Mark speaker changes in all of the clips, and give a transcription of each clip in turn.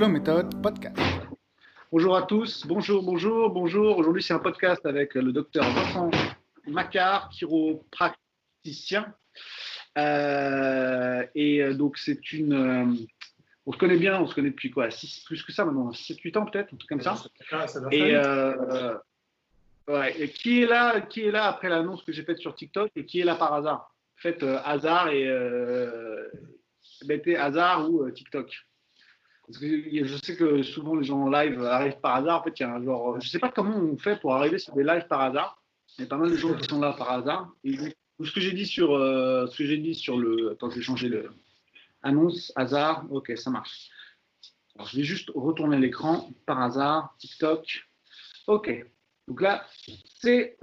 Speaker 1: Slow Method Podcast.
Speaker 2: Bonjour à tous, bonjour, bonjour, bonjour. Aujourd'hui, c'est un podcast avec le docteur Vincent Macquart, chiropracticien. Euh, et euh, donc, c'est une. euh, on se connaît bien, on se connaît depuis quoi 6, Plus que ça maintenant, 7-8 ans peut-être, un truc comme ça. Et, euh, euh, ouais, et qui est là Qui est là après l'annonce que j'ai faite sur TikTok et qui est là par hasard? Faites euh, hasard et euh, mettez hasard ou euh, TikTok. Je sais que souvent les gens en live arrivent par hasard. En fait, il y a un genre, je sais pas comment on fait pour arriver sur des lives par hasard. Il y a pas mal de gens qui sont là par hasard. Ce que j'ai dit sur, euh, dit sur le, attends, je vais changer le annonce hasard. Ok, ça marche. Alors, je vais juste retourner l'écran par hasard. TikTok. Ok. Donc là, c'est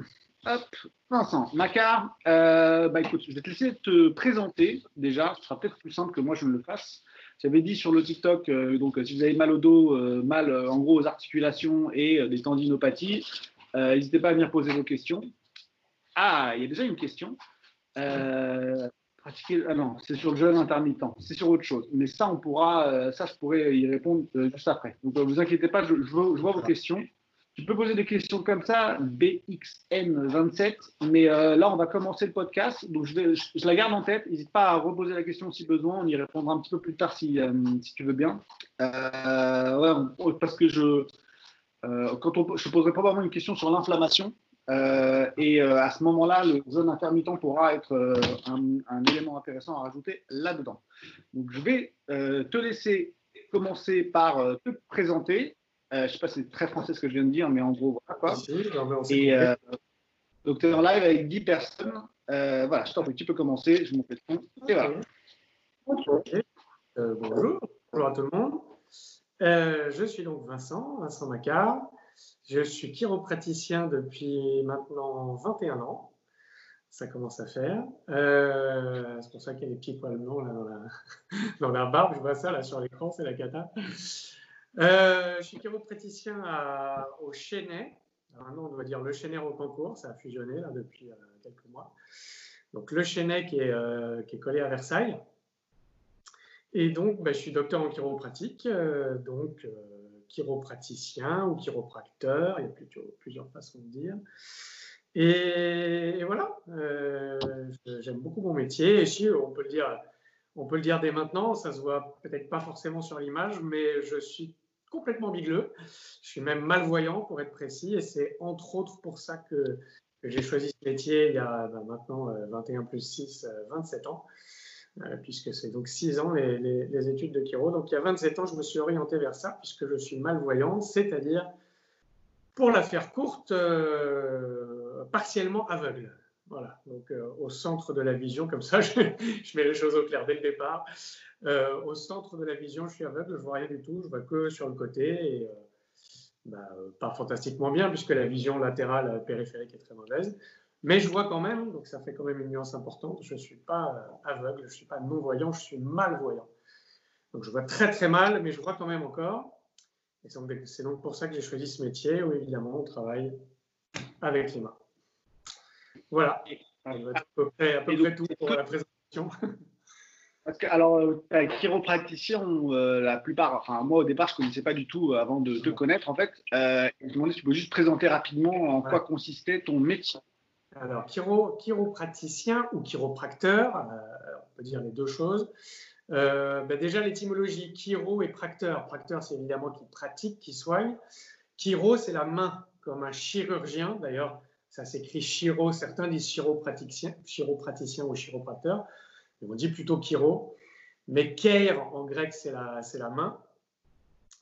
Speaker 2: hop, Vincent Macquart. Euh, bah écoute, je vais te laisser te présenter déjà. Ce sera peut-être plus simple que moi je ne le fasse. J'avais dit sur le TikTok, euh, donc si vous avez mal au dos, euh, mal euh, en gros aux articulations et des tendinopathies, n'hésitez pas à venir poser vos questions. Ah, il y a déjà une question. Ah non, c'est sur le jeûne intermittent, c'est sur autre chose. Mais ça, on pourra, ça, je pourrais y répondre juste après. Donc, euh, vous inquiétez pas, je vois vos questions. Tu peux poser des questions comme ça, BXN27, mais euh, là, on va commencer le podcast, donc je, la garde en tête. N'hésite pas à reposer la question si besoin, on y répondra un petit peu plus tard si, euh, tu veux bien. Euh, parce que je, quand on, je poserai probablement une question sur l'inflammation, et à ce moment-là, le zone intermittent pourra être un, un élément intéressant à rajouter là-dedans. Donc, je vais te laisser commencer par te présenter. Euh, je ne sais pas si c'est très français ce que je viens de dire, mais en gros, voilà quoi. Et euh, donc, tu es en live avec 10 personnes. Euh, voilà, je t'en prie, tu peux commencer. Je m'en fais le. Et voilà.
Speaker 3: Euh, bonjour. bonjour à tout le monde. Je suis donc Vincent, Vincent Macquart. Je suis chiropraticien depuis maintenant 21 ans. Ça commence à faire. C'est pour ça qu'il y a des petits poils blancs là, dans, la, dans la barbe. Je vois ça là sur l'écran, c'est la cata. Euh, je suis chiropraticien au. Alors maintenant, on doit dire le Chênay Rocancourt. Ça a fusionné là, depuis euh, quelques mois. Donc le est, euh, qui est collé à Versailles. Et donc, bah, je suis docteur en chiropratique, euh, donc euh, chiropraticien ou chiropracteur, il y a plutôt plusieurs façons de dire. Et, voilà, euh, j'aime beaucoup mon métier. Et si, on peut le dire, on peut le dire dès maintenant, ça se voit peut-être pas forcément sur l'image, mais je suis complètement bigleux. Je suis même malvoyant pour être précis, et c'est entre autres pour ça que, j'ai choisi ce métier il y a bah, maintenant euh, 21 plus 6, euh, 27 ans euh, puisque c'est donc 6 ans les, études de chiro. Donc il y a 27 ans, je me suis orienté vers ça, puisque je suis malvoyant, c'est-à-dire, pour la faire courte, euh, partiellement aveugle. Voilà, donc euh, au centre de la vision, comme ça, je mets les choses au clair dès le départ. Euh, au centre de la vision, je suis aveugle, je vois rien du tout, je vois que sur le côté, et euh, bah, pas fantastiquement bien, puisque la vision latérale périphérique est très mauvaise. Mais je vois quand même, donc ça fait quand même une nuance importante. Je ne suis pas euh, aveugle, je ne suis pas non-voyant, je suis malvoyant. Donc je vois très très mal, mais je vois quand même encore. Et c'est donc, pour ça que j'ai choisi ce métier où évidemment on travaille avec les mains. Voilà. À peu près, à peu près tout pour la présentation.
Speaker 2: Parce que, alors, euh, chiropraticien, euh, la plupart, enfin, moi au départ, je ne connaissais pas du tout euh, avant de te connaître, en fait. Euh, je me demandais si tu peux juste présenter rapidement en quoi consistait ton métier.
Speaker 3: Alors, chiro, chiropraticien ou chiropracteur, on peut dire les deux choses. Ben déjà, l'étymologie chiro et practeur. Practeur, c'est évidemment qui pratique, qui soigne. Chiro, c'est la main, comme un chirurgien. D'ailleurs, ça s'écrit chiro. Certains disent chiropraticien, chiropraticien ou chiropracteur. On dit plutôt chiro. Mais keir, en grec, c'est la, c'est la main.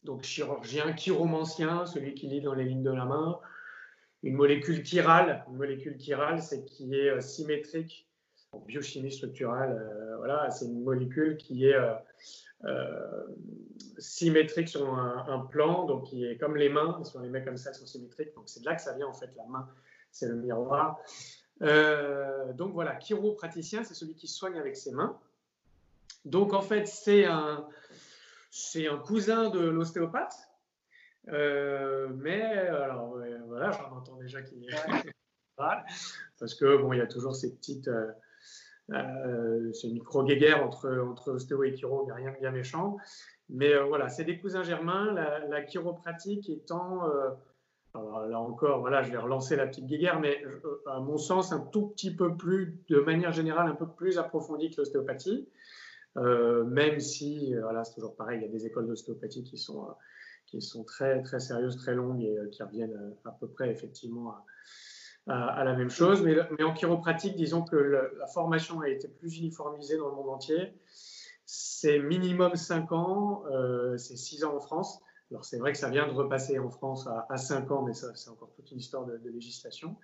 Speaker 3: Donc, chirurgien, chiromancien, celui qui lit dans les lignes de la main une molécule chirale. Une molécule chirale, c'est qui est euh, symétrique en biochimie structurale. euh, voilà, c'est une molécule qui est euh, euh, symétrique sur un, un plan, donc qui est comme les mains. Si on les met comme ça, elles sont symétriques. Donc c'est de là que ça vient en fait. La main, c'est le miroir. Euh, donc voilà, chiropraticien, c'est celui qui soigne avec ses mains. Donc en fait, c'est un, c'est un cousin de l'ostéopathe. Euh, mais alors euh, voilà, j'en entends déjà qui parce que bon, il y a toujours ces petites euh, euh, ces micro guéguerres entre entre ostéo et chiro, rien de bien méchant. Mais voilà, c'est des cousins germains, la, chiropratique étant, là encore, voilà, je vais relancer la petite guéguerre, mais à mon sens, un tout petit peu plus, de manière générale, un peu plus approfondie que l'ostéopathie. même si, voilà, c'est toujours pareil, il y a des écoles d'ostéopathie qui sont, qui sont très, très sérieuses, très longues et qui reviennent à peu près effectivement à, la même chose. Mais, en chiropratique, disons que la formation a été plus uniformisée dans le monde entier. C'est minimum 5 ans, euh, c'est 6 ans en France. Alors c'est vrai que ça vient de repasser en France à, à 5 ans, mais ça c'est encore toute une histoire de, de législation.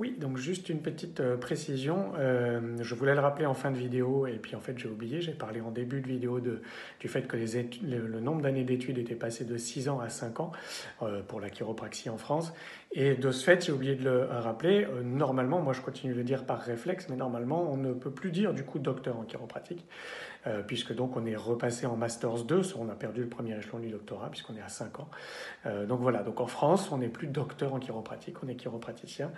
Speaker 1: Oui, donc juste une petite euh, précision. Euh, je voulais le rappeler en fin de vidéo et puis en fait j'ai oublié. J'ai parlé en début de vidéo du fait que le, nombre d'années d'études était passé de 6 ans à 5 ans euh, pour la chiropraxie en France. Et de ce fait, j'ai oublié de le rappeler. normalement, moi je continue de le dire par réflexe, mais normalement on ne peut plus dire du coup docteur en chiropratique. puisque donc on est repassé en Masters 2, on a perdu le premier échelon du doctorat puisqu'on est à 5 ans. donc voilà, donc en France, on n'est plus docteur en chiropratique, on est chiropraticien.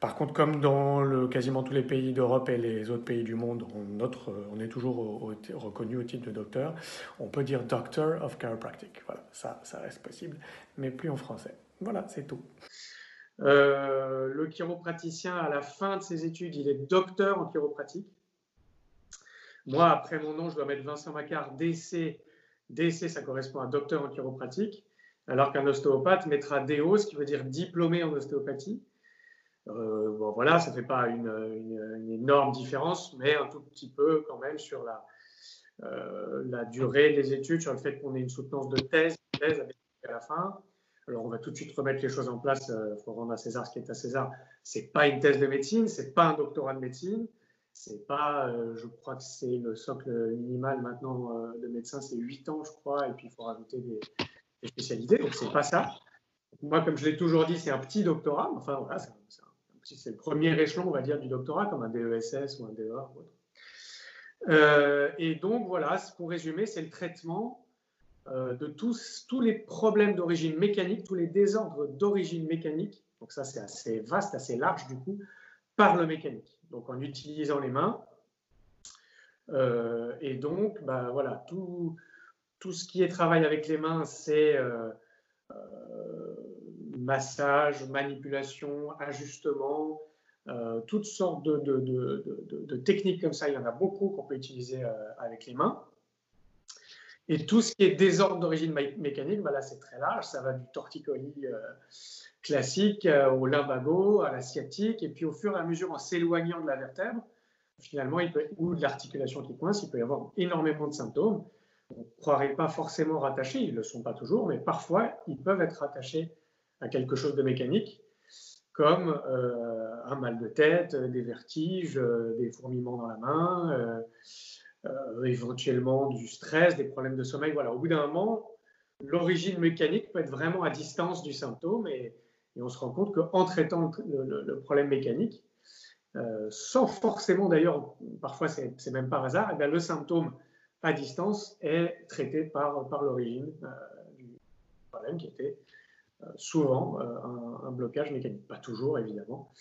Speaker 1: Par contre, comme dans quasiment tous les pays d'Europe et les autres pays du monde, on, est toujours reconnu au titre de docteur, on peut dire Doctor of Chiropractic. Voilà, ça, ça reste possible, mais plus en français. Voilà, c'est tout.
Speaker 3: Euh, le chiropraticien, à la fin de ses études, il est docteur en chiropratique. Moi, après mon nom, je dois mettre Vincent Macquart, DC. DC, ça correspond à docteur en chiropratique, alors qu'un ostéopathe mettra DO, ce qui veut dire diplômé en ostéopathie. Euh, voilà, ça ne fait pas une, énorme différence, mais un tout petit peu quand même sur la, euh, la durée des études, sur le fait qu'on ait une soutenance de thèse, thèse à la fin. Alors, on va tout de suite remettre les choses en place. Il euh, faut rendre à César ce qui est à César. C'est pas une thèse de médecine, c'est pas un doctorat de médecine, c'est pas, je crois que c'est le socle minimal maintenant de médecin, c'est 8 ans, je crois, et puis il faut rajouter des, spécialités. Donc, c'est pas ça. Moi, comme je l'ai toujours dit, c'est un petit doctorat. Enfin, voilà, c'est c'est le premier échelon, on va dire, du doctorat, comme un DESS ou un DEA. Ou autre. Euh, et donc, voilà, pour résumer, c'est le traitement euh, de tous, tous les problèmes d'origine mécanique, tous les désordres d'origine mécanique. Donc, ça, c'est assez vaste, assez large, du coup, par le mécanique. Donc, en utilisant les mains. Euh, et donc, bah, voilà, tout, tout ce qui est travail avec les mains, c'est massage, manipulation, ajustement, euh, toutes sortes de, techniques comme ça. Il y en a beaucoup qu'on peut utiliser euh, avec les mains. Et tout ce qui est désordre d'origine mécanique, bah là c'est très large. Ça va du torticolis euh, classique au lumbago, à la sciatique, et puis au fur et à mesure, en s'éloignant de la vertèbre, finalement, ou de l'articulation qui coince, il peut y avoir énormément de symptômes. On ne croirait pas forcément rattachés, ils ne le sont pas toujours, mais parfois ils peuvent être rattachés à quelque chose de mécanique, comme euh, un mal de tête, des vertiges, euh, des fourmillements dans la main, euh, éventuellement du stress, des problèmes de sommeil. Voilà, au bout d'un moment, l'origine mécanique peut être vraiment à distance du symptôme et, on se rend compte qu'en traitant le, problème mécanique, sans forcément d'ailleurs, parfois c'est même par hasard, eh le symptôme à distance est traité par, par l'origine du problème qui était euh, souvent euh, un, blocage mécanique. Pas toujours, évidemment,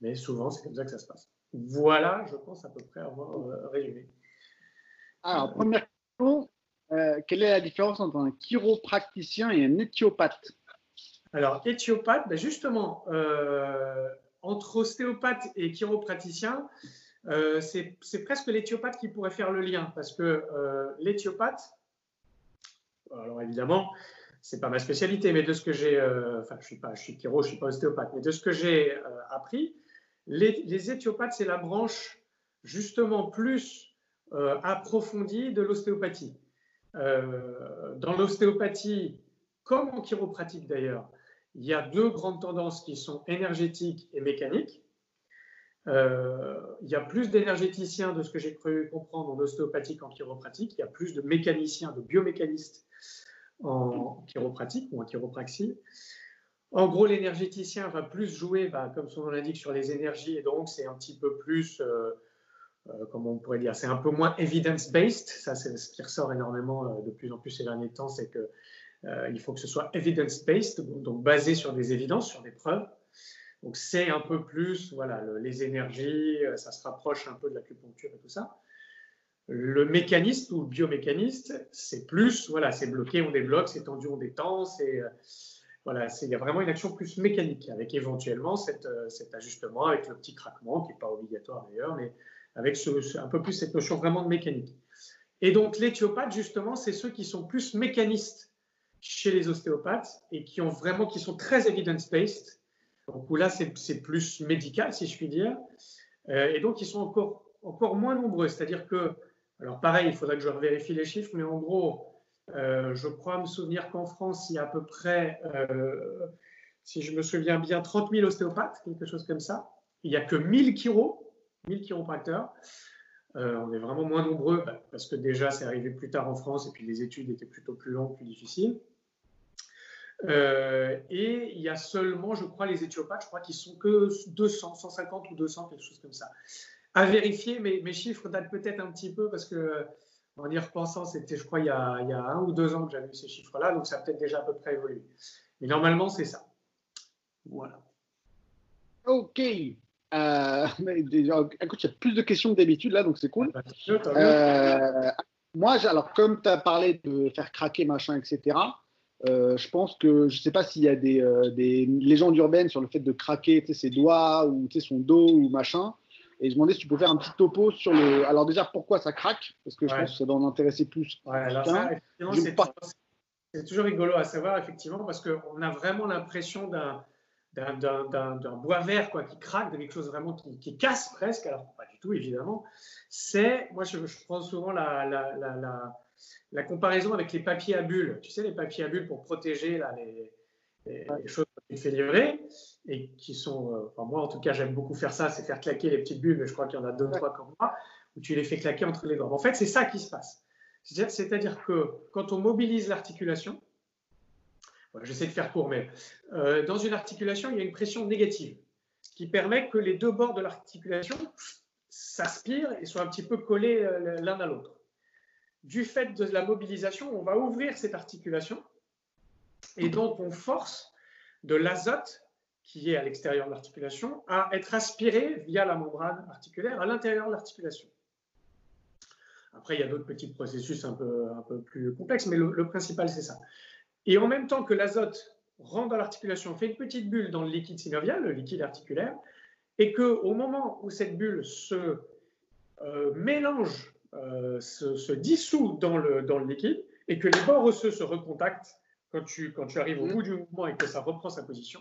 Speaker 3: mais souvent, c'est comme ça que ça se passe. Voilà, je pense à peu près avoir euh, résumé.
Speaker 2: Alors, première question, quelle est la différence entre un chiropracticien et un éthiopathe
Speaker 3: Alors, éthiopathe, ben justement, entre ostéopathe et chiropraticien, c'est presque l'éthiopathe qui pourrait faire le lien, parce que l'éthiopathe, alors évidemment, c'est pas ma spécialité, mais de ce que j'ai, euh, enfin, je suis pas, je suis chiro, je suis pas ostéopathe, mais de ce que j'ai euh, appris, les, les éthiopathes, c'est la branche justement plus euh, approfondie de l'ostéopathie. dans l'ostéopathie, comme en chiropratique d'ailleurs, il y a deux grandes tendances qui sont énergétiques et mécaniques. il y a plus d'énergéticiens de ce que j'ai cru comprendre en ostéopathie qu'en chiropratique. Il y a plus de mécaniciens, de biomécanistes en chiropratique ou en chiropraxie. En gros, l'énergéticien va plus jouer, bah, comme son nom l'indique, sur les énergies, et donc c'est un petit peu plus, euh, euh, comment on pourrait dire, c'est un peu moins evidence-based. Ça, c'est ce qui ressort énormément euh, de plus en plus ces derniers temps, c'est que il faut que ce soit evidence-based, donc basé sur des évidences, sur des preuves. Donc c'est un peu plus, voilà, les énergies, ça se rapproche un peu de l'acupuncture et tout ça. Le mécaniste ou le biomécaniste, c'est plus, voilà, c'est bloqué, on débloque, c'est tendu, on détend, c'est voilà, il y a vraiment une action plus mécanique, avec éventuellement cet ajustement, avec le petit craquement, qui n'est pas obligatoire d'ailleurs, mais avec un peu plus cette notion vraiment de mécanique. Et donc l'éthiopathe, justement, c'est ceux qui sont plus mécanistes chez les ostéopathes et qui ont vraiment, qui sont très evidence-based. Donc là, c'est plus médical, si je puis dire. Euh, et donc, ils sont encore, encore moins nombreux. C'est-à-dire que, alors pareil, il faudrait que je vérifie les chiffres, mais en gros, euh, je crois me souvenir qu'en France, il y a à peu près, euh, si je me souviens bien, 30 000 ostéopathes, quelque chose comme ça. Il n'y a que 1000 chiro, 1000 chiropracteurs. Euh, on est vraiment moins nombreux bah, parce que déjà c'est arrivé plus tard en France et puis les études étaient plutôt plus longues, plus difficiles. Euh, et il y a seulement, je crois, les éthiopathes, je crois qu'ils sont que 200, 150 ou 200, quelque chose comme ça. À vérifier, mais mes chiffres datent peut-être un petit peu parce que, en y repensant, c'était, je crois, il y, a, il y, a, un ou deux ans que j'avais eu ces chiffres-là, donc ça a peut-être déjà à peu près évolué. Mais normalement, c'est ça. Voilà.
Speaker 2: Ok. Euh, écoute, il y a plus de questions que d'habitude là, donc c'est cool. Ah, bah, euh, moi, alors, comme tu as parlé de faire craquer, machin, etc., euh, je pense que je ne sais pas s'il y a des, des, légendes urbaines sur le fait de craquer ses doigts ou son dos ou machin. Et je me demandais si tu peux faire un petit topo sur le. Alors, déjà, pourquoi ça craque? Parce que je pense que ça doit en intéresser plus.
Speaker 3: c'est toujours rigolo à savoir, effectivement, parce qu'on a vraiment l'impression d'un d'un bois vert quoi, qui craque, de quelque chose vraiment qui, casse presque, alors pas du tout évidemment, c'est, moi je, prends souvent la, la, la, la, comparaison avec les papiers à bulles. Tu sais, les papiers à bulles pour protéger là, les, les, choses fait livrer et qui sont, euh, enfin, moi en tout cas j'aime beaucoup faire ça, c'est faire claquer les petites bulles, mais je crois qu'il y en a deux, trois comme moi, où tu les fais claquer entre les doigts. En fait, c'est ça qui se passe. C'est-à-dire que quand on mobilise l'articulation, J'essaie de faire court, mais euh, dans une articulation, il y a une pression négative, ce qui permet que les deux bords de l'articulation s'aspirent et soient un petit peu collés euh, l'un à l'autre. Du fait de la mobilisation, on va ouvrir cette articulation et donc on force de l'azote qui est à l'extérieur de l'articulation à être aspiré via la membrane articulaire à l'intérieur de l'articulation. Après, il y a d'autres petits processus un peu, un peu plus complexes, mais le principal, c'est ça. Et en même temps que l'azote rentre dans l'articulation, fait une petite bulle dans le liquide synovial, le liquide articulaire, et qu'au moment où cette bulle se euh, mélange, euh, se, dissout dans le, dans le liquide, et que les bords osseux se recontactent quand tu, quand tu arrives au mmh. bout du mouvement et que ça reprend sa position,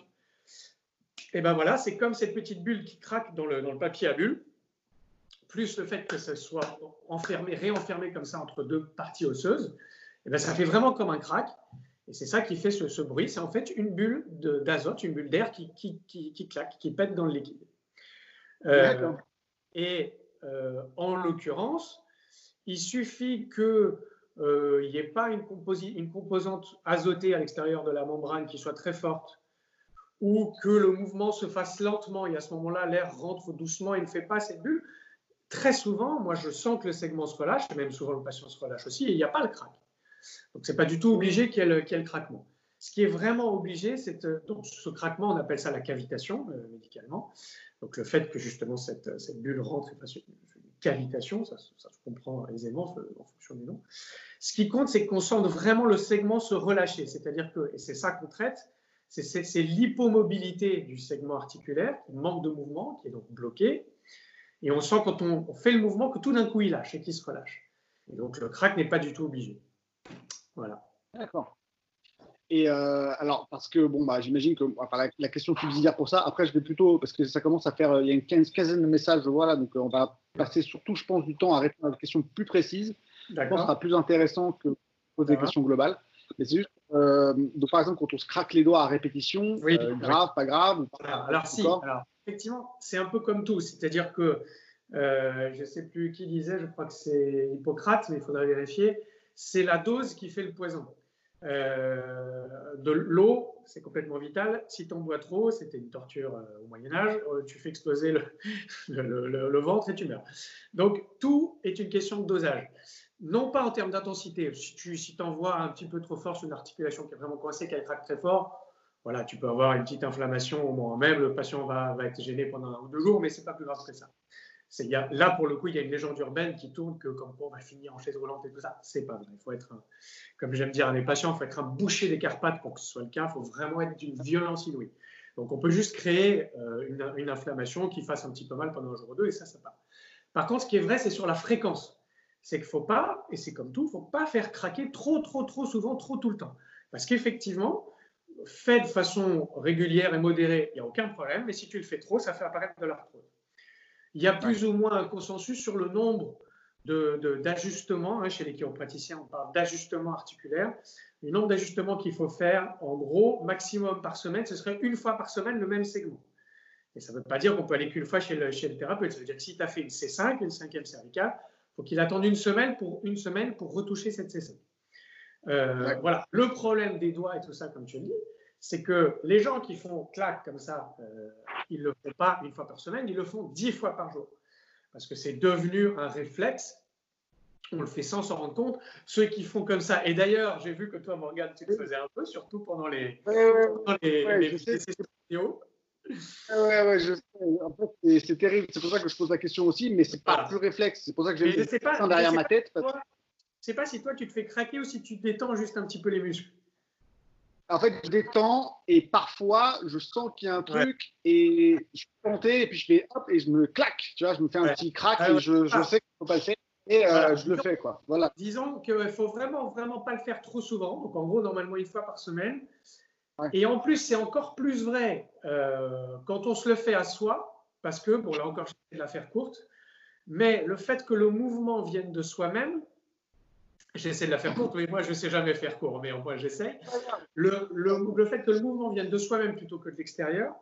Speaker 3: et ben voilà, c'est comme cette petite bulle qui craque dans le, dans le papier à bulles, plus le fait que ça soit enfermé, réenfermé comme ça entre deux parties osseuses, et ben ça fait vraiment comme un crack. Et c'est ça qui fait ce, bruit. C'est en fait une bulle d'azote, une bulle d'air qui, qui, claque, qui pète dans le liquide. Euh, et euh, en l'occurrence, il suffit qu'il n'y euh, ait pas une, composante azotée à l'extérieur de la membrane qui soit très forte ou que le mouvement se fasse lentement et à ce moment-là, l'air rentre doucement et ne fait pas cette bulle. Très souvent, moi, je sens que le segment se relâche, même souvent le patient se relâche aussi, et il n'y a pas le crack. Donc, ce n'est pas du tout obligé qu'il y, ait le craquement. Ce qui est vraiment obligé, c'est euh, donc ce craquement, on appelle ça la cavitation euh, médicalement. Donc le fait que justement cette, bulle rentre et fasse cavitation, ça, se comprend aisément en fonction du nom. Ce qui compte, c'est qu'on sente vraiment le segment se relâcher, c'est-à-dire que, et c'est ça qu'on traite, c'est l'hypomobilité du segment articulaire qui manque de mouvement, qui est donc bloqué, et on sent quand on, on fait le mouvement que tout d'un coup il lâche et qu'il se relâche. Et donc le crack n'est pas du tout obligé. Voilà.
Speaker 2: D'accord. Et euh, alors, parce que, bon, bah, j'imagine que la, question subsidiaire pour ça, après, je vais plutôt, parce que ça commence à faire, euh, il y a une quinzaine de messages, voilà, donc euh, on va passer surtout, je pense, du temps à répondre à des questions plus précises. Je pense que ce sera plus intéressant que poser des questions globales. Mais c'est juste, donc par exemple, quand on se craque les doigts à répétition, grave, pas grave.
Speaker 3: alors, si, alors, effectivement, c'est un peu comme tout, c'est-à-dire que, je ne sais plus qui disait, je crois que c'est Hippocrate, mais il faudrait vérifier c'est la dose qui fait le poison. Euh, de l'eau, c'est complètement vital. Si tu en bois trop, c'était une torture euh, au Moyen Âge, euh, tu fais exploser le, ventre et tu meurs. Donc tout est une question de dosage. Non pas en termes d'intensité. Si tu si envoies un petit peu trop fort sur une articulation qui est vraiment coincée, qui traque très fort, voilà, tu peux avoir une petite inflammation au moment même. Le patient va, va être gêné pendant un ou deux jours, mais c'est pas plus grave que ça. Là, pour le coup, il y a une légende urbaine qui tourne que comme on va finir en chaise roulante et tout ça. C'est pas vrai. Il faut être, comme j'aime dire à mes patients, il faut être un boucher des Carpates pour que ce soit le cas. Il faut vraiment être d'une violence inouïe. Donc, on peut juste créer euh, une, une, inflammation qui fasse un petit peu mal pendant un jour ou deux et ça, ça part. Par contre, ce qui est vrai, c'est sur la fréquence. C'est qu'il ne faut pas, et c'est comme tout, il ne faut pas faire craquer trop, trop, trop souvent, trop tout le temps. Parce qu'effectivement, fait de façon régulière et modérée, il n'y a aucun problème, mais si tu le fais trop, ça fait apparaître de l'arthrose. Il y a plus ou moins un consensus sur le nombre d'ajustements. De, hein, chez les chiropraticiens, on parle d'ajustements articulaires. Le nombre d'ajustements qu'il faut faire, en gros, maximum par semaine, ce serait une fois par semaine le même segment. Et ça ne veut pas dire qu'on peut aller qu'une fois chez le, chez le thérapeute. Ça veut dire que si tu as fait une C5, une cinquième cervicale, il faut qu'il attende une semaine pour, une semaine pour retoucher cette C5. Euh, voilà. Le problème des doigts et tout ça, comme tu dis, c'est que les gens qui font clac comme ça, euh, ils ne le font pas une fois par semaine, ils le font dix fois par jour. Parce que c'est devenu un réflexe. On le fait sans s'en rendre compte. Ceux qui font comme ça, et d'ailleurs, j'ai vu que toi, Morgane, tu le faisais un peu, surtout pendant les, pendant les, les sessions vidéo.
Speaker 2: Ouais, ouais, je sais. En fait, c'est terrible. C'est pour ça que je pose la question aussi, mais c'est pas plus réflexe. C'est pour ça que j'ai
Speaker 3: ça derrière ma tête. Je ne sais pas si toi, tu te fais craquer ou si tu détends juste un petit peu les muscles.
Speaker 2: En fait, je détends et parfois, je sens qu'il y a un truc et je suis tenté et puis je fais hop et je me claque. Tu vois, je me fais un petit crack et je, je sais qu'il faut pas le faire et euh, je le fais. Quoi. Voilà.
Speaker 3: Disons qu'il ne faut vraiment, vraiment pas le faire trop souvent. Donc, en gros, normalement, une fois par semaine. Et en plus, c'est encore plus vrai euh, quand on se le fait à soi, parce que, bon, là encore, je vais la faire courte, mais le fait que le mouvement vienne de soi-même, j'essaie de la faire courte, mais moi, je ne sais jamais faire court, mais en moi, j'essaie. Le, le, le, fait que le mouvement vienne de soi-même plutôt que de l'extérieur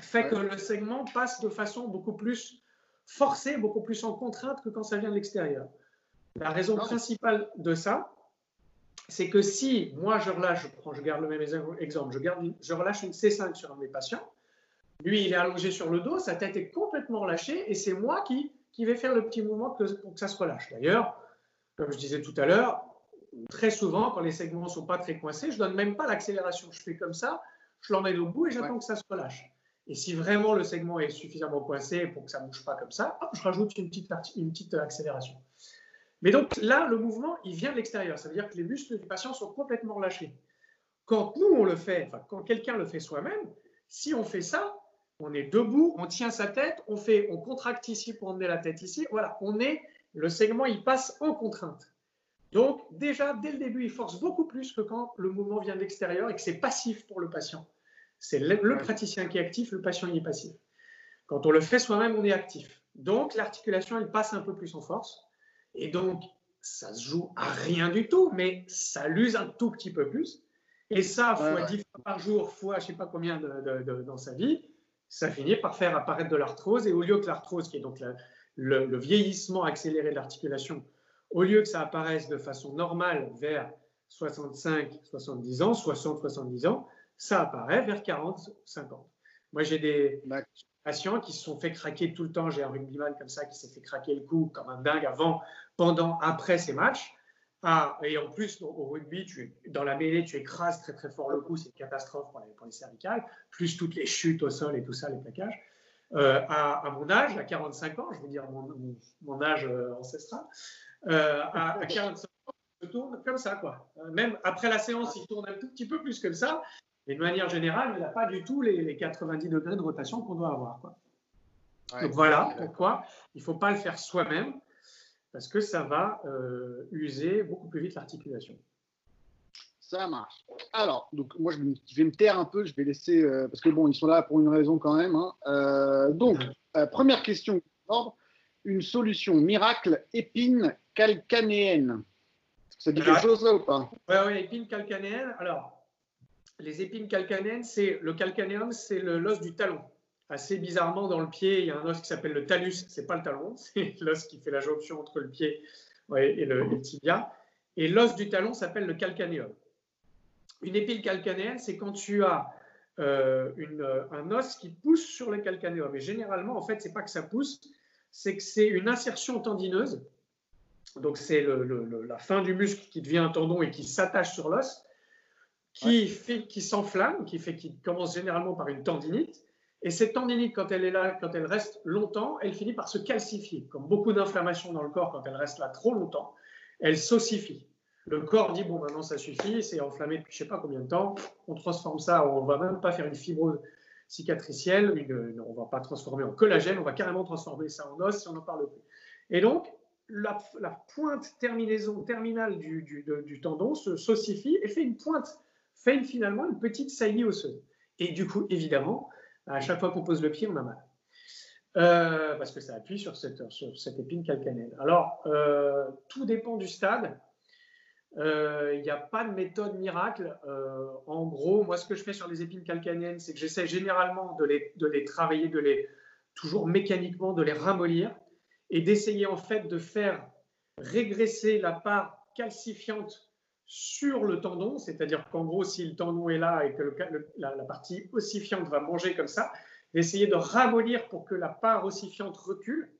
Speaker 3: fait que le segment passe de façon beaucoup plus forcée, beaucoup plus en contrainte que quand ça vient de l'extérieur. La raison principale de ça, c'est que si moi je relâche, je, prends, je garde le même exemple, je, garde, je relâche une C5 sur un de mes patients, lui il est allongé sur le dos, sa tête est complètement relâchée et c'est moi qui, qui vais faire le petit mouvement pour que ça se relâche. D'ailleurs, comme je disais tout à l'heure, très souvent quand les segments ne sont pas très coincés, je ne donne même pas l'accélération. Je fais comme ça, je l'emmène au bout et j'attends que ça se relâche. Et si vraiment le segment est suffisamment coincé pour que ça ne bouge pas comme ça, hop, je rajoute une petite, une petite accélération. Mais donc là, le mouvement, il vient de l'extérieur. Ça veut dire que les muscles du patient sont complètement relâchés. Quand nous, on le fait, enfin, quand quelqu'un le fait soi-même, si on fait ça, on est debout, on tient sa tête, on fait, on contracte ici pour emmener la tête ici. Voilà, on est, le segment, il passe en contrainte. Donc déjà, dès le début, il force beaucoup plus que quand le mouvement vient de l'extérieur et que c'est passif pour le patient. C'est le, le, praticien qui est actif, le patient il est passif. Quand on le fait soi-même, on est actif. Donc l'articulation, elle passe un peu plus en force. Et donc, ça se joue à rien du tout, mais ça l'use un tout petit peu plus. Et ça, fois dix fois par jour, fois je ne sais pas combien de, dans sa vie, ça finit par faire apparaître de l'arthrose. Et au lieu que l'arthrose, qui est donc le, vieillissement accéléré de l'articulation, au lieu que ça apparaisse de façon normale vers 65, 70 ans, 60, 70 ans, ça apparaît vers 40, 50. Moi, j'ai des, patients qui se sont fait craquer tout le temps. J'ai un rugbyman comme ça qui s'est fait craquer le cou comme un dingue avant, pendant, après ces matchs. Ah, et en plus, au rugby, tu dans la mêlée, tu écrases très très fort le cou, c'est une catastrophe pour les, pour les, cervicales, plus toutes les chutes au sol et tout ça, les plaquages. Euh, à, mon âge, à 45 ans, je veux dire mon, mon, âge euh, ancestral, euh, à, à, 45 ans, je tourne comme ça, quoi. Même après la séance, il tourne un tout petit peu plus comme ça, mais de manière générale, il n'a pas du tout les, 90 degrés de rotation qu'on doit avoir. Donc voilà pourquoi il ne faut pas le faire soi-même, parce que ça va euh, user beaucoup plus vite l'articulation.
Speaker 2: Ça marche. Alors, donc moi je vais me taire un peu, je vais laisser, euh, parce que bon, ils sont là pour une raison quand même. Hein. Euh, donc, première question, une solution miracle épine calcanéenne. Ça dit quelque chose là ou pas?
Speaker 3: Oui, ouais, épine calcanéenne. Alors, les épines calcanéennes, c'est le calcanéum, c'est l'os du talon. Assez bizarrement, dans le pied, il y a un os qui s'appelle le talus. C'est pas le talon, c'est l'os qui fait la jonction entre le pied et, le, tibia. Et l'os du talon s'appelle le calcanéum. Une épine calcanéenne, c'est quand tu as euh, un os qui pousse sur le calcanéum. Et généralement, en fait, c'est pas que ça pousse, c'est que c'est une insertion tendineuse. Donc, c'est la fin du muscle qui devient un tendon et qui s'attache sur l'os qui, fait, qui s'enflamme, qui, fait, qui commence généralement par une tendinite, Et cette tendinite, quand elle est là, quand elle reste longtemps, elle finit par se calcifier. Comme beaucoup d'inflammations dans le corps, quand elle reste là trop longtemps, elle s'ossifie. Le corps dit bon maintenant ça suffit, c'est enflammé depuis je sais pas combien de temps, on transforme ça, on va même pas faire une fibrose cicatricielle, on va pas transformer en collagène, on va carrément transformer ça en os si on n'en parle plus. Et donc la, pointe terminaison terminale du, tendon se s'ossifie et fait une pointe, fait finalement une petite saillie osseuse. Et du coup évidemment, à chaque fois qu'on pose le pied, on a mal. Euh, parce que ça appuie sur cette, sur cette épine calcanéenne. Alors, euh, tout dépend du stade. Il euh, n'y a pas de méthode miracle. Euh, en gros, moi, ce que je fais sur les épines calcanéennes, c'est que j'essaie généralement de les, travailler, de les toujours mécaniquement, de les ramollir et d'essayer en fait de faire régresser la part calcifiante sur le tendon, c'est-à-dire qu'en gros, si le tendon est là et que la, partie ossifiante va manger comme ça, d'essayer de ramollir pour que la part ossifiante recule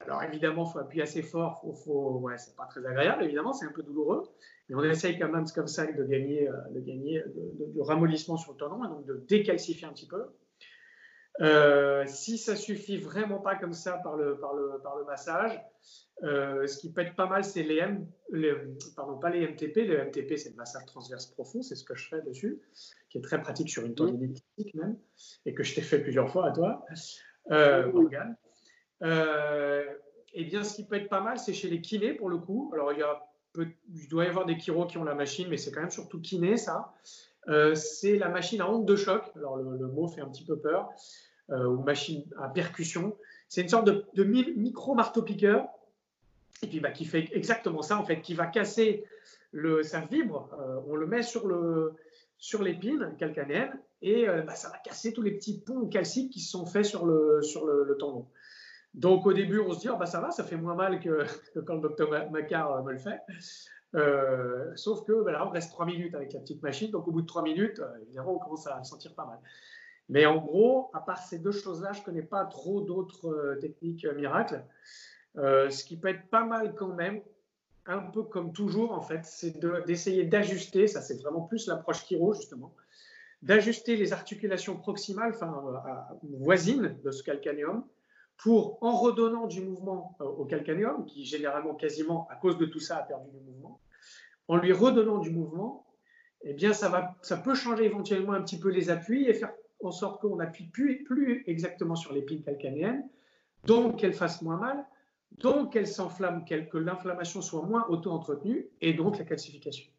Speaker 3: alors évidemment, il faut appuyer assez fort, faut, faut, ouais, c'est pas très agréable, évidemment, c'est un peu douloureux, mais on essaye quand même comme ça de gagner, euh, de gagner du ramollissement sur le tendon et donc de décalcifier un petit peu. Euh, si ça suffit vraiment pas comme ça par le, par le, par le massage, euh, ce qui peut être pas mal, c'est les, M, pardon, pas les MTP. Les MTP, c'est le massage transverse profond, c'est ce que je fais dessus, qui est très pratique sur une tendinite même, et que je t'ai fait plusieurs fois à toi, Morgane. Euh, eh bien, ce qui peut être pas mal, c'est chez les kinés pour le coup. Alors, il, y a il doit y avoir des chiros qui ont la machine, mais c'est quand même surtout kiné, ça. Euh, c'est la machine à onde de choc. Alors, le, mot fait un petit peu peur. Euh, ou machine à percussion. C'est une sorte de, micro-marteau-piqueur. Et puis, bah, qui fait exactement ça, en fait, qui va casser le. Ça vibre. on le met sur le sur l'épine calcanéenne et bah, ça va casser tous les petits ponts calciques qui sont faits sur le, sur le tendon. Donc au début, on se dit, oh, bah, ça va, ça fait moins mal que, quand le docteur Macquart euh, me le fait. Euh, sauf que bah, là, on reste trois minutes avec la petite machine. Donc au bout de trois minutes, euh, évidemment, on commence à sentir pas mal. Mais en gros, à part ces deux choses-là, je ne connais pas trop d'autres techniques miracles. ce qui peut être pas mal quand même, un peu comme toujours en fait, c'est d'essayer d'ajuster, ça c'est vraiment plus l'approche chiro justement, d'ajuster les articulations proximales, enfin voisines de ce calcanéum, pour, en redonnant du mouvement euh, au calcanéum, qui généralement, quasiment, à cause de tout ça, a perdu du mouvement, en lui redonnant du mouvement, eh bien, ça, va, ça peut changer éventuellement un petit peu les appuis et faire en sorte qu'on n'appuie plus, exactement sur l'épine calcanéenne, donc qu'elle fasse moins mal, donc qu'elle s'enflamme, que l'inflammation soit moins auto-entretenue, et donc la calcification.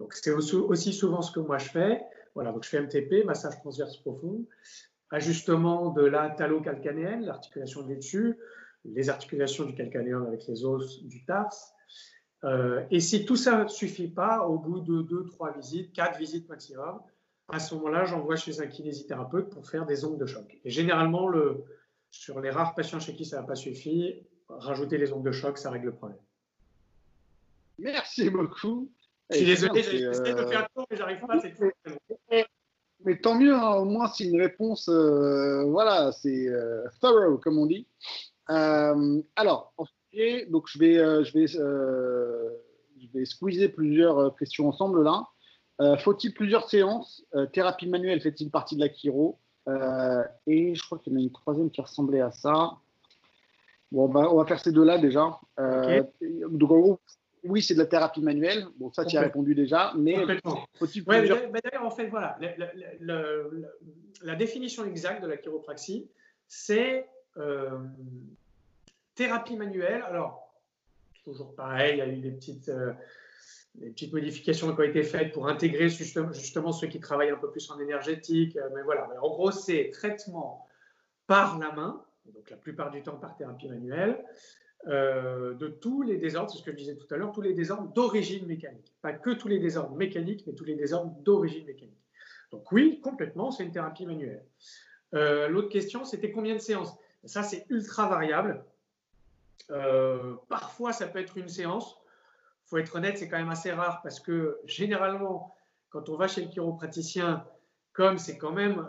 Speaker 3: Donc c'est aussi souvent ce que moi je fais. Voilà, donc je fais MTP, massage transverse profond ajustement de la talocalcanéenne, l'articulation du dessus, les articulations du calcanéum avec les os du tarse. Euh, et si tout ça ne suffit pas, au bout de deux, trois visites, quatre visites maximum, à ce moment-là, j'envoie chez un kinésithérapeute pour faire des ondes de choc. Et généralement, le, sur les rares patients chez qui ça n'a pas suffi, rajouter les ondes de choc, ça règle le problème.
Speaker 2: Merci beaucoup.
Speaker 3: Je suis désolé, j'ai essayé de faire un tour, mais j'arrive pas. C'est
Speaker 2: mais tant mieux, hein, au moins c'est une réponse, euh, voilà, c'est euh, thorough comme on dit. Euh, alors, donc je vais, je vais, je vais squeezer plusieurs questions ensemble là. Faut-il plusieurs séances Thérapie manuelle fait-il partie de la chiro Et je crois qu'il y en a une troisième qui ressemblait à ça. Bon, bah, on va faire ces deux-là déjà. Donc en gros, oui, c'est de la thérapie manuelle. Bon, ça, tu as répondu déjà. Mais
Speaker 3: faut-il D'ailleurs, en fait, voilà, la, définition exacte de la chiropraxie, c'est euh, thérapie manuelle. Alors, toujours pareil, il y a eu des petites, euh, des petites modifications qui ont été faites pour intégrer justement, ceux qui travaillent un peu plus en énergétique. Euh, mais voilà, en gros, c'est traitement par la main, donc la plupart du temps par thérapie manuelle. Euh, de tous les désordres, c'est ce que je disais tout à l'heure, tous les désordres d'origine mécanique. Pas que tous les désordres mécaniques, mais tous les désordres d'origine mécanique. Donc oui, complètement, c'est une thérapie manuelle. Euh, l'autre question, c'était combien de séances? Ça, c'est ultra variable. Euh, parfois, ça peut être une séance. Il faut être honnête, c'est quand même assez rare parce que généralement, quand on va chez le chiropraticien, comme c'est quand même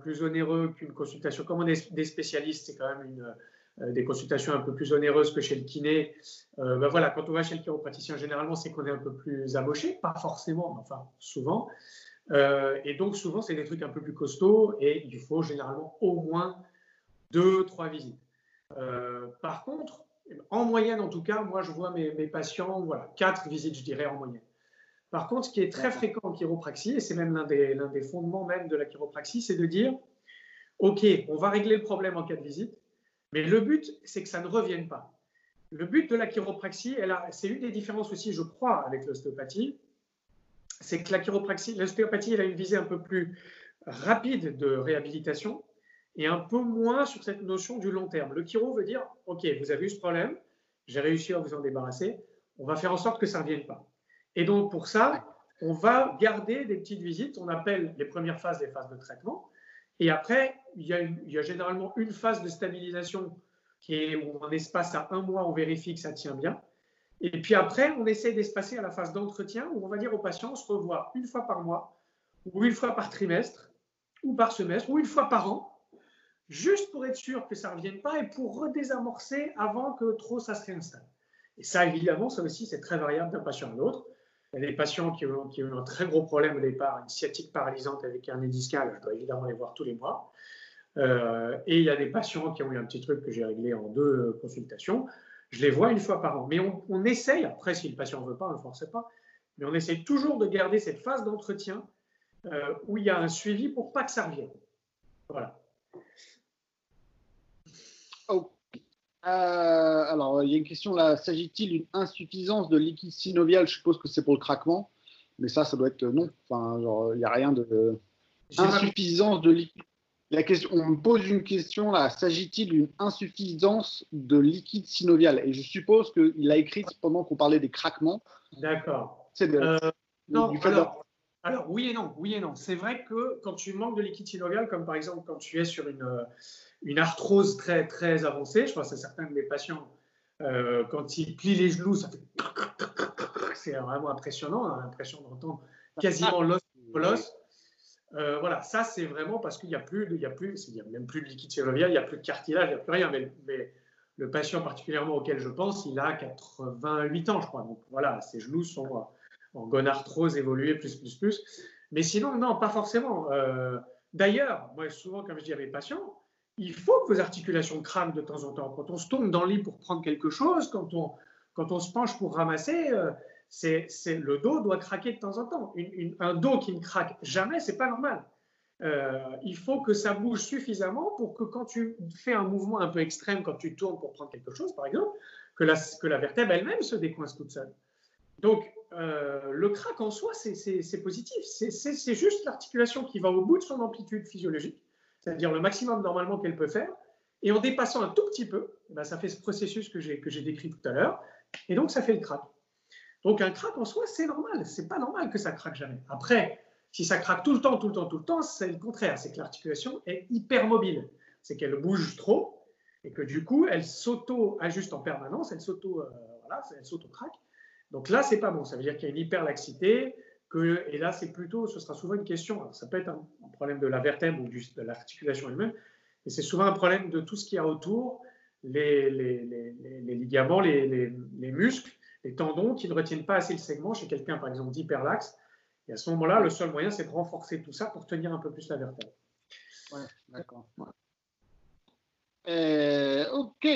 Speaker 3: plus onéreux qu'une consultation, comme on est des spécialistes, c'est quand même une, des consultations un peu plus onéreuses que chez le kiné. Euh, ben voilà, quand on va chez le chiropraticien, généralement, c'est qu'on est un peu plus amoché, pas forcément, mais enfin souvent. Euh, et donc, souvent, c'est des trucs un peu plus costauds et il faut généralement au moins deux, trois visites. Euh, par contre, en moyenne, en tout cas, moi, je vois mes, patients, voilà, quatre visites, je dirais, en moyenne. Par contre, ce qui est très fréquent en chiropraxie, et c'est même l'un des, des, fondements même de la chiropraxie, c'est de dire, OK, on va régler le problème en quatre visites, mais le but, c'est que ça ne revienne pas. Le but de la chiropraxie, c'est une des différences aussi, je crois, avec l'ostéopathie, c'est que la chiropraxie, l'ostéopathie, elle a une visée un peu plus rapide de réhabilitation et un peu moins sur cette notion du long terme. Le chiro veut dire, OK, vous avez eu ce problème, j'ai réussi à vous en débarrasser, on va faire en sorte que ça ne revienne pas. Et donc, pour ça, on va garder des petites visites, on appelle les premières phases des phases de traitement. Et après, il y a, généralement une phase de stabilisation qui est où en espace à un mois, on vérifie que ça tient bien. Et puis après, on essaie d'espacer à la phase d'entretien où on va dire aux patients, on se revoit une fois par mois, ou une fois par trimestre, ou par semestre, ou une fois par an, juste pour être sûr que ça ne revienne pas et pour redésamorcer avant que trop ça se réinstalle. Et ça, évidemment, ça aussi, c'est très variable d'un patient à l'autre. Il y a des patients qui ont, qui ont, un très gros problème au départ, une sciatique paralysante avec un discal, je dois évidemment les voir tous les mois. Euh, et il y a des patients qui ont eu un petit truc que j'ai réglé en deux consultations. Je les vois une fois par an. Mais on, essaye, après si le patient ne veut pas, ne force pas, mais on essaye toujours de garder cette phase d'entretien euh, où il y a un suivi pour pas que ça revienne. Voilà.
Speaker 2: Oh. Euh, alors, il y a une question là. S'agit-il d'une insuffisance de liquide synovial? Je suppose que c'est pour le craquement, mais ça, ça doit être non. Enfin, genre, il n'y a rien de. Insuffisance de liquide on me pose une question là. S'agit-il d'une insuffisance de liquide synovial? Et je suppose qu'il a écrit pendant qu'on parlait des craquements.
Speaker 3: D'accord. Euh, non, alors, oui et non, oui et non. C'est vrai que quand tu manques de liquide synovial, comme par exemple quand tu es sur une, euh, une arthrose très très avancée, je pense à certains de mes patients, euh, quand ils plient les genoux, ça fait c'est vraiment impressionnant. On a l'impression d'entendre quasiment l'os l'os. Euh, voilà, ça c'est vraiment parce qu'il n'y a plus, il y a plus, il y a même plus de liquide synovial, il n'y a plus de cartilage, il n'y a plus rien. Mais, le patient particulièrement auquel je pense, il a 88 ans, je crois. Donc voilà, ses genoux sont en gonarthrose évoluée, plus, plus, plus. Mais sinon, non, pas forcément. Euh, d'ailleurs, moi souvent, comme je dis à mes patients, il faut que vos articulations craquent de temps en temps. Quand on se tourne dans le lit pour prendre quelque chose, quand on, quand on se penche pour ramasser, euh, c'est, le dos doit craquer de temps en temps. un dos qui ne craque jamais, c'est pas normal. Euh, il faut que ça bouge suffisamment pour que quand tu fais un mouvement un peu extrême, quand tu tournes pour prendre quelque chose, par exemple, que la, que la vertèbre elle-même se décoince toute seule. Donc, euh, le crack en soi, c'est positif. C'est juste l'articulation qui va au bout de son amplitude physiologique, c'est-à-dire le maximum normalement qu'elle peut faire. Et en dépassant un tout petit peu, ben, ça fait ce processus que j'ai décrit tout à l'heure. Et donc, ça fait le crack. Donc un crack en soi, c'est normal. C'est pas normal que ça craque jamais. Après, si ça craque tout le temps, tout le temps, tout le temps, c'est le contraire. C'est que l'articulation est hyper mobile. C'est qu'elle bouge trop et que du coup, elle s'auto-ajuste en permanence. Elle s'auto, euh, voilà, s'auto-craque. Donc là, c'est pas bon. Ça veut dire qu'il y a une hyperlaxité. Que, et là, c'est plutôt, ce sera souvent une question. ça peut être un, problème de la vertèbre ou de l'articulation elle-même, mais c'est souvent un problème de tout ce qu'il y a autour, les, les, les ligaments, les, muscles les tendons qui ne retiennent pas assez le segment chez quelqu'un, par exemple, d'hyperlaxe. Et à ce moment-là, le seul moyen, c'est de renforcer tout ça pour tenir un peu plus la vertèbre.
Speaker 2: Ouais, d'accord. Euh, ok.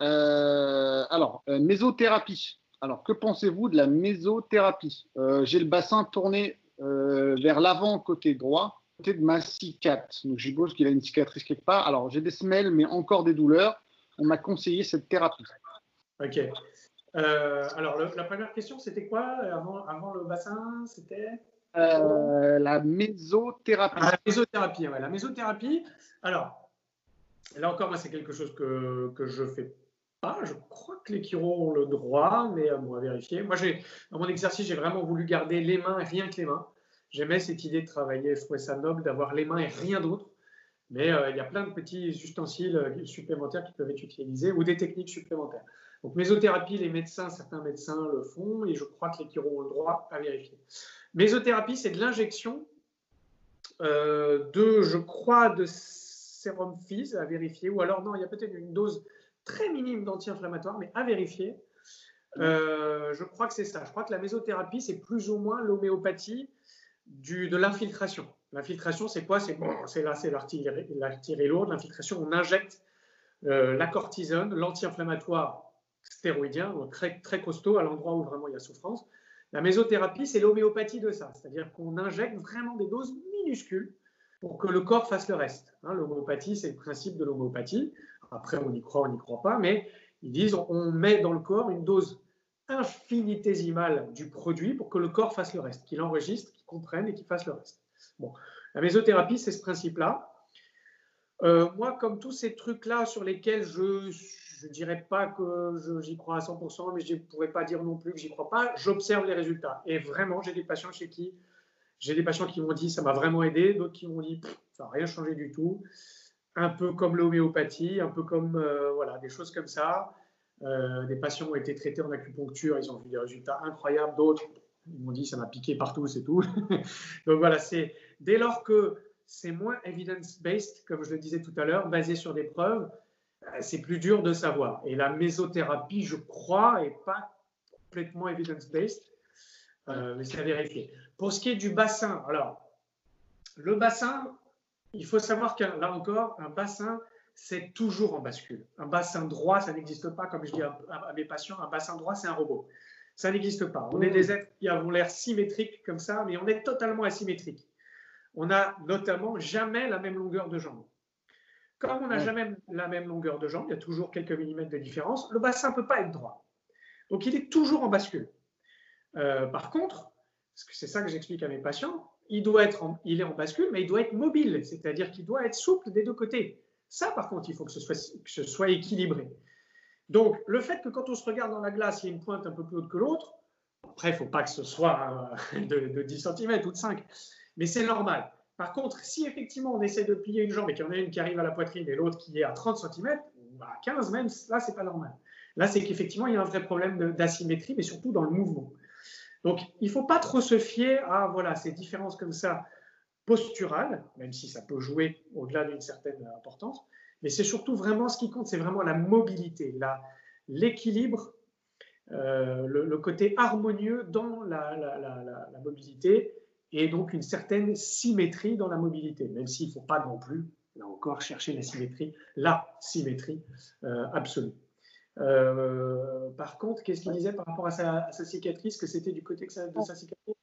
Speaker 2: Euh, alors, euh, mésothérapie. Alors, que pensez-vous de la mésothérapie? J'ai le bassin tourné vers l'avant côté droit, côté de ma cicatrice. Donc, je suppose qu'il a une cicatrice quelque part. Alors, j'ai des semelles, mais encore des douleurs. On m'a conseillé cette thérapie.
Speaker 3: Ok. Euh, alors, la première question, c'était quoi? Avant, le bassin C'était?
Speaker 2: Euh, la mésothérapie.
Speaker 3: Ah, la mésothérapie, ouais. La mésothérapie, alors, là encore, moi, c'est quelque chose que, que je fais Je crois que les chiro ont le droit, mais à moi vérifier. Moi, dans mon exercice, j'ai vraiment voulu garder les mains et rien que les mains. J'aimais cette idée de travailler, je trouvais ça noble d'avoir les mains et rien d'autre. Mais euh, il y a plein de petits ustensiles supplémentaires qui peuvent être utilisés ou des techniques supplémentaires. Donc, mésothérapie, les médecins, certains médecins le font et je crois que les chirurgiens ont le droit à vérifier. Mésothérapie, c'est de l'injection euh, de, je crois, de sérum FIS à vérifier, ou alors non, il y a peut-être une dose très minime d'anti-inflammatoire, mais à vérifier. Euh, je crois que c'est ça. Je crois que la mésothérapie, c'est plus ou moins l'homéopathie de l'infiltration. L'infiltration, c'est quoi? C'est là, c'est l'artillerie lourde. L'infiltration, on injecte euh, la cortisone, l'anti-inflammatoire stéroïdien, très, très costaud à l'endroit où vraiment il y a souffrance. La mésothérapie, c'est l'homéopathie de ça, c'est-à-dire qu'on injecte vraiment des doses minuscules pour que le corps fasse le reste. Hein, l'homéopathie, c'est le principe de l'homéopathie. Après, on y croit, on n'y croit pas, mais ils disent on met dans le corps une dose infinitésimale du produit pour que le corps fasse le reste, qu'il enregistre, qu'il comprenne et qu'il fasse le reste. Bon, la mésothérapie, c'est ce principe-là. Euh, moi, comme tous ces trucs-là sur lesquels je ne dirais pas que j'y crois à 100%, mais je ne pourrais pas dire non plus que j'y crois pas, j'observe les résultats. Et vraiment, j'ai des patients chez qui j'ai des patients qui m'ont dit ça m'a vraiment aidé, d'autres qui m'ont dit ça n'a rien changé du tout. Un peu comme l'homéopathie, un peu comme euh, voilà, des choses comme ça. Euh, des patients ont été traités en acupuncture, ils ont vu des résultats incroyables. D'autres, ils m'ont dit ça m'a piqué partout, c'est tout. Donc voilà, c'est dès lors que c'est moins evidence-based, comme je le disais tout à l'heure, basé sur des preuves, euh, c'est plus dur de savoir. Et la mésothérapie, je crois, est pas complètement evidence-based, mais c'est à vérifier. Pour ce qui est du bassin, alors, le bassin, il faut savoir que là encore, un bassin, c'est toujours en bascule. Un bassin droit, ça n'existe pas, comme je dis à, mes patients, un bassin droit, c'est un robot. Ça n'existe pas. On est des êtres qui avons l'air symétriques comme ça, mais on est totalement asymétriques. On n'a notamment jamais la même longueur de jambe. Comme on n'a jamais la même longueur de jambe, il y a toujours quelques millimètres de différence, le bassin ne peut pas être droit. Donc il est toujours en bascule. Euh, par contre, c'est ça que j'explique à mes patients, il, doit être il est en bascule, mais il doit être mobile, c'est-à-dire qu'il doit être souple des deux côtés. Ça, par contre, il faut que ce soit, équilibré. Donc, le fait que quand on se regarde dans la glace, il y a une pointe un peu plus haute que l'autre, après, il ne faut pas que ce soit euh, de, 10 cm ou de 5, mais c'est normal. Par contre, si effectivement on essaie de plier une jambe et qu'il y en a une qui arrive à la poitrine et l'autre qui est à 30 cm, ou à 15 même, là, c'est pas normal. Là, c'est qu'effectivement, il y a un vrai problème d'asymétrie, mais surtout dans le mouvement. Donc, il ne faut pas trop se fier à voilà, ces différences comme ça posturales, même si ça peut jouer au-delà d'une certaine importance. Mais c'est surtout vraiment ce qui compte, c'est vraiment la mobilité, l'équilibre, euh, le, côté harmonieux dans la, mobilité et donc une certaine symétrie dans la mobilité, même s'il ne faut pas non plus, là encore, chercher la symétrie, la symétrie euh, absolue. Euh, par contre, qu'est-ce qu'il disait par rapport à sa, cicatrice, que c'était du côté de sa, cicatrice?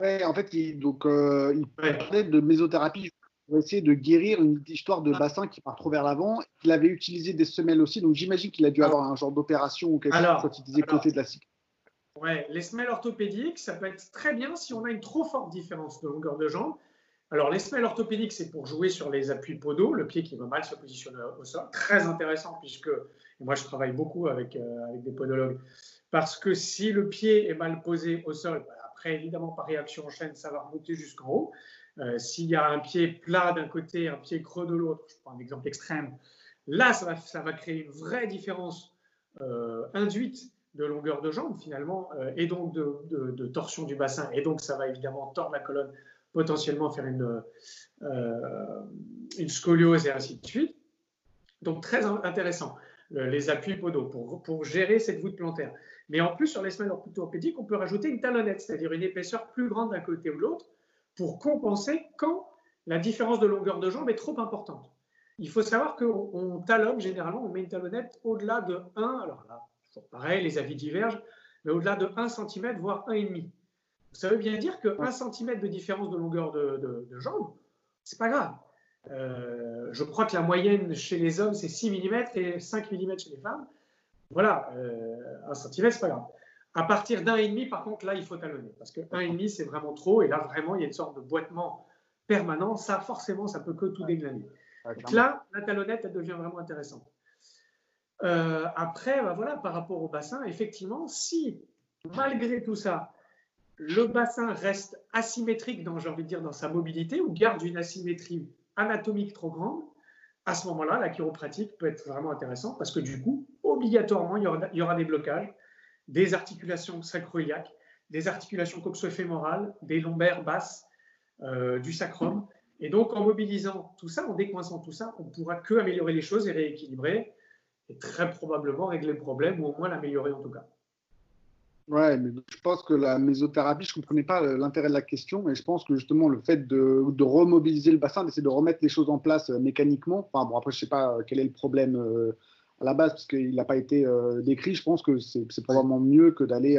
Speaker 2: Ouais, en fait, il, donc, euh, il parlait de mésothérapie pour essayer de guérir une histoire de bassin qui part trop vers l'avant. Il avait utilisé des semelles aussi, donc j'imagine qu'il a dû avoir un genre d'opération ou quelque chose quand il disait côté de la cicatrice.
Speaker 3: Ouais, les semelles orthopédiques, ça peut être très bien si on a une trop forte différence de longueur de jambe. Alors, les semelles orthopédiques, c'est pour jouer sur les appuis podaux, le pied qui va mal se positionner au sol. Très intéressant, puisque moi, je travaille beaucoup avec, euh, avec des podologues, parce que si le pied est mal posé au sol, bah, après, évidemment, par réaction en chaîne, ça va remonter jusqu'en haut. Euh, s'il y a un pied plat d'un côté, un pied creux de l'autre, je prends un exemple extrême, là, ça va, ça va créer une vraie différence euh, induite de longueur de jambe finalement, et donc de, de, torsion du bassin, et donc ça va évidemment tordre la colonne, potentiellement faire une, une scoliose et ainsi de suite. Donc très intéressant les appuis podaux pour, gérer cette voûte plantaire. Mais en plus, sur les semelles orthopédiques, on peut rajouter une talonnette, c'est-à-dire une épaisseur plus grande d'un côté ou l'autre, pour compenser quand la différence de longueur de jambe est trop importante. Il faut savoir qu'on talonne généralement, on met une talonnette au-delà de 1, alors là, pareil, les avis divergent, mais au-delà de 1 cm, voire 1,5. Ça veut bien dire 1 cm de différence de longueur de, de, de jambe, c'est pas grave. Euh, je crois que la moyenne chez les hommes, c'est 6 mm et 5 mm chez les femmes. Voilà, euh, un centimètre, c'est pas grave. À partir d'un et demi, par contre, là, il faut talonner. Parce que un et demi, c'est vraiment trop. Et là, vraiment, il y a une sorte de boitement permanent. Ça, forcément, ça peut que tout déglaner. Donc là, la talonnette, elle devient vraiment intéressante. Euh, après, bah, voilà, par rapport au bassin, effectivement, si malgré tout ça, le bassin reste asymétrique dans, j'ai envie dire, dans sa mobilité ou garde une asymétrie anatomique trop grande, à ce moment-là, la chiropratique peut être vraiment intéressante parce que du coup, obligatoirement, il y aura, des blocages, des articulations sacroiliaques, des articulations coxo-fémorales, des lombaires basses, euh, du sacrum. Et donc, en mobilisant tout ça, en décoinçant tout ça, on pourra que améliorer les choses et rééquilibrer et très probablement régler le problème ou au moins l'améliorer en tout cas.
Speaker 2: Ouais, mais je pense que la mésothérapie, je ne comprenais pas l'intérêt de la question, et je pense que justement le fait de, de remobiliser le bassin, d'essayer de remettre les choses en place euh, mécaniquement, enfin bon, après je ne sais pas euh, quel est le problème euh, à la base, parce qu'il n'a pas été décrit, je pense que c'est probablement mieux que d'aller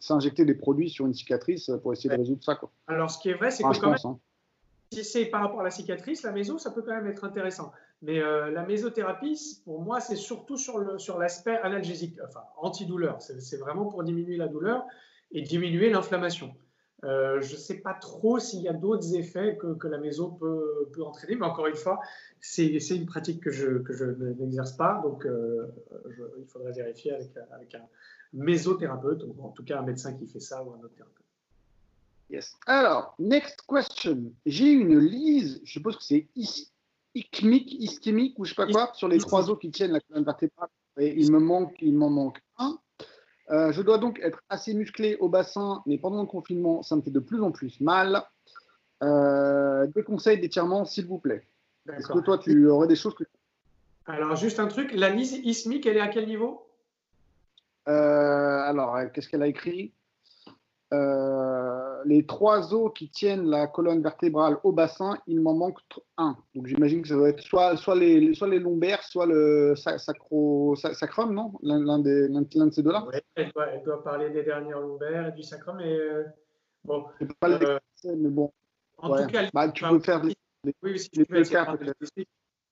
Speaker 2: s'injecter des produits sur une cicatrice pour essayer de résoudre ça. Quoi.
Speaker 3: Alors ce qui est vrai, c'est que quand même, hein. si c'est par rapport à la cicatrice, la méso, ça peut quand même être intéressant. Mais euh, la mésothérapie, pour moi, c'est surtout sur l'aspect analgésique, enfin antidouleur. C'est vraiment pour diminuer la douleur et diminuer l'inflammation. Euh, je ne sais pas trop s'il y a d'autres effets que, la méso peut, entraîner, mais encore une fois, c'est une pratique que je, que je n'exerce pas, donc euh, il faudrait vérifier avec, avec, un mésothérapeute, ou en tout cas un médecin qui fait ça ou un autre thérapeute.
Speaker 2: Yes. Alors, next question. J'ai une lise, je suppose que c'est ici, ischémique, ischémique ou je sais pas quoi, sur les trois os qui tiennent la colonne vertébrale. Et il me manque, il m'en manque un. Euh, je dois donc être assez musclé au bassin, mais pendant le confinement, ça me fait de plus en plus mal. Euh, des conseils d'étirement, s'il vous plaît. Est-ce que toi, tu aurais des choses que.
Speaker 3: Alors, juste un truc, la lise ismique, elle est à quel niveau?
Speaker 2: Euh, Alors, qu'est-ce qu'elle a écrit? Euh, les trois os qui tiennent la colonne vertébrale au bassin, il m'en manque un. Donc j'imagine que ça doit être soit, soit, les, soit les lombaires, soit le sacro, sacrum, non? L'un de ces deux-là?
Speaker 3: Elle, doit, parler des dernières lombaires et du sacrum. Et, euh, bon,
Speaker 2: pas euh, mais bon.
Speaker 3: En tout cas,
Speaker 2: bah, tu peux faire les,
Speaker 3: oui, si tu deux cas.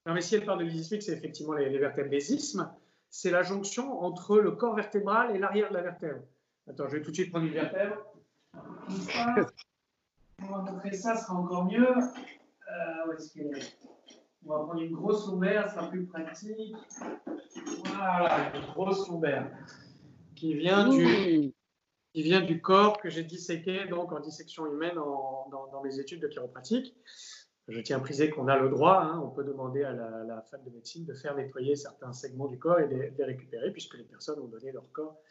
Speaker 3: Non, mais si elle parle de l'ismique, c'est effectivement les, les vertèbres des isthmes. C'est la jonction entre le corps vertébral et l'arrière de la vertèbre. Attends, je vais tout de suite prendre une vertèbre. Va montrer ça, sera encore mieux. Euh, On va prendre une grosse lombaire, ça sera plus pratique. Voilà, une grosse lombaire qui vient du, qui vient du corps que j'ai disséqué donc en dissection humaine en, dans, mes études de chiropratique. Je tiens à préciser qu'on a le droit, hein, on peut demander à la, la, fac de médecine de faire nettoyer certains segments du corps et de les récupérer, puisque les personnes ont donné leur corps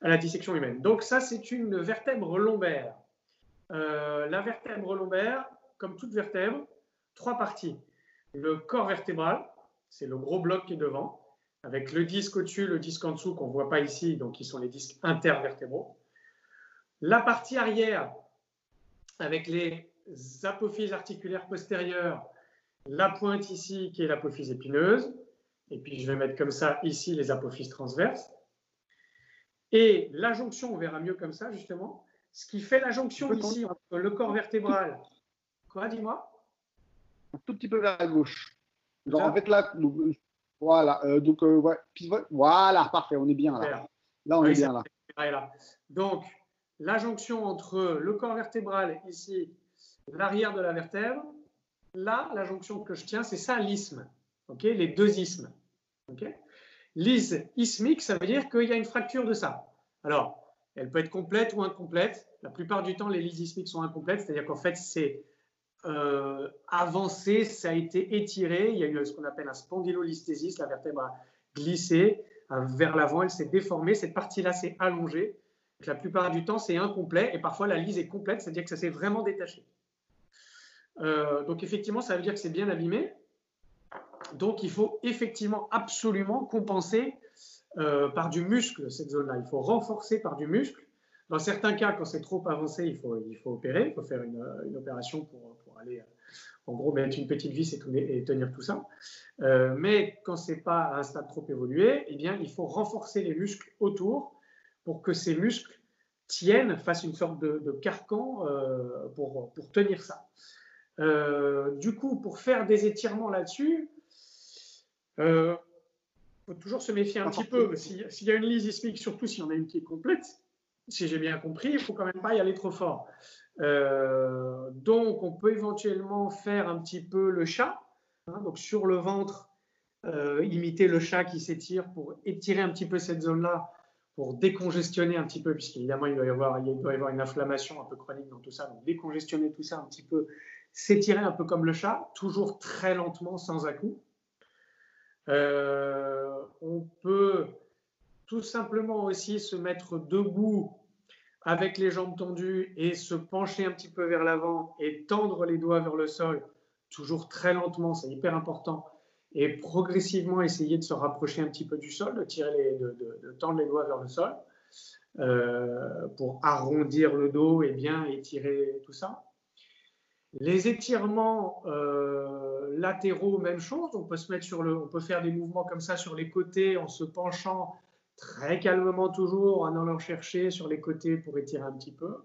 Speaker 3: à la dissection humaine. Donc ça, c'est une vertèbre lombaire. Euh, la vertèbre lombaire, comme toute vertèbre, trois parties. Le corps vertébral, c'est le gros bloc qui est devant, avec le disque au-dessus, le disque en dessous qu'on ne voit pas ici, donc qui sont les disques intervertébraux. La partie arrière, avec les apophyses articulaires postérieures, la pointe ici qui est l'apophyse épineuse, et puis je vais mettre comme ça ici les apophyses transverses. Et la jonction, on verra mieux comme ça, justement. Ce qui fait la jonction ici entre le corps vertébral. Quoi, dis-moi?
Speaker 2: Un tout petit peu vers la gauche. en fait, là, voilà. Euh, donc, euh, voilà, parfait, on est bien là. Là, on est bien là.
Speaker 3: Donc, la jonction entre le corps vertébral, ici, l'arrière de la vertèbre. Là, la jonction que je tiens, c'est ça l'isthme. ok Les deux isthmes. ok? Lise ismique, ça veut dire qu'il y a une fracture de ça. Alors, elle peut être complète ou incomplète. La plupart du temps, les lises ismiques sont incomplètes, c'est-à-dire qu'en fait, c'est euh, avancé, ça a été étiré. Il y a eu ce qu'on appelle un spondylolisthésis, la vertèbre a glissé euh, vers l'avant, elle s'est déformée. Cette partie-là s'est allongée. la plupart du temps, c'est incomplet et parfois la lise est complète, c'est-à-dire que ça s'est vraiment détaché. Euh, donc effectivement, ça veut dire que c'est bien abîmé. Donc, il faut effectivement absolument compenser euh, par du muscle cette zone-là. Il faut renforcer par du muscle. Dans certains cas, quand c'est trop avancé, il faut, opérer, il faut faire une, opération pour, aller, euh, en gros, mettre une petite vis et, tenir tout ça. Euh, mais quand c'est pas à un stade trop évolué, eh bien, il faut renforcer les muscles autour pour que ces muscles tiennent, fassent une sorte de, de carcan pour, tenir ça. Du coup, pour faire des étirements là-dessus, euh, faut toujours se méfier un petit peu. S'il y a une lise ismique, surtout si on a une qui est complète, si j'ai bien compris, il faut quand même pas y aller trop fort. Euh, donc, on peut éventuellement faire un petit peu le chat, hein, donc sur le ventre, euh, imiter le chat qui s'étire pour étirer un petit peu cette zone-là, pour décongestionner un petit peu, puisqu'évidemment, il, doit y avoir, il doit y avoir une inflammation un peu chronique dans tout ça, donc décongestionner tout ça un petit peu, s'étirer un peu comme le chat, toujours très lentement, sans à-coup. Euh, on peut tout simplement aussi se mettre debout avec les jambes tendues et se pencher un petit peu vers l'avant et tendre les doigts vers le sol, toujours très lentement, c'est hyper important, et progressivement essayer de se rapprocher un petit peu du sol, de, tirer les, de, tendre les doigts vers le sol. pour arrondir le dos et bien étirer tout ça. Les étirements latéraux, même chose. On peut se mettre sur le, on peut faire des mouvements comme ça sur les côtés en se penchant très calmement toujours, en allant chercher sur les côtés pour étirer un petit peu.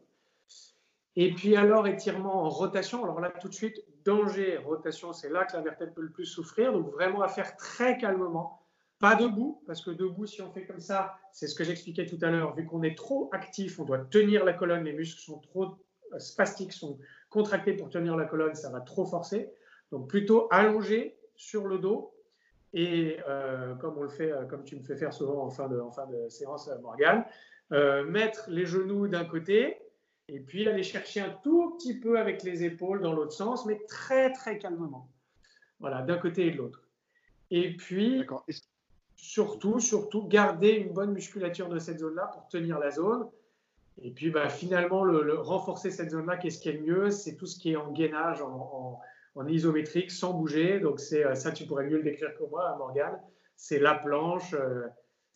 Speaker 3: Et puis alors, étirement en rotation. Alors là, tout de suite, danger, rotation, c'est là que la vertèbre peut le plus souffrir. Donc vraiment à faire très calmement. Pas debout, parce que debout, si on fait comme ça, c'est ce que j'expliquais tout à l'heure, vu qu'on est trop actif, on doit tenir la colonne, les muscles sont trop spastiques, sont contractés pour tenir la colonne, ça va trop forcer. Donc plutôt allongé sur le dos, et euh, comme on le fait, euh, comme tu me fais faire souvent en fin de, en fin de séance, euh, Morgane, mettre les genoux d'un côté et puis aller chercher un tout petit peu avec les épaules dans l'autre sens, mais très très calmement. Voilà, d'un côté et de l'autre. Et puis, surtout, surtout, garder une bonne musculature de cette zone-là pour tenir la zone. Et puis, bah, finalement, le, renforcer cette zone-là, qu'est-ce qui est le mieux? C'est tout ce qui est en gainage, en isométrique sans bouger. Donc, c'est euh, ça, tu pourrais mieux le décrire que moi, Morgane. C'est la planche, euh,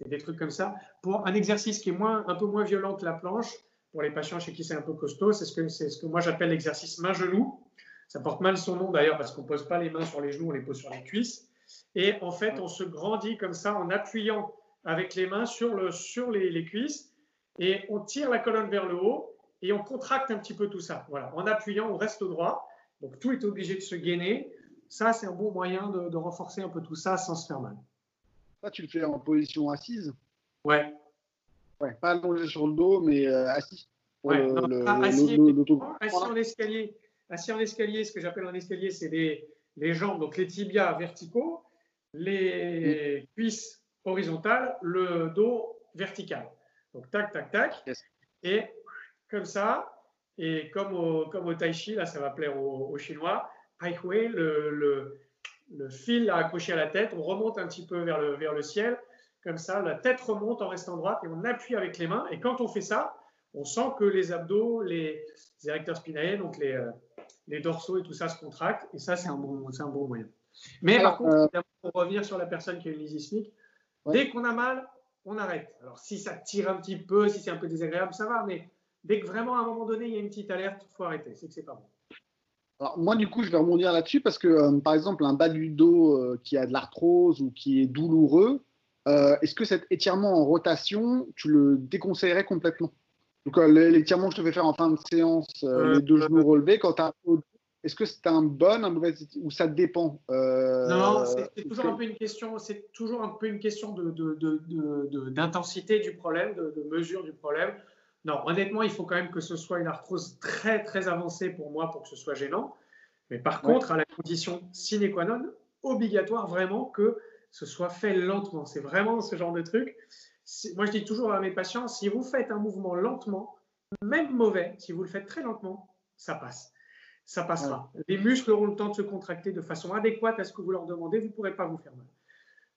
Speaker 3: des trucs comme ça. Pour un exercice qui est moins, un peu moins violent que la planche, pour les patients chez qui c'est un peu costaud, c'est ce que, moi j'appelle l'exercice main-genou. Ça porte mal son nom d'ailleurs parce qu'on ne pose pas les mains sur les genoux, on les pose sur les cuisses. Et en fait, on se grandit comme ça en appuyant avec les mains sur, le, sur les, les cuisses et on tire la colonne vers le haut et on contracte un petit peu tout ça. Voilà. En appuyant, on reste droit donc tout est obligé de se gainer. Ça, c'est un bon moyen de, renforcer un peu tout ça sans se faire mal.
Speaker 2: Ça, tu le fais en position assise?
Speaker 3: Ouais.
Speaker 2: Ouais, pas allongé sur le dos, mais euh, assis.
Speaker 3: Ouais, assis, en escalier. Assis en escalier, ce que j'appelle un escalier, c'est les, les, jambes, donc les tibias verticaux, les cuisses horizontales, le dos vertical. Donc tac, tac, tac. Et comme ça, et comme au, comme au tai chi, là, ça va plaire aux, Chinois, Hai Hui, le, le, le, fil accroché à la tête, on remonte un petit peu vers le, vers le ciel. Comme ça, la tête remonte en restant droite et on appuie avec les mains. Et quand on fait ça, on sent que les abdos, les, érecteurs spinaires, donc les, euh, les, dorsaux et tout ça se contractent. Et ça, c'est un, bon, un bon moyen. Mais par contre, euh, pour revenir sur la personne qui a une lysismique, dès qu'on a mal, on arrête. Alors, si ça tire un petit peu, si c'est un peu désagréable, ça va. Mais dès que vraiment à un moment donné il y a une petite alerte, il faut arrêter. C'est que c'est pas bon.
Speaker 2: Alors, moi, du coup, je vais rebondir là-dessus parce que, euh, par exemple, un bas du dos euh, qui a de l'arthrose ou qui est douloureux, euh, est-ce que cet étirement en rotation, tu le déconseillerais complètement? Donc, l'étirement que je te fais faire en fin de séance, les deux genoux relevés, quand tu as est-ce que c'est un bon, un mauvais ou ça dépend
Speaker 3: Non, c'est toujours un peu une question. C'est toujours un peu une question d'intensité de, de, du problème, de, mesure du problème. Non, honnêtement, il faut quand même que ce soit une arthrose très très avancée pour moi pour que ce soit gênant. Mais par contre, à la condition sine qua non, obligatoire vraiment que ce soit fait lentement. C'est vraiment ce genre de truc. Moi, je dis toujours à mes patients, si vous faites un mouvement lentement, même mauvais, si vous le faites très lentement, ça passe. Ça passera. Les muscles auront le temps de se contracter de façon adéquate à ce que vous leur demandez. Vous ne pourrez pas vous faire mal.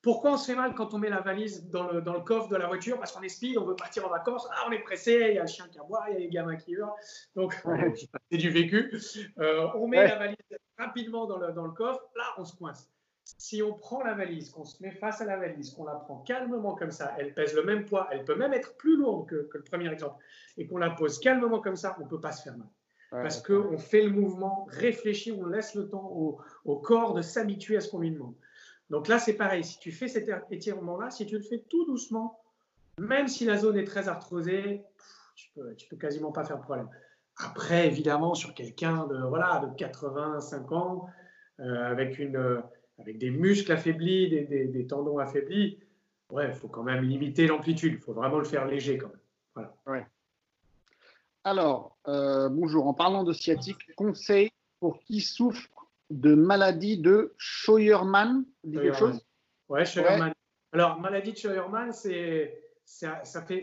Speaker 3: Pourquoi on se fait mal quand on met la valise dans le, dans le coffre de la voiture? Parce qu'on est speed, on veut partir en vacances, ah, on est pressé, il y a le chien qui aboie, il y a les gamins qui hurlent. Donc, c'est du vécu. Euh, on met la valise rapidement dans le, dans le coffre, là, on se coince. Si on prend la valise, qu'on se met face à la valise, qu'on la prend calmement comme ça, elle pèse le même poids, elle peut même être plus lourde que, que le premier exemple, et qu'on la pose calmement comme ça, on ne peut pas se faire mal. Parce qu'on fait le mouvement réfléchi, on laisse le temps au, au corps de s'habituer à ce qu'on lui demande. Donc là, c'est pareil. Si tu fais cet étirement-là, si tu le fais tout doucement, même si la zone est très arthrosée, tu peux, tu peux quasiment pas faire de problème. Après, évidemment, sur quelqu'un de, voilà, de 85 ans, euh, avec, une, avec des muscles affaiblis, des, des, tendons affaiblis, ouais, il faut quand même limiter l'amplitude. Il faut vraiment le faire léger quand même. Voilà.
Speaker 2: Ouais. Alors, euh, bonjour. En parlant de sciatique, conseil pour qui souffre de maladie de Scheuermann. quelque chose
Speaker 3: Ouais, Scheuermann. Alors, maladie de Scheuermann, c'est ça,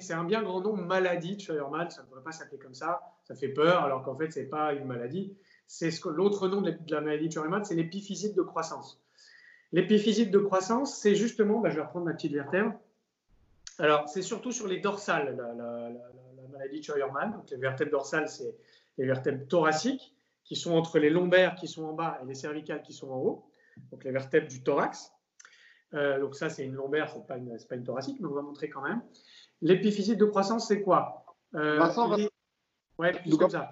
Speaker 3: un bien grand nom, maladie de Scheuermann. Ça ne devrait pas s'appeler comme ça. Ça fait peur, alors qu'en fait, c'est pas une maladie. C'est ce l'autre nom de la maladie de Scheuermann, c'est l'épiphysite de croissance. L'épiphysite de croissance, c'est justement, bah, je vais reprendre ma petite vertèbre. Alors, c'est surtout sur les dorsales, la, la maladie de Scheuermann. Donc, les vertèbres dorsales, c'est les vertèbres thoraciques qui sont entre les lombaires qui sont en bas et les cervicales qui sont en haut, donc les vertèbres du thorax. Euh, donc ça, c'est une lombaire, ce n'est pas, pas, une thoracique, mais on va montrer quand même. L'épiphyse de croissance, c'est quoi?
Speaker 2: Euh, Vincent,
Speaker 3: Ouais, comme ça.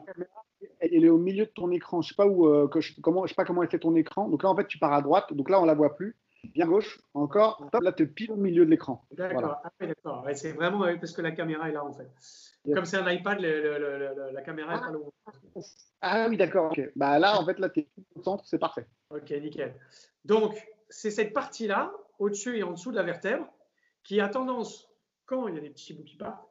Speaker 2: Elle est au milieu de ton écran. Je sais pas où, euh, je, comment, je sais pas comment est fait ton écran. Donc là, en fait, tu pars à droite. Donc là, on la voit plus. Bien gauche, encore. là, tu es pile au milieu de l'écran.
Speaker 3: D'accord. Ah d'accord. c'est vraiment parce que la caméra est là, en fait. Comme c'est un iPad, la caméra est pas loin.
Speaker 2: Ah oui, d'accord. Bah là, en fait, là, tu es au centre, c'est parfait.
Speaker 3: Ok, nickel. Donc, c'est cette partie-là, au-dessus et en dessous de la vertèbre, qui a tendance, quand il y a des petits bouts qui partent,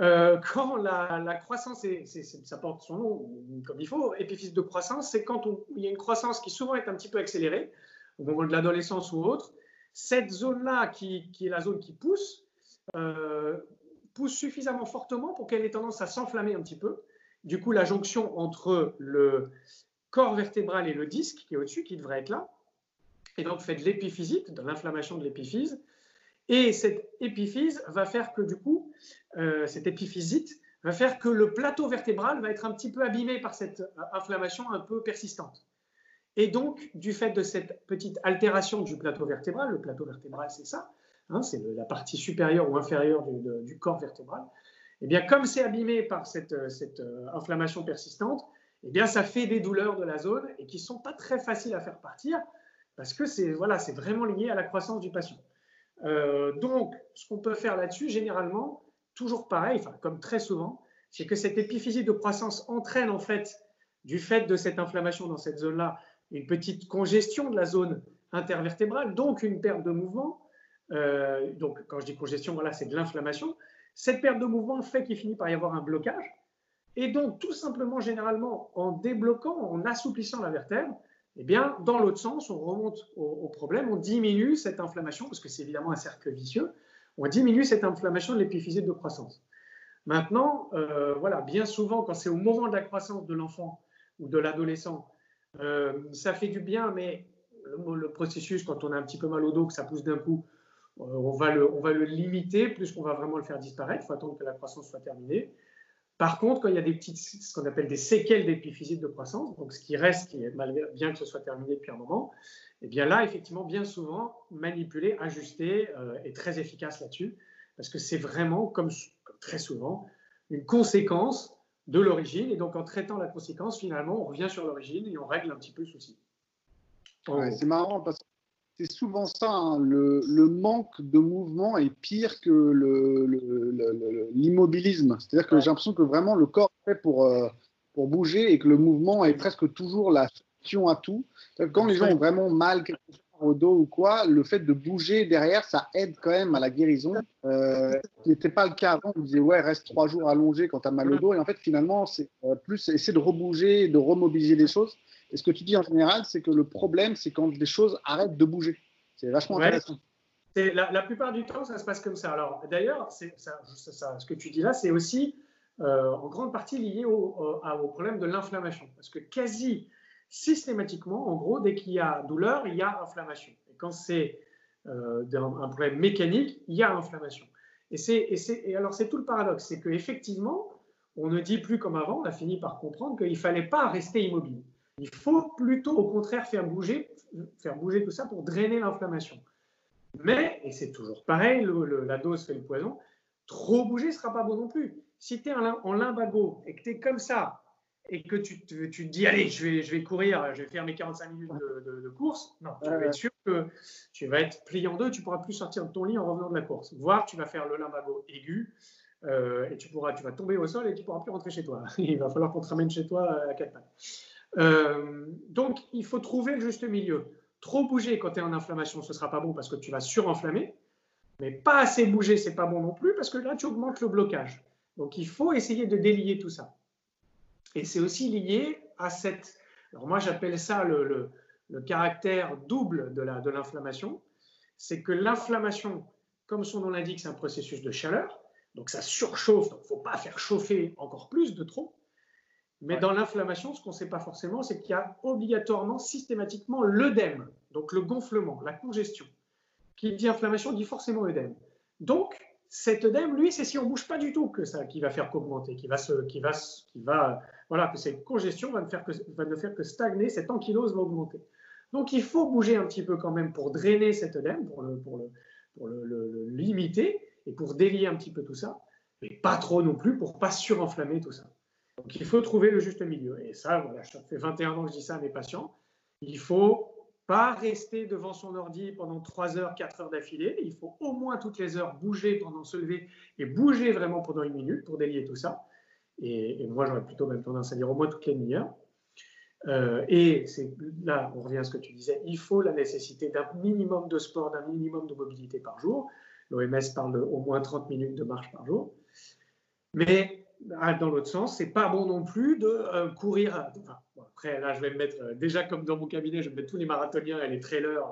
Speaker 3: euh, quand la, croissance, est, ça porte son nom comme il faut, épiphyse de croissance, c'est quand il y a une croissance qui souvent est un petit peu accélérée, au moment de l'adolescence ou autre. Cette zone-là, qui, est la zone qui pousse, euh, pousse suffisamment fortement pour qu'elle ait tendance à s'enflammer un petit peu. Du coup, la jonction entre le corps vertébral et le disque qui est au-dessus, qui devrait être là, et donc fait de l'épiphysite, de l'inflammation de l'épiphyse. Et cette épiphyse va faire que du coup, euh, cette épiphysite va faire que le plateau vertébral va être un petit peu abîmé par cette euh, inflammation un peu persistante. Et donc, du fait de cette petite altération du plateau vertébral, le plateau vertébral c'est ça, hein, c'est la partie supérieure ou inférieure du, corps vertébral, eh bien comme c'est abîmé par cette, euh, cette inflammation persistante, eh bien ça fait des douleurs de la zone et qui ne sont pas très faciles à faire partir parce que c'est voilà, vraiment lié à la croissance du patient. Euh, donc, ce qu'on peut faire là-dessus, généralement, toujours pareil, comme très souvent, c'est que cette épiphysie de croissance entraîne en fait, du fait de cette inflammation dans cette zone-là, une petite congestion de la zone intervertébrale, donc une perte de mouvement. Euh, donc, quand je dis congestion, voilà, c'est de l'inflammation. Cette perte de mouvement fait qu'il finit par y avoir un blocage. Et donc, tout simplement, généralement, en débloquant, en assouplissant la vertèbre, eh bien, dans l'autre sens, on remonte au, problème, on diminue cette inflammation, parce que c'est évidemment un cercle vicieux, on diminue cette inflammation de l'épiphysite de croissance. Maintenant, euh, voilà, bien souvent, quand c'est au moment de la croissance de l'enfant ou de l'adolescent, euh, ça fait du bien, mais le, processus, quand on a un petit peu mal au dos, que ça pousse d'un coup, euh, on, va le, limiter plus qu'on va vraiment le faire disparaître. Il faut attendre que la croissance soit terminée. Par contre, quand il y a des petites, ce qu'on appelle des séquelles d'épiphysite de croissance, donc ce qui reste, qui est bien que ce soit terminé depuis un moment, et eh bien là, effectivement, bien souvent, manipuler, ajuster euh, est très efficace là-dessus, parce que c'est vraiment, comme, très souvent, une conséquence de l'origine. Et donc, en traitant la conséquence, finalement, on revient sur l'origine et on règle un petit peu le souci.
Speaker 2: c'est marrant parce que c'est souvent ça, hein. le, manque de mouvement est pire que l'immobilisme. C'est-à-dire que j'ai l'impression que vraiment le corps est fait pour, euh, pour bouger et que le mouvement est presque toujours la solution à tout. Quand les gens ont vraiment mal quelque au dos ou quoi, le fait de bouger derrière, ça aide quand même à la guérison. Euh, ce n'était pas le cas avant. On disait, ouais, reste trois jours allongé quand tu as mal au dos. Et en fait, finalement, c'est euh, plus essayer de rebouger, de remobiliser les choses. Et ce que tu dis en général, c'est que le problème, c'est quand des choses arrêtent de bouger. C'est vachement intéressant.
Speaker 3: La, la, plupart du temps, ça se passe comme ça. Alors, d'ailleurs, ce que tu dis là, c'est aussi euh, en grande partie lié au, au, problème de l'inflammation. Parce que quasi systématiquement, en gros, dès qu'il y a douleur, il y a inflammation. Et quand c'est euh, un, problème mécanique, il y a inflammation. Et, et, et alors, c'est tout le paradoxe, c'est qu'effectivement, on ne dit plus comme avant, on a fini par comprendre qu'il ne fallait pas rester immobile. Il faut plutôt au contraire faire bouger, faire bouger tout ça pour drainer l'inflammation. Mais, et c'est toujours pareil, la dose fait le poison, trop bouger ne sera pas bon non plus. Si tu es en, limbago et que tu es comme ça, et que tu te, tu dis, allez, je vais, je vais courir, je vais faire mes 45 minutes de, course, non, tu vas être sûr que tu vas être plié en deux, tu pourras plus sortir de ton lit en revenant de la course. Voire tu vas faire le limbago aigu, euh, et tu, pourras, tu vas tomber au sol et tu pourras plus rentrer chez toi. Il va falloir qu'on te ramène chez toi à quatre pattes. Euh, donc, il faut trouver le juste milieu. Trop bouger quand tu es en inflammation, ce ne sera pas bon parce que tu vas surenflammer. Mais pas assez bouger, c'est pas bon non plus parce que là, tu augmentes le blocage. Donc, il faut essayer de délier tout ça. Et c'est aussi lié à cette. Alors, moi, j'appelle ça le, caractère double de l'inflammation. c'est que l'inflammation, comme son nom l'indique, c'est un processus de chaleur. Donc, ça surchauffe. Donc, il ne faut pas faire chauffer encore plus de trop. Mais dans l'inflammation, ce qu'on ne sait pas forcément, c'est qu'il y a obligatoirement, systématiquement, l'œdème, donc le gonflement, la congestion. Qui dit inflammation dit forcément œdème. Donc, cet œdème, lui, c'est si on bouge pas du tout que ça qui va faire qu'augmenter, qui va se, qui va, voilà, que cette congestion va ne faire que, va ne faire que stagner, cette ankylose va augmenter. Donc, il faut bouger un petit peu quand même pour drainer cet œdème, pour le, pour le, pour le limiter. et pour délier un petit peu tout ça, mais pas trop non plus pour pas surenflammer tout ça. Donc il faut trouver le juste milieu. Et ça, voilà, ça fait 21 ans que je dis ça à mes patients. Il faut pas rester devant son ordi pendant 3 heures, 4 heures d'affilée. Il faut au moins toutes les heures bouger pendant se lever et bouger vraiment pendant une minute pour délier tout ça. Et, moi, j'aurais plutôt même tendance à dire au moins toutes les demi-heures. Euh, et là, on revient à ce que tu disais, il faut la nécessité d'un minimum de sport, d'un minimum de mobilité par jour. L'OMS parle au moins 30 minutes de marche par jour. Mais dans l'autre sens, c'est pas bon non plus de euh, courir. après, là, je vais me mettre euh, déjà comme dans mon cabinet, je vais mettre tous les marathoniens et les trailers,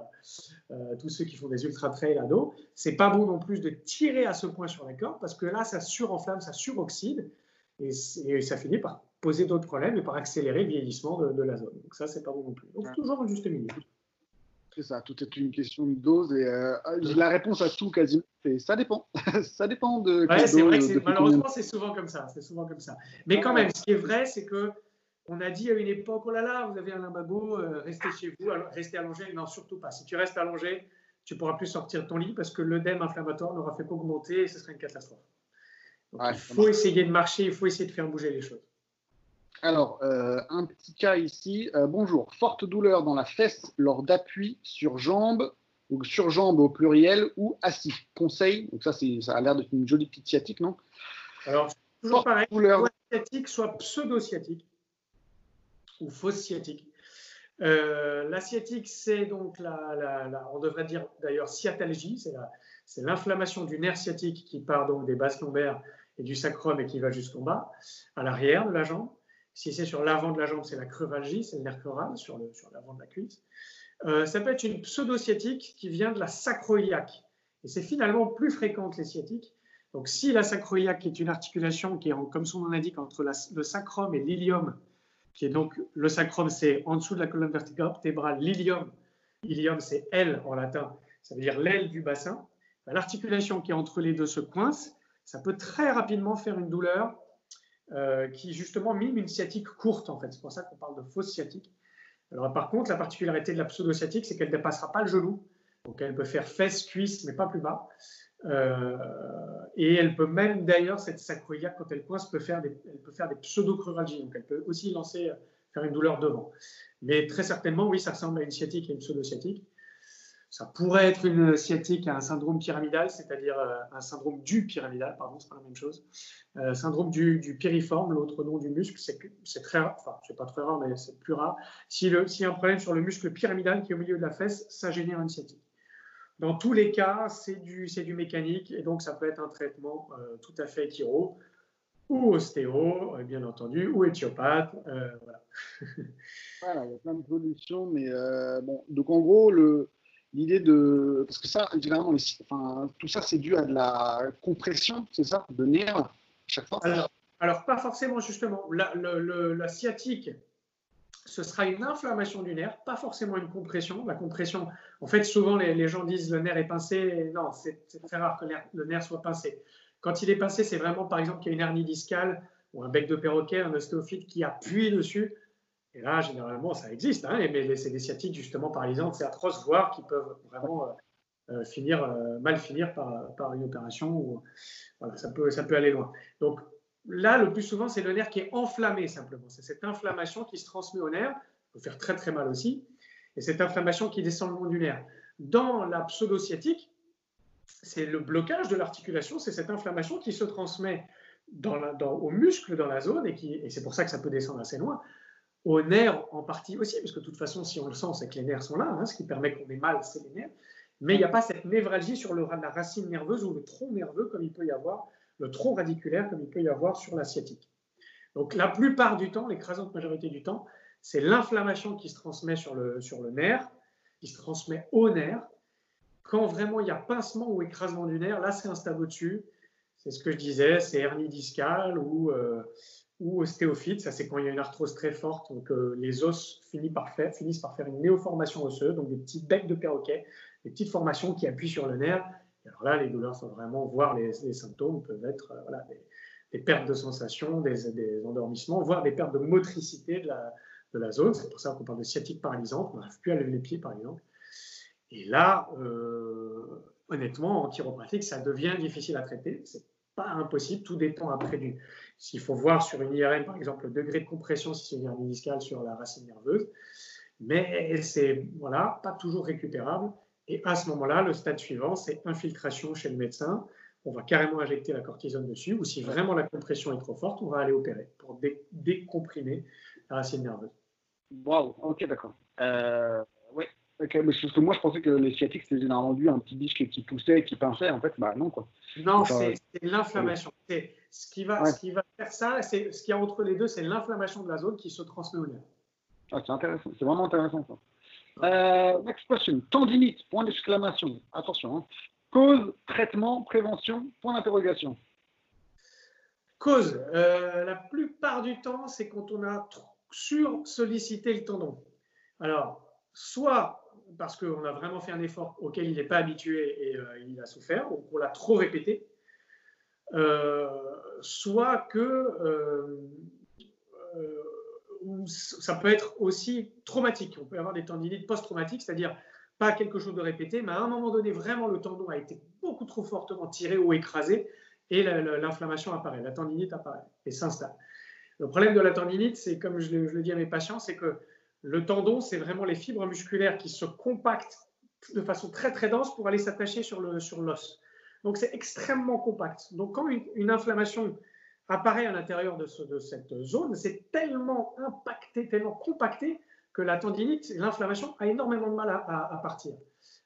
Speaker 3: tous ceux qui font des ultra trails à dos. C'est pas bon non plus de tirer à ce point sur la corde parce que là, ça surenflamme, ça suroxyde et, ça finit par poser d'autres problèmes et par accélérer le vieillissement de, la zone. Donc ça, c'est pas bon non plus. Donc toujours un juste milieu.
Speaker 2: C'est ça, tout est une question de dose et euh, la réponse à tout quasiment, c'est ça dépend. ça dépend de.
Speaker 3: Ouais, c'est vrai que malheureusement c'est souvent comme ça, c'est souvent comme ça. Mais quand même, ce qui est vrai, c'est que on a dit à une époque, oh là là, vous avez un limbago, euh, restez chez vous, restez allongé. Non, surtout pas. Si tu restes allongé, tu pourras plus sortir de ton lit parce que l'œdème inflammatoire n'aura fait qu'augmenter et ce serait une catastrophe il faut essayer de marcher, il faut essayer de faire bouger les choses.
Speaker 2: Alors, euh, un petit cas ici. Euh, bonjour. Forte douleur dans la fesse lors d'appui sur jambe, ou sur jambe au pluriel, ou assis. Conseil. Donc, ça, ça a l'air d'être une jolie petite sciatique, non
Speaker 3: Alors, toujours pareil. Douleur. Soit sciatique, soit pseudo-sciatique, ou fausse sciatique. Euh, la sciatique, c'est donc la, on devrait dire d'ailleurs sciatalgie, c'est l'inflammation du nerf sciatique qui part donc des bases lombaires et du sacrum et qui va jusqu'en bas, à l'arrière de la jambe. Si c'est sur l'avant de la jambe, c'est la crevalgie, c'est le nerf crural sur l'avant de la cuisse. Euh, ça peut être une pseudo-sciatique qui vient de la sacroiliaque. Et c'est finalement plus fréquent que les sciatiques. Donc si la sacroiliaque est une articulation qui est, comme son nom l'indique, entre le sacrum et l'ilium, qui est donc le sacrum, c'est en dessous de la colonne vertébrale, l'ilium. Ilium, c'est L en latin, ça veut dire l'aile du bassin. L'articulation qui est entre les deux se coince ça peut très rapidement faire une douleur euh, qui justement mime une sciatique courte en fait. C'est pour ça qu'on parle de fausse sciatique. Alors par contre, la particularité de la pseudo-sciatique, c'est qu'elle ne dépassera pas le genou. Donc elle peut faire fesse, cuisse, mais pas plus bas. Euh, et elle peut même d'ailleurs, cette sacroiliaque, quand elle coince, peut faire des, elle peut faire des pseudo-cruralgies. Donc elle peut aussi lancer, faire une douleur devant. Mais très certainement, oui, ça ressemble à une sciatique et une pseudo-sciatique. Ça pourrait être une sciatique à un syndrome pyramidal, c'est-à-dire euh, un syndrome du pyramidal, pardon, c'est pas la même chose. Euh, syndrome du, périforme, l'autre nom du muscle, c'est très rare, enfin, c'est pas très rare, mais c'est plus rare. S'il y a un problème sur le muscle pyramidal qui est au milieu de la fesse, ça génère une sciatique. Dans tous les cas, c'est du, du mécanique et donc ça peut être un traitement euh, tout à fait chiro ou ostéo, bien entendu, ou éthiopathe. voilà,
Speaker 2: il y a plein de solutions, mais bon, donc en gros, le, l'idée de. Parce que ça, généralement, tout ça, c'est dû à de la compression, c'est ça, de nerfs, chaque fois
Speaker 3: alors, pas forcément, justement. La, la, sciatique, ce sera une inflammation du nerf, pas forcément une compression. La compression, en fait, souvent, les, gens disent le nerf est pincé. Non, c'est très rare que le nerf soit pincé. Quand il est pincé, c'est vraiment, par exemple, qu'il y a une hernie discale ou un bec de perroquet, un ostéophyte qui appuie dessus. Et là, généralement, ça existe, hein, mais c'est des sciatiques justement paralysantes, c'est atroce, voire qui peuvent vraiment euh, euh, finir, euh, mal finir par, une opération. Voilà, ça, peut, ça peut aller loin. Donc là, le plus souvent, c'est le nerf qui est enflammé simplement. C'est cette inflammation qui se transmet au nerf, peut faire très très mal aussi, et cette inflammation qui descend le long du nerf. Dans la pseudo-sciatique, c'est le blocage de l'articulation, c'est cette inflammation qui se transmet dans dans, au muscle dans la zone, et c'est pour ça que ça peut descendre assez loin aux nerfs en partie aussi, parce que de toute façon, si on le sent, c'est que les nerfs sont là, hein, ce qui permet qu'on ait mal, c'est les nerfs. Mais il n'y a pas cette névralgie sur le, la racine nerveuse ou le tronc nerveux comme il peut y avoir, le tronc radiculaire comme il peut y avoir sur la sciatique. Donc la plupart du temps, l'écrasante majorité du temps, c'est l'inflammation qui se transmet sur le, sur le nerf, qui se transmet au nerf. Quand vraiment il y a pincement ou écrasement du nerf, là c'est un stade au-dessus. C'est ce que je disais, c'est hernie discale ou, euh, ou ostéophyte, ça c'est quand il y a une arthrose très forte, donc euh, les os finissent par, faire, finissent par faire une néoformation osseuse, donc des petits becs de perroquet, des petites formations qui appuient sur le nerf. alors là, les douleurs sont vraiment, voire les, symptômes peuvent être euh, des, pertes de sensation, des, endormissements, voire des pertes de motricité de la, de la zone. C'est pour ça qu'on parle de sciatique paralysante, on n'arrive plus à lever les pieds par exemple. Et là, euh, honnêtement, en chiropratique, ça devient difficile à traiter. C'est pas impossible, tout dépend après du. S'il faut voir sur une IRM, par exemple, le degré de compression, si c'est une hernie discale sur la racine nerveuse, mais c'est voilà, pas toujours récupérable. Et à ce moment-là, le stade suivant, c'est infiltration chez le médecin. On va carrément injecter la cortisone dessus, ou si vraiment la compression est trop forte, on va aller opérer pour décomprimer la racine nerveuse.
Speaker 2: Waouh, ok, d'accord. Euh, oui, ok, mais parce que moi je pensais que les sciatiques c'était généralement dû un petit disque qui poussait, qui pinçait, en fait, bah non quoi.
Speaker 3: Non, c'est l'inflammation. Ce, qui va, ce qui va faire ça, c'est ce qu'il y a entre les deux, c'est l'inflammation de la zone qui se transmet au nerf.
Speaker 2: Ah, c'est intéressant, c'est vraiment intéressant ça. Euh, next question. Tendinite, point d'exclamation. Attention. Hein. Cause, traitement, prévention, point d'interrogation.
Speaker 3: Cause, euh, la plupart du temps, c'est quand on a sur-sollicité le tendon. Alors, soit parce qu'on a vraiment fait un effort auquel il n'est pas habitué et euh, il a souffert, ou qu'on l'a trop répété, soit que ça peut être aussi traumatique. On peut avoir des tendinites post-traumatiques, c'est-à-dire pas quelque chose de répété, mais à un moment donné, vraiment, le tendon a été beaucoup trop fortement tiré ou écrasé et l'inflammation apparaît, la tendinite apparaît et s'installe. Le problème de la tendinite, c'est comme je le, dis à mes patients, c'est que le tendon, c'est vraiment les fibres musculaires qui se compactent de façon très très dense pour aller s'attacher sur l'os. Donc c'est extrêmement compact. Donc quand une inflammation apparaît à l'intérieur de, cette zone, c'est tellement impacté, tellement compacté que la tendinite, l'inflammation a énormément de mal à, partir,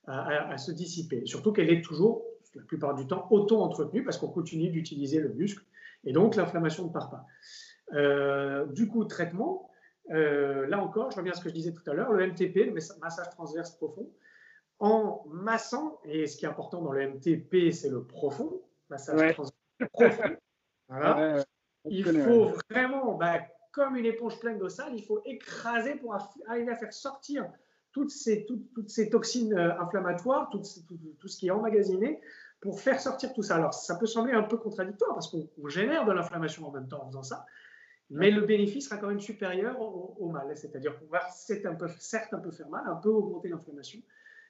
Speaker 3: à, se dissiper. Surtout qu'elle est toujours, la plupart du temps, auto-entretenue parce qu'on continue d'utiliser le muscle et donc l'inflammation ne part pas. Euh, du coup, traitement, euh, là encore, je reviens à ce que je disais tout à l'heure, le MTP, le massage transverse profond, en massant, et ce qui est important dans le MTP, c'est le profond, massage profond, il faut vraiment, bah, comme une éponge pleine d'eau sale, il faut écraser pour arriver à faire sortir toutes ces, toutes, ces toxines euh, inflammatoires, tout, tout, ce qui est emmagasiné, pour faire sortir tout ça. Alors, ça peut sembler un peu contradictoire parce qu'on génère de l'inflammation en même temps en faisant ça, mais le bénéfice sera quand même supérieur au, mal. C'est-à-dire qu'on va un peu, certes un peu faire mal, un peu augmenter l'inflammation,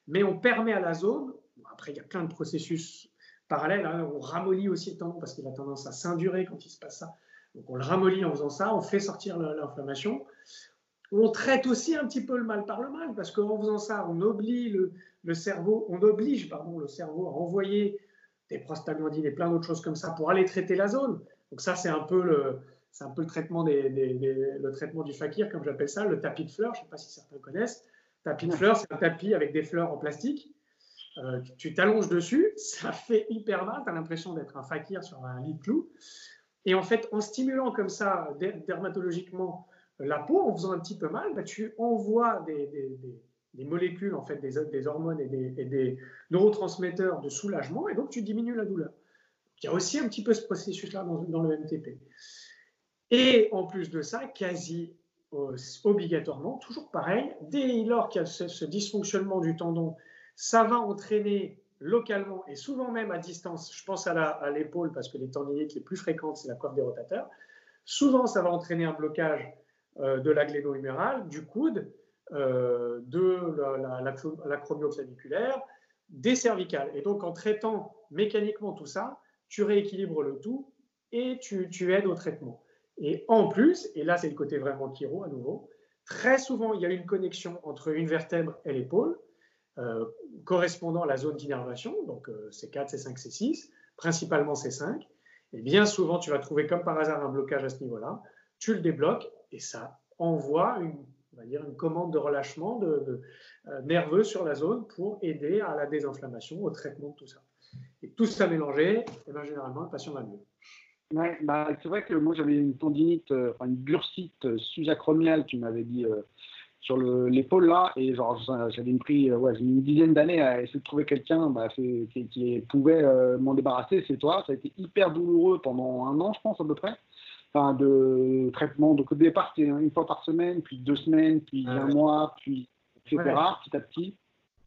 Speaker 3: mais on permet à la zone, après il y a plein de processus parallèle. Hein. on ramollit aussi le tendon parce qu'il a tendance à s'indurer quand il se passe ça. Donc on le ramollit en faisant ça, on fait sortir l'inflammation. On traite aussi un petit peu le mal par le mal parce qu'en faisant ça, on oblige le, cerveau, à envoyer des prostaglandines et plein d'autres choses comme ça pour aller traiter la zone. Donc ça, c'est un peu le traitement du fakir, comme j'appelle ça, le tapis de fleurs. Je ne sais pas si certains connaissent. Tapis de fleurs, c'est un tapis avec des fleurs en plastique euh, tu t'allonges dessus, ça fait hyper mal, tu as l'impression d'être un fakir sur un lit de clous. Et en fait, en stimulant comme ça dermatologiquement la peau, en faisant un petit peu mal, bah, tu envoies des, molécules, en fait, des, hormones et des, neurotransmetteurs de soulagement, et donc tu diminues la douleur. Il y a aussi un petit peu ce processus-là dans, le MTP. Et en plus de ça, quasi euh, obligatoirement, toujours pareil, dès lors qu'il y a ce dysfonctionnement du tendon ça va entraîner localement et souvent même à distance, je pense à l'épaule parce que les tendinites les plus fréquentes, c'est la coiffe des rotateurs. Souvent, ça va entraîner un blocage euh, de la gléno-humérale, du coude, euh, de l'acromioclaviculaire, des cervicales. Et donc, en traitant mécaniquement tout ça, tu rééquilibres le tout et tu, tu aides au traitement. Et en plus, et là c'est le côté vraiment chiro à nouveau, très souvent il y a une connexion entre une vertèbre et l'épaule, euh, correspondant à la zone d'innervation, donc C4, C5, C6, principalement C5. Et bien souvent, tu vas trouver comme par hasard un blocage à ce niveau-là. Tu le débloques et ça envoie une, on va dire une commande de relâchement euh, nerveux sur la zone pour aider à la désinflammation, au traitement de tout ça. Et tout ça mélangé, et eh bien, généralement, le patient va mieux.
Speaker 2: Ouais, bah, c'est vrai que moi j'avais une tendinite, euh, une bursite sous-acromiale, tu m'avais dit sur l'épaule là et genre j'avais pris euh, ouais, une dizaine d'années à essayer de trouver quelqu'un bah, qui, qui, pouvait euh, m'en débarrasser c'est toi. Ça a été hyper douloureux pendant un an je pense à peu près. Enfin de traitement donc au départ c'était une fois par semaine puis deux semaines puis ah un mois puis etc petit à petit.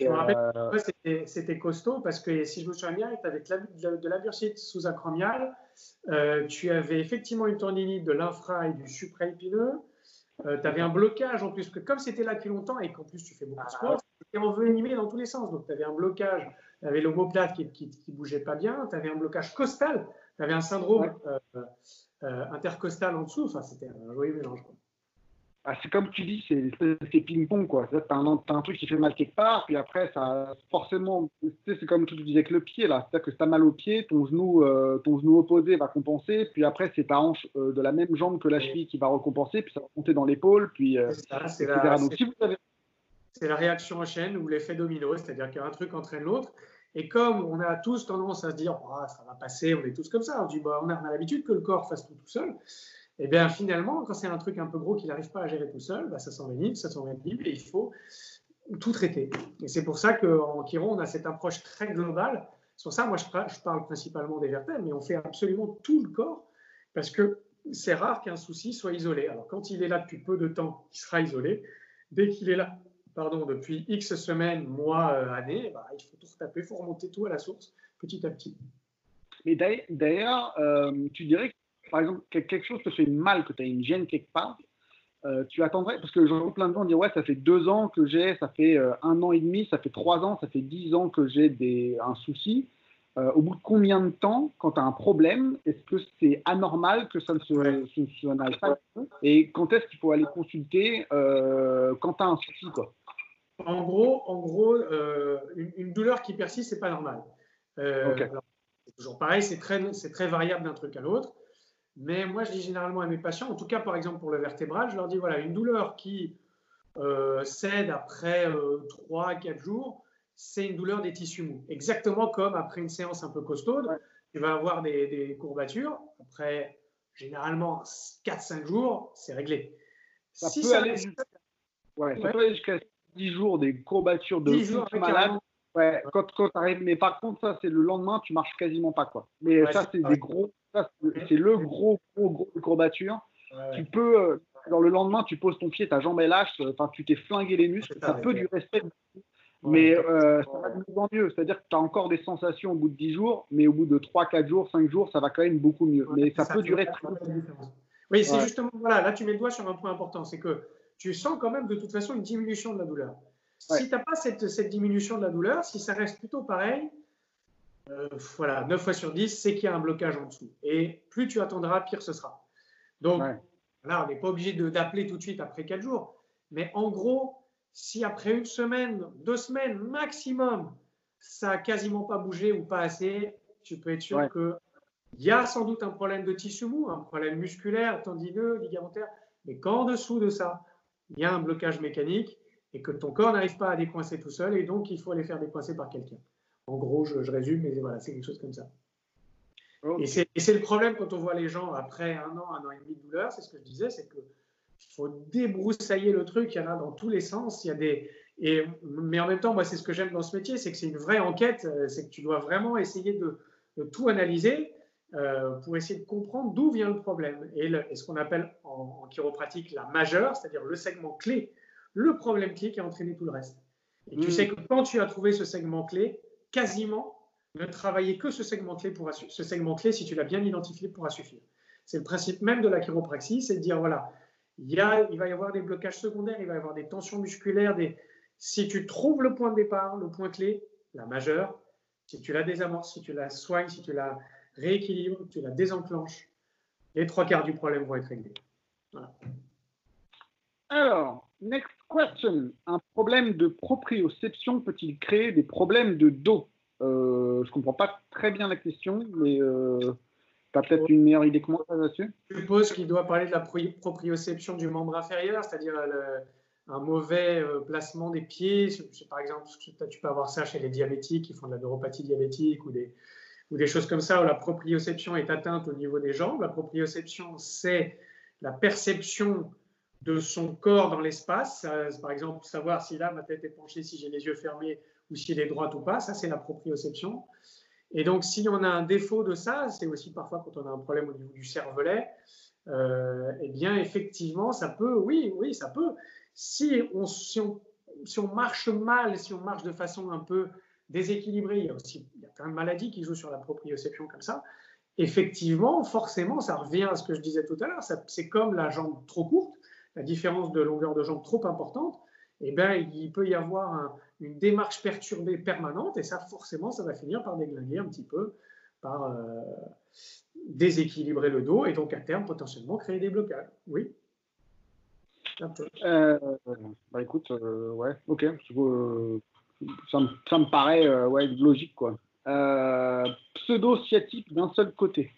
Speaker 3: Je me rappelle, euh, c'était costaud parce que si je me souviens bien, tu avais de, de la bursite sous-acromiale, tu avais effectivement une tendinite de l'infra et du supraépineux, euh, tu avais un blocage en plus, que comme c'était là depuis longtemps et qu'en plus tu fais beaucoup de sport, tu envenimé dans tous les sens. Donc tu avais un blocage tu avais l'omoplate qui ne bougeait pas bien, tu avais un blocage costal, tu avais un syndrome intercostal en dessous. Enfin, c'était un joyeux mélange.
Speaker 2: Ah, c'est comme tu dis, c'est ping-pong, quoi. Tu as, un truc qui fait mal quelque part, puis après, ça forcément, c'est comme tu disais avec le pied, là. C'est-à-dire que si tu as mal au pied, ton genou, euh, ton genou opposé va compenser, puis après, c'est ta hanche euh, de la même jambe que la cheville qui va recompenser, puis ça va monter dans l'épaule, puis. Euh,
Speaker 3: c'est la, la, réaction en chaîne ou l'effet domino, c'est-à-dire qu'un truc entraîne l'autre. Et comme on a tous tendance à se dire, oh, ça va passer, on est tous comme ça, on dit, bah, on a, a l'habitude que le corps fasse tout tout seul. Et eh bien finalement, quand c'est un truc un peu gros qu'il n'arrive pas à gérer tout seul, bah, ça s'envenime, ça s'envenime et il faut tout traiter. Et c'est pour ça qu'en Chiron, on a cette approche très globale. Pour ça, moi, je, parle principalement des vertèbres, mais on fait absolument tout le corps parce que c'est rare qu'un souci soit isolé. Alors, quand il est là depuis peu de temps, il sera isolé. Dès qu'il est là, pardon, depuis X semaines, mois, euh, années, bah, il faut tout retaper, il faut remonter tout à la source, petit à petit.
Speaker 2: Mais d'ailleurs, euh, tu dirais que par exemple, quelque chose te fait mal, que tu as une gêne quelque part, euh, tu attendrais, parce que j'entends plein de gens dire ouais, ça fait deux ans que j'ai, ça fait euh, un an et demi, ça fait trois ans, ça fait dix ans que j'ai des, un souci. Euh, au bout de combien de temps, quand tu as un problème, est-ce que c'est anormal que ça ne se, se, pas? Et quand est-ce qu'il faut aller consulter quand tu as un souci quoi?
Speaker 3: En gros, en gros une, douleur qui persiste, c'est pas normal. c'est toujours pareil, c'est très, très variable d'un truc à l'autre. Mais moi, je dis généralement à mes patients, en tout cas par exemple pour le vertébral, je leur dis voilà, une douleur qui euh, cède après 3 euh, 4 jours, c'est une douleur des tissus mous. Exactement comme après une séance un peu costaude, tu vas avoir des, courbatures. Après, généralement, 4-5 jours, c'est réglé.
Speaker 2: Ça, peut, aller jusqu'à 10 jours des courbatures de 10 jours malade. Ouais, quand, quand arrives, mais par contre, ça, c'est le lendemain, tu marches quasiment pas. quoi. Mais ça, c'est des gros c'est le gros, gros, gros courbature. Tu peux, euh, dans le lendemain, tu poses ton pied, ta jambe est lâche, euh, enfin, tu t'es flingué les muscles, ça, peut du respect. Mais euh, ça va de mieux en mieux. C'est-à-dire que tu as encore des sensations au bout de 10 jours, mais au bout de 3, 4 jours, 5 jours, ça va quand même beaucoup mieux. mais ça, peut durer très longtemps.
Speaker 3: Oui, c'est justement, voilà, là tu mets le doigt sur un point important, c'est que tu sens quand même de toute façon une diminution de la douleur. Si tu n'as pas cette, cette, diminution de la douleur, si ça reste plutôt pareil, euh, voilà, 9 fois sur 10, c'est qu'il y a un blocage en dessous. Et plus tu attendras, pire ce sera. Donc, là, on n'est pas obligé d'appeler tout de suite après 4 jours. Mais en gros, si après une semaine, deux semaines maximum, ça n'a quasiment pas bougé ou pas assez, tu peux être sûr que qu'il y a sans doute un problème de tissu mou, un problème musculaire, tendineux, ligamentaire, mais qu'en dessous de ça, il y a un blocage mécanique et que ton corps n'arrive pas à décoincer tout seul et donc il faut aller faire décoincer par quelqu'un. En gros, je, résume, mais voilà, c'est quelque chose comme ça. Et c'est le problème quand on voit les gens après un an, un an et demi de douleur, c'est ce que je disais, c'est qu'il faut débroussailler le truc, il y en a dans tous les sens, il y a des... Et, mais en même temps, moi, c'est ce que j'aime dans ce métier, c'est que c'est une vraie enquête, euh, c'est que tu dois vraiment essayer de, tout analyser euh, pour essayer de comprendre d'où vient le problème. Et, ce qu'on appelle en, en, chiropratique la majeure, c'est-à-dire le segment clé, le problème clé qui a entraîné tout le reste. Et tu mmh. sais que quand tu as trouvé ce segment clé, quasiment ne travailler que ce segment clé, pour, ce segment clé si tu l'as bien identifié, pourra suffire. C'est le principe même de la chiropraxie, c'est de dire voilà, il, y a, il va y avoir des blocages secondaires, il va y avoir des tensions musculaires. Si tu trouves le point de départ, le point clé, la majeure, si tu la désamorces, si tu la soignes, si tu la rééquilibres, tu la désenclenches, les trois quarts du problème vont être réglés.
Speaker 2: Alors, next question. Un problème de proprioception peut-il créer des problèmes de dos? Euh, Je ne comprends pas très bien la question, mais euh, tu as peut-être une meilleure idée que moi là-dessus?
Speaker 3: Je suppose qu'il doit parler de la proprioception du membre inférieur, c'est-à-dire un mauvais euh, placement des pieds. Par exemple, tu peux avoir ça chez les diabétiques qui font de la neuropathie diabétique ou des, ou des choses comme ça où la proprioception est atteinte au niveau des jambes. La proprioception, c'est la perception de son corps dans l'espace. Par exemple, savoir si là, ma tête est penchée, si j'ai les yeux fermés ou si elle est droite ou pas. Ça, c'est la proprioception. Et donc, si on a un défaut de ça, c'est aussi parfois quand on a un problème au niveau du cervelet, euh, eh bien, effectivement, ça peut, oui, oui, ça peut. Si on, si on, si on marche mal, si on marche de façon un peu déséquilibrée, il y a aussi il y a plein de maladies qui jouent sur la proprioception comme ça. Effectivement, forcément, ça revient à ce que je disais tout à l'heure. C'est comme la jambe trop courte la différence de longueur de jambe trop importante, eh bien, il peut y avoir une démarche perturbée permanente et ça, forcément, ça va finir par déglinguer un petit peu, par euh, déséquilibrer le dos et donc à terme potentiellement créer des blocages. Oui?
Speaker 2: Euh, bah écoute, euh, ouais, ok. ça, me, paraît logique, quoi. Pseudo-sciatique d'un seul côté.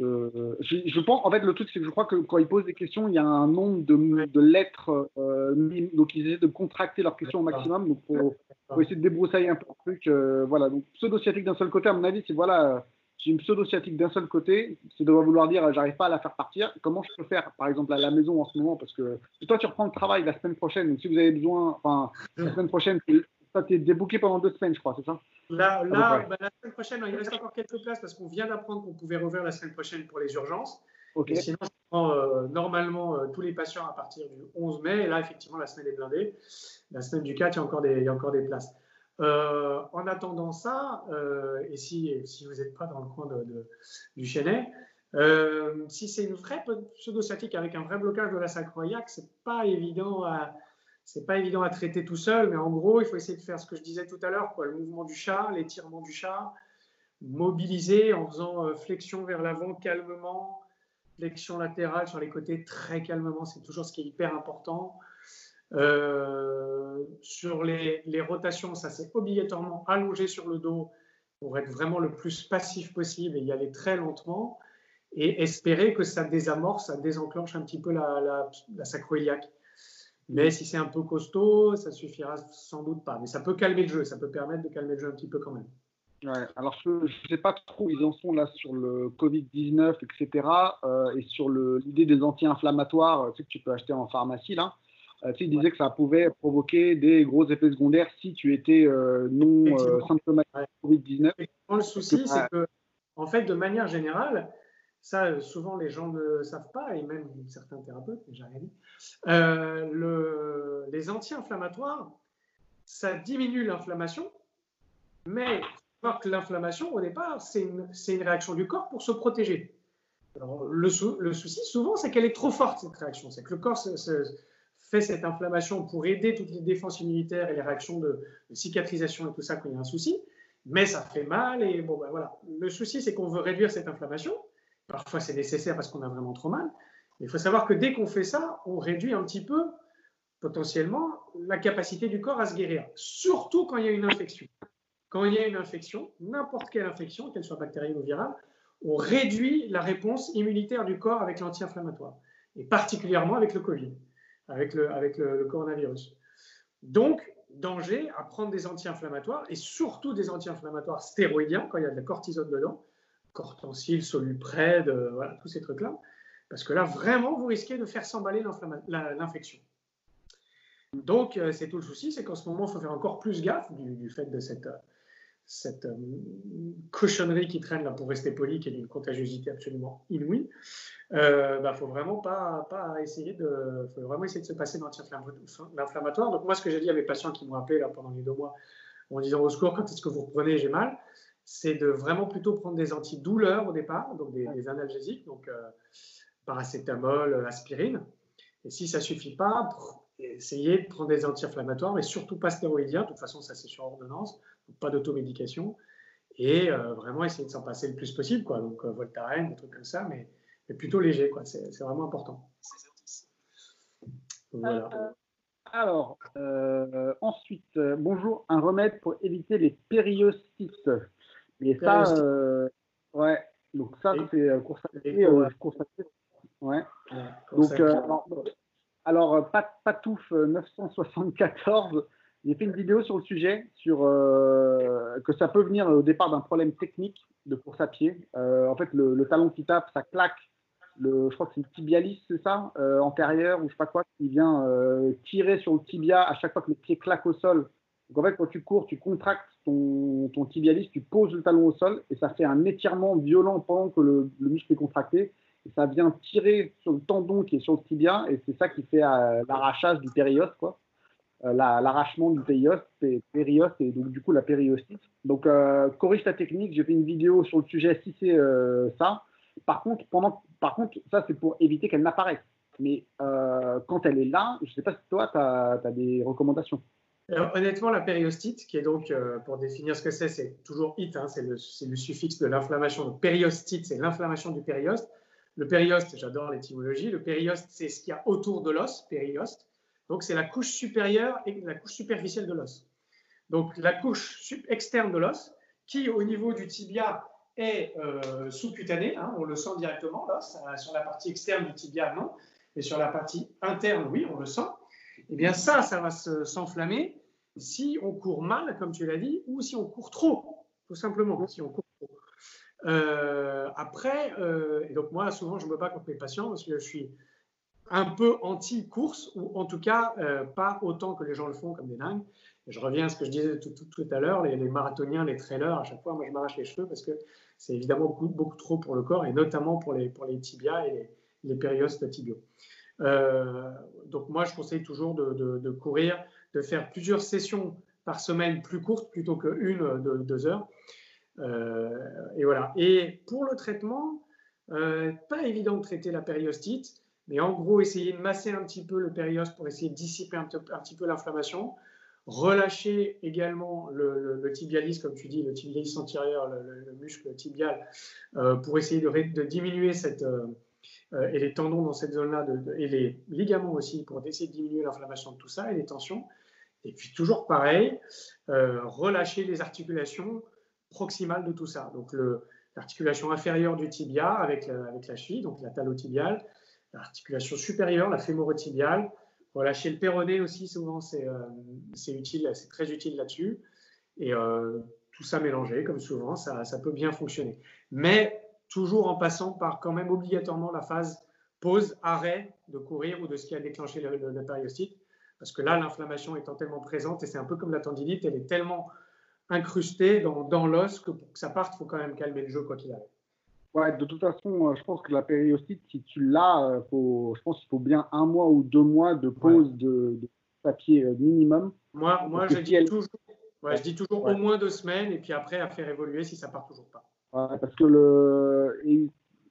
Speaker 2: Je, pense, en fait, le truc, c'est que je crois que quand ils posent des questions, il y a un nombre de, lettres, euh, donc ils essaient de contracter leurs questions au maximum. Donc, faut, essayer de débroussailler un peu le truc. Euh, voilà, donc pseudo-sciatique d'un seul côté, à mon avis, c'est voilà, j'ai une pseudo-sciatique d'un seul côté, ça doit vouloir dire j'arrive pas à la faire partir. Comment je peux faire, par exemple, à la maison en ce moment? Parce que toi, tu reprends le travail la semaine prochaine, donc si vous avez besoin, enfin, la semaine prochaine, ça t'es débouqué pendant deux semaines, je crois, c'est ça?
Speaker 3: Là, là bah, la semaine prochaine, il reste encore quelques places parce qu'on vient d'apprendre qu'on pouvait rouvrir la semaine prochaine pour les urgences. sinon, je prends euh, normalement euh, tous les patients à partir du 11 mai. Et là, effectivement, la semaine est blindée. La semaine du 4, il y a encore des, il y a encore des places. Euh, en attendant ça, et si, si vous n'êtes pas dans le coin de, du Chenet, si c'est une vraie pseudo-sciatique avec un vrai blocage de la sacroiliaque, c'est pas évident à c'est pas évident à traiter tout seul, mais en gros, il faut essayer de faire ce que je disais tout à l'heure, le mouvement du chat, l'étirement du chat, mobiliser en faisant euh, flexion vers l'avant calmement, flexion latérale sur les côtés très calmement, c'est toujours ce qui est hyper important. Euh, sur les, rotations, ça c'est obligatoirement allongé sur le dos pour être vraiment le plus passif possible et y aller très lentement et espérer que ça désamorce, ça désenclenche un petit peu la, la, la. Mais si c'est un peu costaud, ça suffira sans doute pas. Mais ça peut calmer le jeu, ça peut permettre de calmer le jeu un petit peu quand même.
Speaker 2: Ouais, alors je ne sais pas trop où ils en sont là sur le Covid-19, etc. Euh, et sur l'idée des anti-inflammatoires tu sais, que tu peux acheter en pharmacie. Là. Euh, tu sais, ils disaient que ça pouvait provoquer des gros effets secondaires si tu étais euh, non symptomatique Covid-19.
Speaker 3: Le souci, c'est que, en fait, de manière générale, ça, euh, souvent, les gens ne savent pas, et même certains thérapeutes, j'ai rien dit. Euh, le, les anti-inflammatoires, ça diminue l'inflammation, mais que l'inflammation, au départ, c'est une, une, réaction du corps pour se protéger. Le, le, souci, souvent, c'est qu'elle est trop forte, cette réaction. C'est que le corps se, fait cette inflammation pour aider toutes les défenses immunitaires et les réactions de, de, cicatrisation et tout ça quand il y a un souci, mais ça fait mal. Et bon, ben voilà. Le souci, c'est qu'on veut réduire cette inflammation, Parfois, c'est nécessaire parce qu'on a vraiment trop mal. Il faut savoir que dès qu'on fait ça, on réduit un petit peu, potentiellement, la capacité du corps à se guérir. Surtout quand il y a une infection. Quand il y a une infection, n'importe quelle infection, qu'elle soit bactérienne ou virale, on réduit la réponse immunitaire du corps avec l'anti-inflammatoire. Et particulièrement avec le Covid, avec le, avec le coronavirus. Donc, danger à prendre des anti-inflammatoires et surtout des anti-inflammatoires stéroïdiens quand il y a de la cortisone dedans cortencil, soluprède, euh, voilà, tous ces trucs-là. Parce que là, vraiment, vous risquez de faire s'emballer l'infection. Donc, euh, c'est tout le souci, c'est qu'en ce moment, il faut faire encore plus gaffe du, fait de cette, cette euh, cochonnerie qui traîne là pour rester poli, qui est d'une contagiosité absolument inouïe. Il ne bah, faut vraiment pas, pas essayer de, faut vraiment essayer de se passer l'anti-inflammatoire. Donc moi, ce que j'ai dit à mes patients qui m'ont appelé là pendant les deux mois en disant au secours, quand est-ce que vous reprenez, j'ai mal, c'est de vraiment plutôt prendre des antidouleurs au départ, donc des, analgésiques, donc euh, paracétamol, aspirine. Et si ça ne suffit pas, essayez de prendre des anti-inflammatoires, mais surtout pas stéroïdiens. De toute façon, ça c'est sur ordonnance, donc pas d'automédication. Et euh, vraiment essayer de s'en passer le plus possible, quoi. Donc euh, Voltaren, des trucs comme ça, mais, plutôt léger, quoi. C'est vraiment important.
Speaker 2: Voilà. Alors, ensuite, bonjour, un remède pour éviter les périostites. Et ça, euh, ouais, donc ça, c'est euh, course à pied. Euh, ouais. Donc, alors, Pat, Patouf 974, j'ai fait une vidéo sur le sujet, sur que ça peut venir au départ d'un problème technique de course à pied. en fait, le, talon qui tape, ça claque. Le, je crois que c'est le tibialis, c'est ça, antérieur ou je sais pas quoi, qui vient tirer sur le tibia à chaque fois que le pied claque au sol. Donc en fait, quand tu cours, tu contractes ton, ton tibialis, tu poses le talon au sol et ça fait un étirement violent pendant que le, muscle est contracté. Et ça vient tirer sur le tendon qui est sur le tibia et c'est ça qui fait euh, l'arrachage du périos, quoi. Euh, l'arrachement du périos, périos et donc du coup la périostite. Donc euh, corrige ta technique, j'ai fait une vidéo sur le sujet si c'est ça. Par contre, pendant, par contre, ça c'est pour éviter qu'elle n'apparaisse. Mais quand elle est là, je ne sais pas si toi tu as des recommandations.
Speaker 3: Honnêtement, la périostite, qui est donc, euh, pour définir ce que c'est, c'est toujours it, hein, c'est le, suffixe de l'inflammation. Donc, périostite, c'est l'inflammation du périoste. Le périoste, j'adore l'étymologie, le périoste, c'est ce qu'il y a autour de l'os, périoste. Donc, c'est la couche supérieure et la couche superficielle de l'os. Donc, la couche externe de l'os, qui au niveau du tibia est euh, sous-cutanée, hein, on le sent directement, l'os, sur la partie externe du tibia, non, et sur la partie interne, oui, on le sent. Eh bien, ça, ça va s'enflammer si on court mal, comme tu l'as dit, ou si on court trop, tout simplement, si on court trop. Euh, après, euh, et donc moi, souvent, je me bats contre mes patients parce que je suis un peu anti-course, ou en tout cas, euh, pas autant que les gens le font comme des dingues. je reviens à ce que je disais tout, à l'heure, les, marathoniens, les trailers, à chaque fois, moi, je m'arrache les cheveux parce que c'est évidemment beaucoup, beaucoup, trop pour le corps, et notamment pour les, pour les tibias et les, les périostes tibiaux. donc moi, je conseille toujours de, de, de courir de faire plusieurs sessions par semaine plus courtes plutôt qu'une de deux heures. Euh, et voilà. Et pour le traitement, euh, pas évident de traiter la périostite, mais en gros, essayer de masser un petit peu le périoste pour essayer de dissiper un, petit peu l'inflammation. Relâcher également le, tibialis, comme tu dis, le tibialis antérieur, le, muscle tibial, euh, pour essayer de, diminuer cette, et les tendons dans cette zone-là, et les ligaments aussi, pour essayer de diminuer l'inflammation de tout ça et les tensions. Et puis toujours pareil, euh, relâcher les articulations proximales de tout ça. Donc l'articulation inférieure du tibia avec la, avec la cheville, donc la talotibiale, l'articulation supérieure, la fémorotibiale, relâcher le péroné aussi, souvent c'est euh, utile, c'est très utile là-dessus. Et euh, tout ça mélangé, comme souvent, ça, ça, peut bien fonctionner. Mais toujours en passant par quand même obligatoirement la phase pause, arrêt de courir ou de ce qui a déclenché le, le, périostite parce que là, l'inflammation étant tellement présente, et c'est un peu comme la tendinite, elle est tellement incrustée dans, dans l'os que pour que ça parte, il faut quand même calmer le jeu quoi qu'il arrive.
Speaker 2: Ouais, de toute façon, euh, je pense que la périostite, si tu l'as, euh, je pense qu'il faut bien un mois ou deux mois de pause de, papier euh, minimum.
Speaker 3: Moi, moi je, dis toujours, je dis toujours au moins deux semaines et puis après à faire évoluer si ça part toujours pas.
Speaker 2: Ouais, parce que le,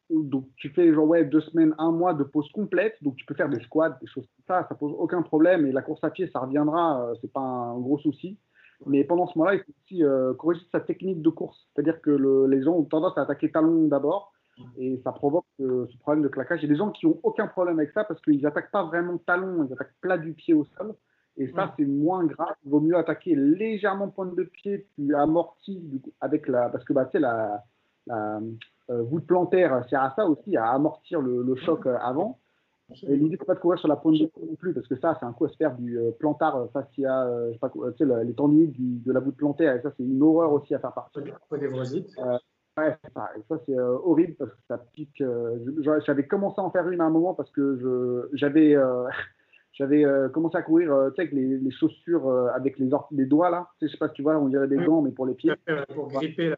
Speaker 2: donc tu fais genre ouais deux semaines, un mois de pause complète, donc tu peux faire des squats, des choses comme ça, ça pose aucun problème et la course à pied ça reviendra, euh, c'est pas un gros souci. Mais pendant ce moment-là, il faut aussi euh, corriger sa technique de course, c'est-à-dire que les gens ont tendance à attaquer talon d'abord et ça provoque euh, ce problème de claquage. Il y a des gens qui ont aucun problème avec ça parce qu'ils attaquent pas vraiment talon, ils attaquent plat du pied au sol. Et ça, c'est moins grave. Il vaut mieux attaquer légèrement pointe de pied, puis amorti avec la. Parce que bah, tu sais, la, la, voûte plantaire sert à ça aussi, à amortir le, choc euh, avant. Et l'idée, c'est pas de courir sur la pointe de pied non plus, parce que ça, c'est un coup à se faire du euh, plantard fascia, je sais pas, tu sais, les tendinites de la voûte plantaire, et ça, c'est une horreur aussi à faire partie.
Speaker 3: Euh,
Speaker 2: ouais, ça. C'est horrible parce que ça pique. j'avais commencé à en faire une à un moment parce que j'avais j'avais commencé à courir tu sais, avec les, chaussures avec les, les doigts là. Tu sais, je sais pas si tu vois, on dirait des gants, mais pour les pieds.
Speaker 3: Pour gripper.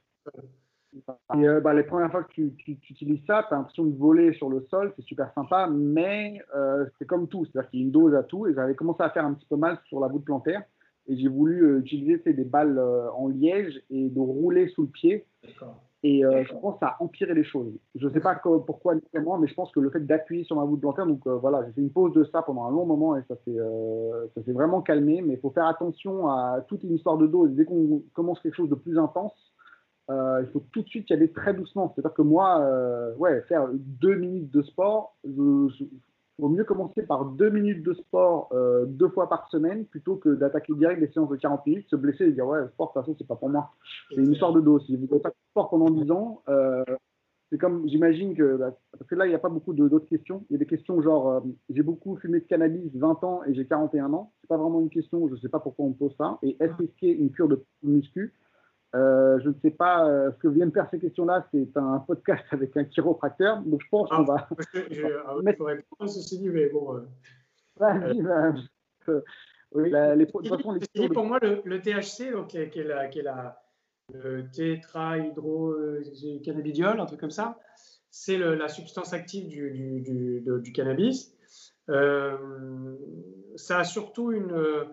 Speaker 2: Et euh, bah, les premières fois que tu, utilises ça, tu as l'impression de voler sur le sol, c'est super sympa, mais euh, c'est comme tout, c'est-à-dire qu'il y a une dose à tout, et j'avais commencé à faire un petit peu mal sur la voûte plantaire, et j'ai voulu euh, utiliser des balles en liège et de rouler sous le pied. Et je pense que ça a empiré les choses. Je ne sais pas pourquoi mais je pense que le fait d'appuyer sur ma voûte plantaire, donc voilà, j'ai fait une pause de ça pendant un long moment et ça s'est vraiment calmé, mais il faut faire attention à toute une histoire de dose. Dès qu'on commence quelque chose de plus intense, euh, il faut tout de suite y aller très doucement. C'est-à-dire que moi, euh, ouais, faire deux minutes de sport, il vaut mieux commencer par deux minutes de sport euh, deux fois par semaine plutôt que d'attaquer direct des séances de 40 minutes, se blesser et dire ouais, le sport, de toute façon, c'est pas pour moi. C'est une histoire de dos. Si vous n'avez pas de sport pendant 10 ans, c'est comme, j'imagine que, bah, parce que là, il n'y a pas beaucoup d'autres questions. Il y a des questions genre, j'ai beaucoup fumé de cannabis 20 ans et j'ai 41 ans. C'est pas vraiment une question, je ne sais pas pourquoi on pose ça. Et est-ce qu'il y a une cure de muscu? Euh, je ne sais pas euh, ce que vient de faire ces questions-là. C'est un podcast avec un chiropracteur. Donc, je pense qu'on va.
Speaker 3: Ah, je, ah, mettre... pas ceci dit, mais bon. Euh,
Speaker 2: Vas-y, bah, oui, la, les, de
Speaker 3: façon, les pour moi, le, le THC, donc, qui, est, qui est la, qui est la le tétrahydrocannabidiol, un truc comme ça, c'est la substance active du, du, du, du cannabis. Euh, ça a surtout une,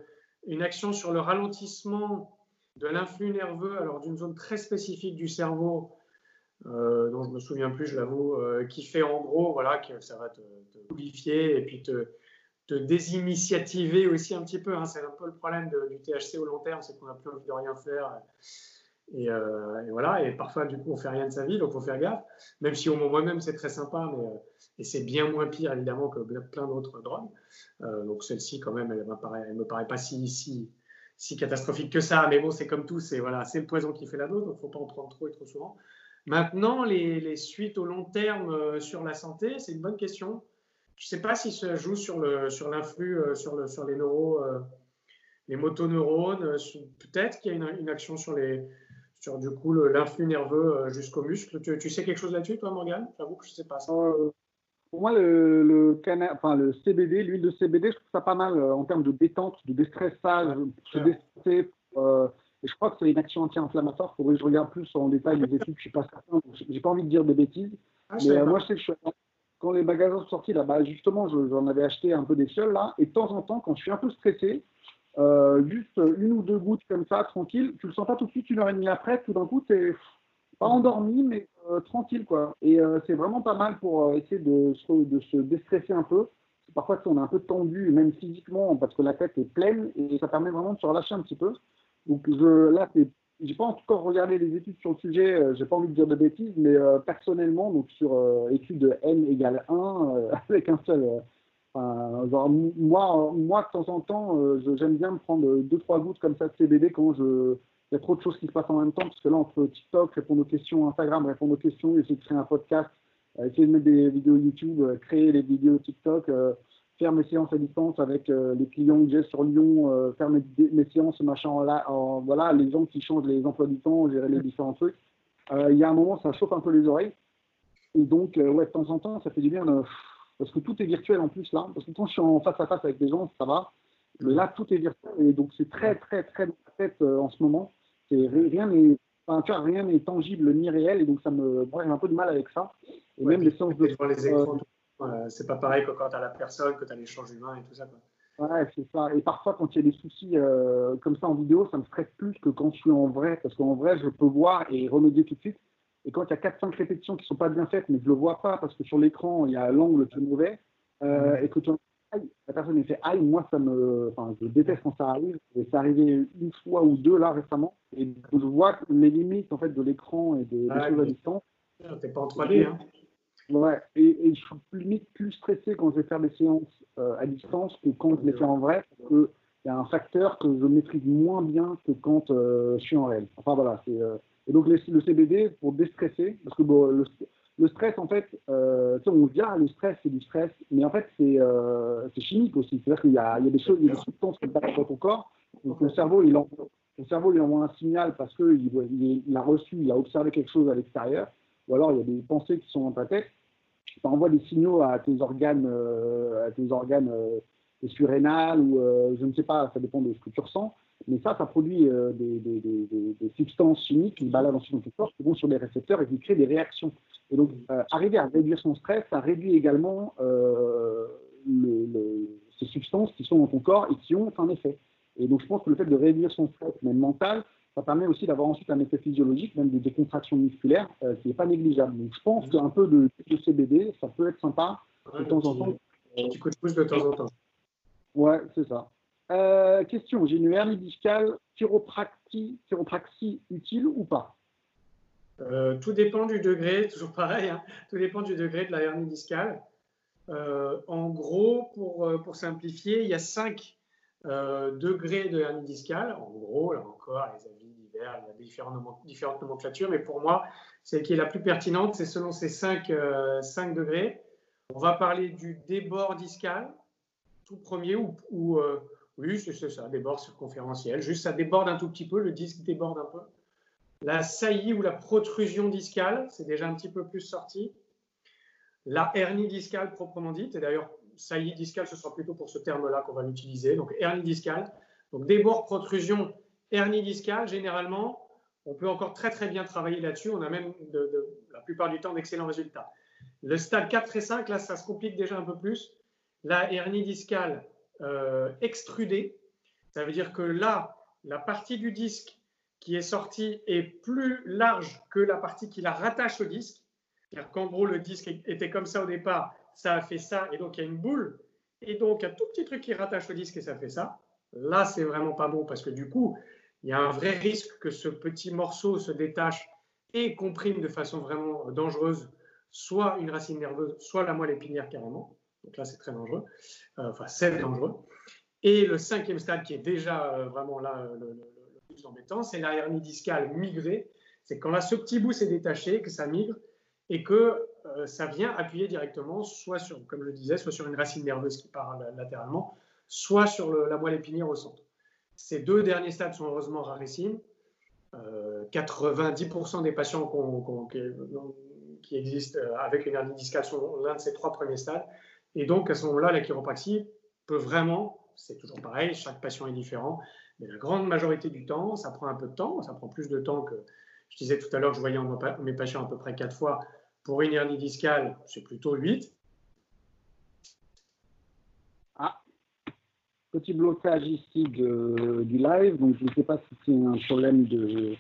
Speaker 3: une action sur le ralentissement de l'influx nerveux, alors d'une zone très spécifique du cerveau, euh, dont je me souviens plus, je l'avoue, euh, qui fait en gros, voilà, que ça va te, te et puis te, désinitiativer aussi un petit peu. Hein. C'est un peu le problème du THC au long terme, c'est qu'on n'a plus envie de rien faire. Euh, et, voilà, et parfois, du coup, on fait rien de sa vie, donc faut faire gaffe. Même si au moi-même, c'est très sympa, mais, et c'est bien moins pire, évidemment, que plein d'autres drogues. Donc celle-ci, quand même, elle me, paraît, me paraît pas si, si, si catastrophique que ça. Mais bon, c'est comme tout, c'est voilà, le poison qui fait la dose, donc il ne faut pas en prendre trop et trop souvent. Maintenant, les, les suites au long terme sur la santé, c'est une bonne question. Je ne sais pas si ça joue sur l'influx, sur, sur, le, sur les neuros, les motoneurones. Peut-être qu'il y a une, action sur les sur du coup l'influx nerveux euh, jusqu'au muscle. Tu, sais quelque chose là-dessus, toi, Morgane? J'avoue que je ne sais pas ça. Euh,
Speaker 2: pour moi, le, le, enfin, le CBD, l'huile de CBD, je trouve ça pas mal euh, en termes de détente, de déstressage, se déstresser. et je crois que c'est une action anti-inflammatoire. Il faudrait que je regarde plus en détail les études, je ne suis pas certain. J'ai pas envie de dire de bêtises. Ah, mais moi, je sais que je quand les magasins sont sortis, là, bah, justement, j'en avais acheté un peu des seuls là. Et de temps en temps, quand je suis un peu stressé, euh, juste une ou deux gouttes comme ça, tranquille. Tu le sens pas tout de suite une heure et demie après, tout d'un coup, tu n'es pas endormi, mais euh, tranquille. quoi. Et euh, c'est vraiment pas mal pour essayer de se, de se déstresser un peu. Parfois, on est un peu tendu, même physiquement, parce que la tête est pleine, et ça permet vraiment de se relâcher un petit peu. Donc je, là, j'ai pas encore regardé les études sur le sujet, j'ai pas envie de dire de bêtises, mais personnellement, donc sur étude de n égale 1, avec un seul moi, moi, de temps en temps, euh, j'aime bien me prendre deux, trois gouttes comme ça de CBD quand je, il y a trop de choses qui se passent en même temps, parce que là, entre TikTok, répondre aux questions, Instagram, répondre aux questions, essayer de créer un podcast, euh, essayer de mettre des vidéos YouTube, euh, créer les vidéos TikTok, faire mes séances à distance avec les clients que j'ai sur Lyon, faire mes, séances, machin, là, voilà, les gens qui changent les emplois du temps, gérer les différents trucs. il y a un moment, ça chauffe un peu les oreilles. Et donc, ouais, de temps en temps, ça fait du bien parce que tout est virtuel en plus là. Parce que quand je suis en face à face avec des gens, ça va. Là, tout est virtuel et donc c'est très, très, très dans la tête euh, en ce moment. Rien n'est, enfin, rien n'est tangible ni réel et donc ça me, j'ai un peu de mal avec ça.
Speaker 3: Et même les séances de. écrans, euh, c'est pas pareil que quand tu as la personne, que tu as l'échange humain et tout ça. Quoi.
Speaker 2: Ouais, c'est ça. Et parfois, quand il y a des soucis euh, comme ça en vidéo, ça me stresse plus que quand je suis en vrai. Parce qu'en vrai, je peux voir et remédier tout de suite. Et quand il y a 4-5 répétitions qui ne sont pas bien faites, mais je ne le vois pas parce que sur l'écran, il y a l'angle qui est mauvais, euh, et que tu la personne fait aïe, moi, ça me, enfin, je déteste quand ça arrive. Et c'est arrivé une fois ou deux là récemment. Et je vois les limites en fait de l'écran et de, des ah, choses à distance.
Speaker 3: T'es pas en 3D, hein.
Speaker 2: Ouais, et, je suis limite plus stressé quand je vais faire des séances euh, à distance que quand je les fais en vrai, parce qu'il y a un facteur que je maîtrise moins bien que quand euh, je suis en réel. Enfin voilà, c'est et donc le, CBD pour déstresser, parce que le, stress en fait, euh, on se dit le stress c'est du stress, mais en fait c'est euh, chimique aussi. C'est-à-dire qu'il y, a des choses, il y a des substances qui passent dans ton corps. Donc le cerveau il envoie, le il envoie un signal parce qu'il il, a reçu, il a observé quelque chose à l'extérieur, ou alors il y a des pensées qui sont dans ta tête. Ça envoie des signaux à tes organes, euh, à tes organes euh, surrénales ou je ne sais pas, ça dépend de ce que tu ressens. Mais ça, ça produit euh, des, des, des, des, substances chimiques qui baladent ensuite dans ton corps, qui vont sur des récepteurs et qui créent des réactions. Et donc, euh, arriver à réduire son stress, ça réduit également euh, le, ces substances qui sont dans ton corps et qui ont un effet. Et donc, je pense que le fait de réduire son stress, même mental, ça permet aussi d'avoir ensuite un effet physiologique, même des décontractions musculaires, qui n'est pas négligeable. Donc, je pense qu'un peu de, de, CBD, ça peut être sympa de temps en temps.
Speaker 3: Tu coup de temps en temps.
Speaker 2: Ouais, c'est ça. Euh, question, j'ai une hernie discale, chiropraxie, chiropraxie utile ou pas?
Speaker 3: Euh, Tout dépend du degré, toujours pareil, hein. tout dépend du degré de la hernie discale. Euh, en gros, pour, pour, simplifier, il y a 5 degrés de hernie discale. En gros, là encore, les avis divers, il y a différentes, nomenclatures, mais pour moi, celle qui est la plus pertinente, c'est selon ces 5, 5 degrés. On va parler du débord discal, tout premier, ou, ou oui, c'est ça, débord circonférentiel. Juste, ça déborde un tout petit peu, le disque déborde un peu. La saillie ou la protrusion discale, c'est déjà un petit peu plus sorti. La hernie discale proprement dite, et d'ailleurs, saillie discale, ce sera plutôt pour ce terme-là qu'on va l'utiliser. Donc, hernie discale. Donc, débord, protrusion, hernie discale, généralement, on peut encore très très bien travailler là-dessus. On a même la plupart du temps d'excellents résultats. Le stade 4 et 5, là, ça se complique déjà un peu plus. La hernie discale, euh, extrudé. Ça veut dire que là, la partie du disque qui est sortie est plus large que la partie qui la rattache au disque. C'est-à-dire qu'en gros, le disque était comme ça au départ, ça a fait ça, et donc il y a une boule et donc un tout petit truc qui rattache au disque et ça fait ça. Là, c'est vraiment pas bon parce que du coup, il y a un vrai risque que ce petit morceau se détache et comprime de façon vraiment dangereuse soit une racine nerveuse, soit la moelle épinière carrément. Donc là, c'est très dangereux. Euh, enfin, c'est dangereux. Et le cinquième stade, qui est déjà euh, vraiment là euh, le, plus embêtant, c'est la hernie discale migrée. C'est quand là, ce petit bout s'est détaché, que ça migre et que ça vient appuyer directement, soit sur, comme je le disais, soit sur une racine nerveuse qui part latéralement, soit sur la moelle épinière au centre. Ces deux derniers stades sont heureusement rarissimes. 90% des patients qui existent avec une hernie discale sont l'un de ces trois premiers stades. Et donc, à ce moment-là, la chiropraxie peut vraiment, c'est toujours pareil, chaque patient est différent, mais la grande majorité du temps, ça prend un peu de temps, ça prend plus de temps que, je disais tout à l'heure que je voyais mes patients à peu près quatre fois. Pour une hernie discale, c'est plutôt 8.
Speaker 2: Ah, petit blocage ici de, du live, donc je ne sais pas si c'est un problème de...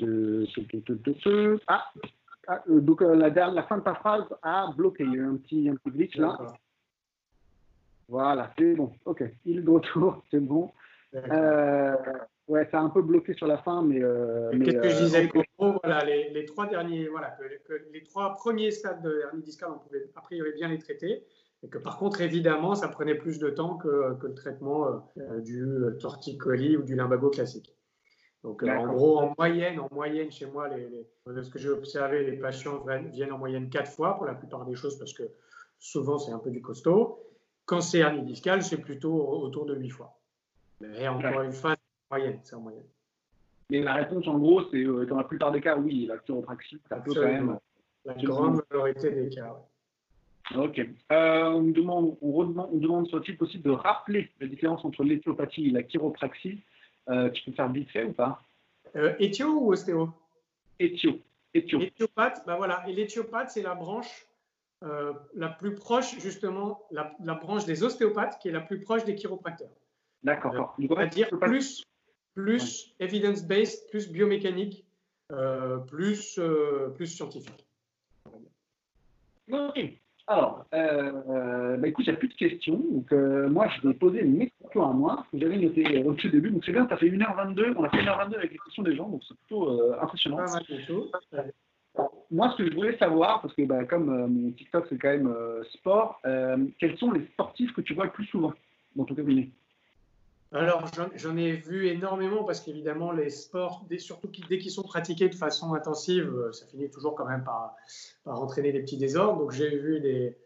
Speaker 2: de... Ah, ah, euh, donc euh, la, la, fin de ta phrase a bloqué. Il y a eu un petit, un petit glitch là. Voilà, c'est bon. Ok, il est de retour, c'est bon. Euh, ouais, ça a un peu bloqué sur la fin, mais.
Speaker 3: Qu'est-ce que je disais voilà, les, les, trois derniers, voilà, que, les trois premiers stades de hernie discale, on pouvait a priori bien les traiter. Et que par contre, évidemment, ça prenait plus de temps que, que le traitement du torticolis ou du limbago classique. Donc, euh, en gros, en moyenne, en moyenne, chez moi, les, ce que j'ai observé, les patients viennent en moyenne quatre fois pour la plupart des choses parce que souvent, c'est un peu du costaud. Quand c'est hernie discale, c'est plutôt autour de huit fois. Mais encore une fois, c'est en moyenne. C'est en moyenne.
Speaker 2: Mais la réponse, en gros, c'est euh, dans la plupart des cas, oui, la chiropraxie, ça peut quand même.
Speaker 3: La grande majorité des cas,
Speaker 2: Ok. Euh, on, demande, on, demande, soit-il possible de rappeler la différence entre l'éthiopathie et la chiropraxie? Euh, tu peux faire vite fait ou pas
Speaker 3: euh, Éthio ou ostéo?
Speaker 2: Éthio. Éthio.
Speaker 3: Éthiopathe, bah voilà. Et l'éthiopathe, c'est la branche euh, la plus proche, justement, la, branche des ostéopathes qui est la plus proche des chiropracteurs.
Speaker 2: D'accord.
Speaker 3: Euh, C'est-à-dire plus, plus evidence-based, plus biomécanique, plus, plus scientifique.
Speaker 2: Ok. Alors, euh, bah écoute, il n'y a plus de questions. Donc, euh, moi, je vais poser mes questions à moi, que j'avais noté euh, au tout début. Donc, c'est bien, ça fait 1h22. On a fait 1h22 avec les questions des gens, donc c'est plutôt euh, impressionnant. Moi, ce que je voulais savoir, parce que bah, comme mon TikTok, c'est quand même sport, quels sont les sportifs que tu vois le plus souvent dans ton cabinet?
Speaker 3: Alors, j'en ai vu énormément parce qu'évidemment, les sports, surtout dès qu'ils sont pratiqués de façon intensive, euh, ça finit toujours quand même par, entraîner des petits désordres. Donc, j'ai vu des.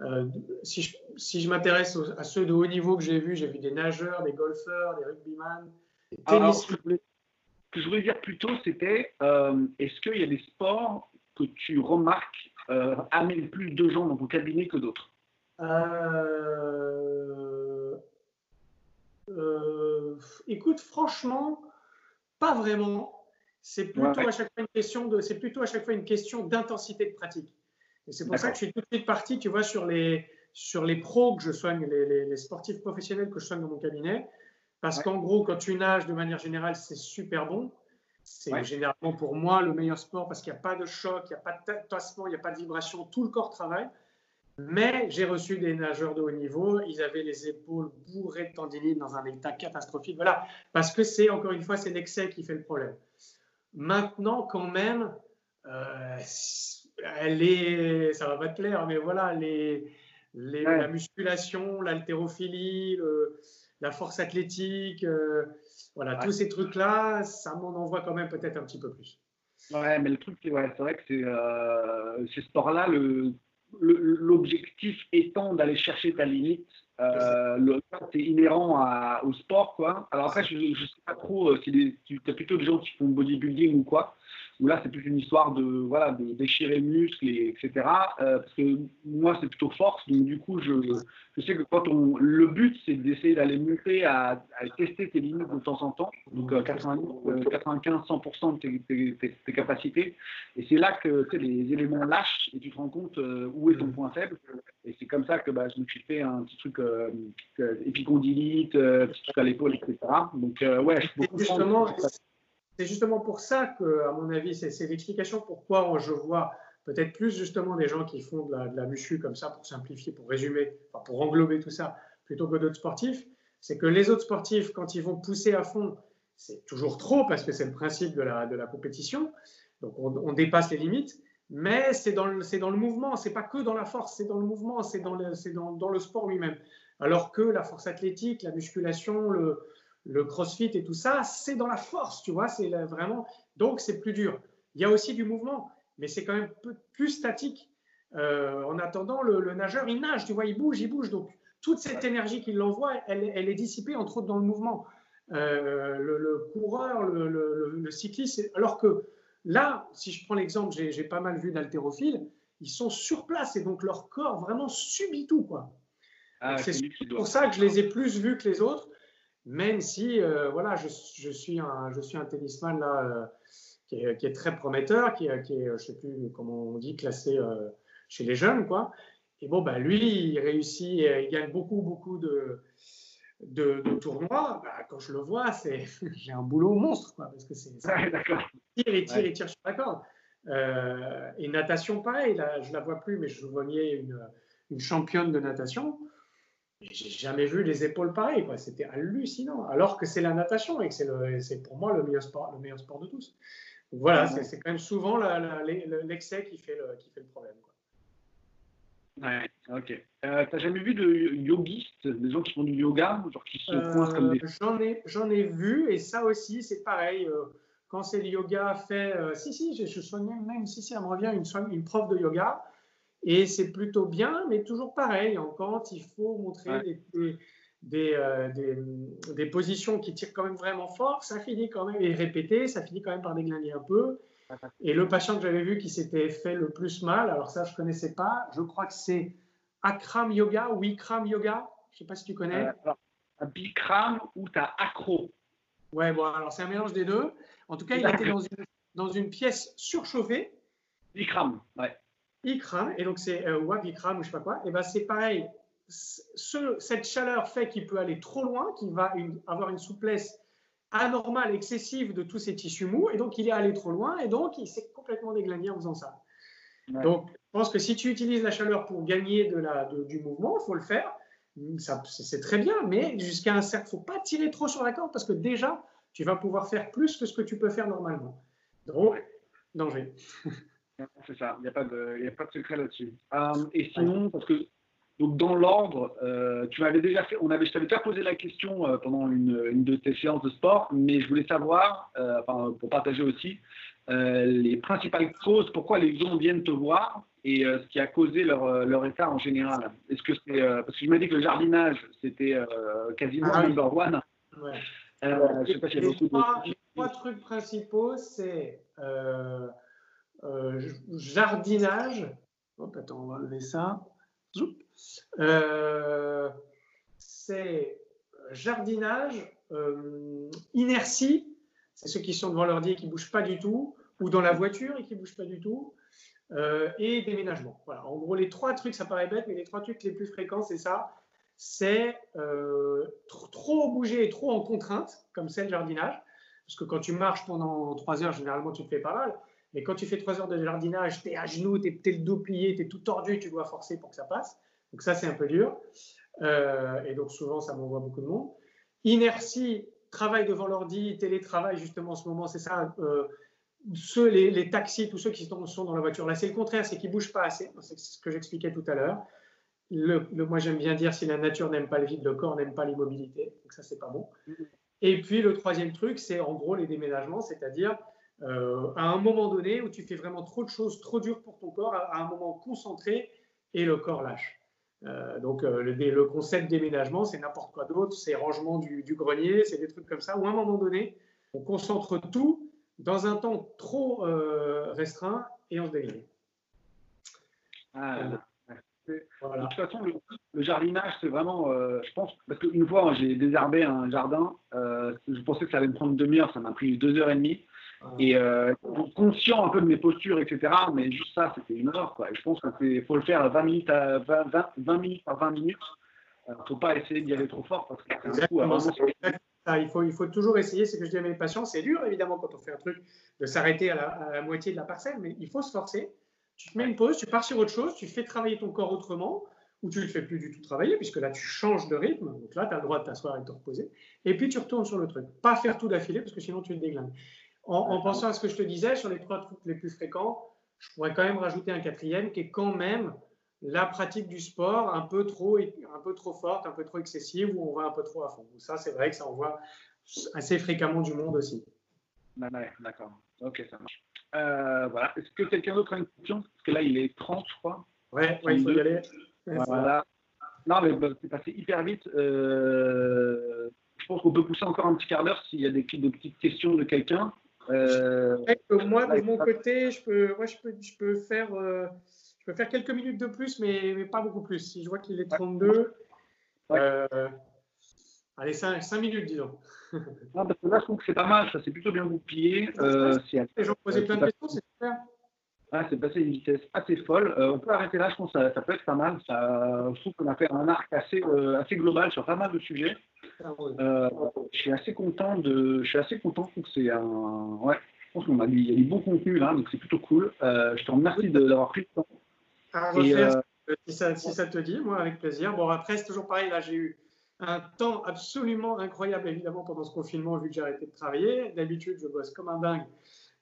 Speaker 3: Euh, si je, si je m'intéresse à ceux de haut niveau que j'ai vus, j'ai vu des nageurs, des golfeurs, des rugbyman, des tennis.
Speaker 2: ce que je voulais dire plutôt, c'était euh, est-ce qu'il y a des sports que tu remarques amènent plus de gens dans ton cabinet que d'autres?
Speaker 3: Euh, écoute, franchement, pas vraiment. C'est plutôt, à chaque fois une question de, c'est plutôt à chaque fois une question d'intensité de pratique. Et c'est pour ça que je suis tout de suite parti, tu vois, sur les, sur les pros que je soigne, les, les, sportifs professionnels que je soigne dans mon cabinet. Parce qu'en gros, quand tu nages, de manière générale, c'est super bon. C'est généralement pour moi le meilleur sport parce qu'il n'y a pas de choc, il n'y a pas de tassement, il n'y a pas de vibration, tout le corps travaille. Mais j'ai reçu des nageurs de haut niveau, ils avaient les épaules bourrées de tendinite dans un état catastrophique. Voilà, parce que c'est encore une fois, c'est l'excès qui fait le problème. Maintenant, quand même, euh, est, ça va pas te plaire, mais voilà, les, les la musculation, l'haltérophilie, la force athlétique, euh, voilà, tous ces trucs-là, ça m'en envoie quand même peut-être un petit peu plus.
Speaker 2: Ouais, mais le truc, c'est vrai que c'est euh, ces sports-là, le l'objectif étant d'aller chercher ta limite. Euh, le c'est inhérent au sport, quoi. Alors après, je ne sais pas trop euh, si tu as plutôt des gens qui font bodybuilding ou quoi où là c'est plus une histoire de voilà de déchirer muscles et etc euh, parce que moi c'est plutôt force. Donc du coup je, je sais que quand on le but c'est d'essayer d'aller monter à, à, tester tes limites de temps en temps. Donc 90, 95 100% de tes, tes, tes, capacités. Et c'est là que les éléments lâchent et tu te rends compte euh, où est ton point faible. Et c'est comme ça que bah, je me suis fait un petit truc euh, épicondylite petit truc à l'épaule etc donc ouais je peux comprendre
Speaker 3: c'est justement pour ça que, à mon avis, c'est l'explication pourquoi je vois peut-être plus justement des gens qui font de la, de muscu comme ça pour simplifier, pour résumer, pour englober tout ça, plutôt que d'autres sportifs, c'est que les autres sportifs, quand ils vont pousser à fond, c'est toujours trop parce que c'est le principe de la, de la compétition. Donc on, dépasse les limites, mais c'est dans, le, dans le mouvement, c'est pas que dans la force, c'est dans le mouvement, c'est dans dans, dans le sport lui-même. Alors que la force athlétique, la musculation, le, le crossfit et tout ça, c'est dans la force, tu vois, c'est vraiment. Donc c'est plus dur. Il y a aussi du mouvement, mais c'est quand même plus statique. Euh, en attendant, le, nageur, il nage, tu vois, il bouge, il bouge. Donc toute cette énergie qu'il envoie, elle, elle, est dissipée entre autres dans le mouvement. Euh, le, coureur, le, cycliste, alors que là, si je prends l'exemple, j'ai pas mal vu d'haltérophiles, ils sont sur place et donc leur corps vraiment subit tout. quoi. Ah, c'est pour ça que je les ai plus vus que les autres, même si euh, voilà, je, je, suis un, je suis un tennisman là, euh, qui, est, qui, est, très prometteur, qui, qui est, je sais plus comment on dit, classé chez les jeunes. quoi. Et bon, bah, lui, il réussit, il gagne beaucoup, beaucoup de, de, tournoi, bah, quand je le vois, c'est j'ai un boulot monstre, quoi, parce que c'est
Speaker 2: ouais.
Speaker 3: Il tire et tire et tire sur la corde. Euh, et natation, pareil, là, je la vois plus, mais je voyais une, une championne de natation. J'ai jamais vu les épaules pareilles, quoi. C'était hallucinant. Alors que c'est la natation et que c'est pour moi le meilleur sport, le meilleur sport de tous. Donc voilà, c'est quand même souvent l'excès qui fait le, qui fait le problème. Quoi.
Speaker 2: Ouais, ok. Euh, T'as jamais vu de yogistes, des gens qui font du yoga, genre qui se coincent comme des.
Speaker 3: Euh, j'en ai, j'en ai vu, et ça aussi, c'est pareil. Euh, quand c'est le yoga fait. Euh, si, si, je, je soignais même, si, si, elle me revient une, une prof de yoga, et c'est plutôt bien, mais toujours pareil. En il faut montrer des, des, des, des, positions qui tirent quand même vraiment fort, ça finit quand même, et répéter, ça finit quand même par déglinguer un peu. Et le patient que j'avais vu qui s'était fait le plus mal, alors ça, je ne connaissais pas, je crois que c'est Akram Yoga ou Ikram Yoga. Je ne sais pas si tu connais.
Speaker 2: Euh, Bikram ou tu as Acro?
Speaker 3: Ouais, bon, alors c'est un mélange des deux. En tout cas, il était dans une, dans une pièce surchauffée.
Speaker 2: Ikram, ouais.
Speaker 3: Ikram, et donc c'est euh, ou Bikram ou je sais pas quoi. Et ben c'est pareil. Ce, cette chaleur fait qu'il peut aller trop loin, qu'il va avoir une souplesse anormale, excessive de tous ces tissus mous, et donc il est allé trop loin, et donc il s'est complètement déglingué en faisant ça. Donc, je pense que si tu utilises la chaleur pour gagner de la, du mouvement, il faut le faire. C'est très bien, mais jusqu'à un certain, il ne faut pas tirer trop sur la corde parce que déjà, tu vas pouvoir faire plus que ce que tu peux faire normalement. Donc, danger.
Speaker 2: C'est ça, il n'y a, pas de, a pas de secret là-dessus. Euh, et sinon, parce que donc dans l'ordre, euh, tu m'avais déjà fait, on avait, je t'avais déjà posé la question euh, pendant une, une, de tes séances de sport, mais je voulais savoir, enfin, pour partager aussi, les principales causes, pourquoi les gens viennent te voir et ce qui a causé leur, leur état en général. Est-ce que c'est parce que je m'as dit que le jardinage c'était quasiment ah, number one.
Speaker 3: Ouais. je sais pas s'il y a beaucoup trois, de... trois trucs principaux, c'est jardinage. Hop, attends, on va lever ça. Euh, c'est jardinage, euh, inertie, c'est ceux qui sont devant l'ordi et qui ne bougent pas du tout, ou dans la voiture et qui ne bougent pas du tout, euh, et déménagement. Voilà. En gros, les trois trucs, ça paraît bête, mais les trois trucs les plus fréquents, c'est ça. C'est trop, bouger et trop en contrainte, comme c'est le jardinage. Parce que quand tu marches pendant trois heures, généralement, tu te fais pas mal. Mais quand tu fais trois heures de jardinage, tu es à genoux, tu es, le dos plié, tu es tout tordu, tu dois forcer pour que ça passe. Donc ça, c'est un peu dur. Euh, et donc souvent, ça m'envoie beaucoup de monde. Inertie, travail devant l'ordi, télétravail, justement, en ce moment, c'est ça. Euh, ceux, les, taxis, tous ceux qui sont, dans la voiture. Là, c'est le contraire, c'est qu'ils ne bougent pas assez. C'est ce que j'expliquais tout à l'heure. Le, moi, j'aime bien dire si la nature n'aime pas le vide, le corps n'aime pas l'immobilité. Donc ça, c'est pas bon. Et puis, le troisième truc, c'est en gros les déménagements, c'est-à-dire euh, à un moment donné où tu fais vraiment trop de choses, trop dures pour ton corps, à un moment concentré, et le corps lâche. Euh, donc euh, le, concept déménagement, c'est n'importe quoi d'autre, c'est rangement du, grenier, c'est des trucs comme ça, où à un moment donné, on concentre tout dans un temps trop restreint et on se délivre.
Speaker 2: Ah, voilà. De toute façon, le, jardinage, c'est vraiment, je pense, parce qu'une fois, j'ai désherbé un jardin, je pensais que ça allait me prendre une demi-heure, ça m'a pris deux heures et demie. Et euh, conscient un peu de mes postures, etc. Mais juste ça, c'était une heure. Quoi. Je pense qu'il faut le faire 20 minutes, à 20, 20, minutes par 20 minutes. Il ne faut pas essayer d'y aller trop fort
Speaker 3: il, faut, il faut toujours essayer, c'est ce que je dis à mes patients. C'est dur, évidemment, quand on fait un truc, de s'arrêter à, la moitié de la parcelle, mais il faut se forcer tu te mets une pause, tu pars sur autre chose, tu fais travailler ton corps autrement, ou tu ne le fais plus du tout travailler, puisque là, tu changes de rythme. Donc là, tu as le droit de t'asseoir et de te reposer. Et puis, tu retournes sur le truc. Pas faire tout d'affilée, parce que sinon, tu te déglingues. En, pensant à ce que je te disais, sur les trois trucs les plus fréquents, je pourrais quand même rajouter un quatrième, qui est quand même la pratique du sport un peu trop, un peu trop forte, un peu trop excessive, où on va un peu trop à fond. Ça, c'est vrai que ça envoie assez fréquemment du monde aussi.
Speaker 2: D'accord. Ok, ça marche. Euh, voilà. Est-ce que quelqu'un d'autre a une question? Parce que là, il est 30, je crois.
Speaker 3: Ouais, il faut y aller.
Speaker 2: voilà. Non, mais bah, c'est passé hyper vite. Euh, je pense qu'on peut pousser encore un petit quart d'heure s'il y a des, petites questions de quelqu'un.
Speaker 3: Euh, moi, de mon côté, je peux, moi, je peux, je peux faire, je peux faire quelques minutes de plus, mais, mais pas beaucoup plus. Si je vois qu'il est 32, allez, 5, 5 minutes, disons.
Speaker 2: Non, parce que là, je trouve que c'est pas mal, ça s'est plutôt bien goupillé. Euh,
Speaker 3: les gens posaient plein de questions, c'est super.
Speaker 2: Ah, c'est passé à une vitesse assez folle. Euh, on peut arrêter là, je pense que ça, peut être pas mal. Ça, je trouve qu'on a fait un arc assez, euh, assez global sur pas mal de sujets. Ah je suis assez content de. Je suis assez content. que c'est un. Ouais, je pense qu'on a il y a du bon contenu là, donc c'est plutôt cool. je te remercie d'avoir pris le temps.
Speaker 3: À si, ça, si ça te dit, moi avec plaisir. Bon, après, c'est toujours pareil. Là, j'ai eu un temps absolument incroyable, évidemment, pendant ce confinement, vu que j'ai arrêté de travailler. D'habitude, je bosse comme un dingue,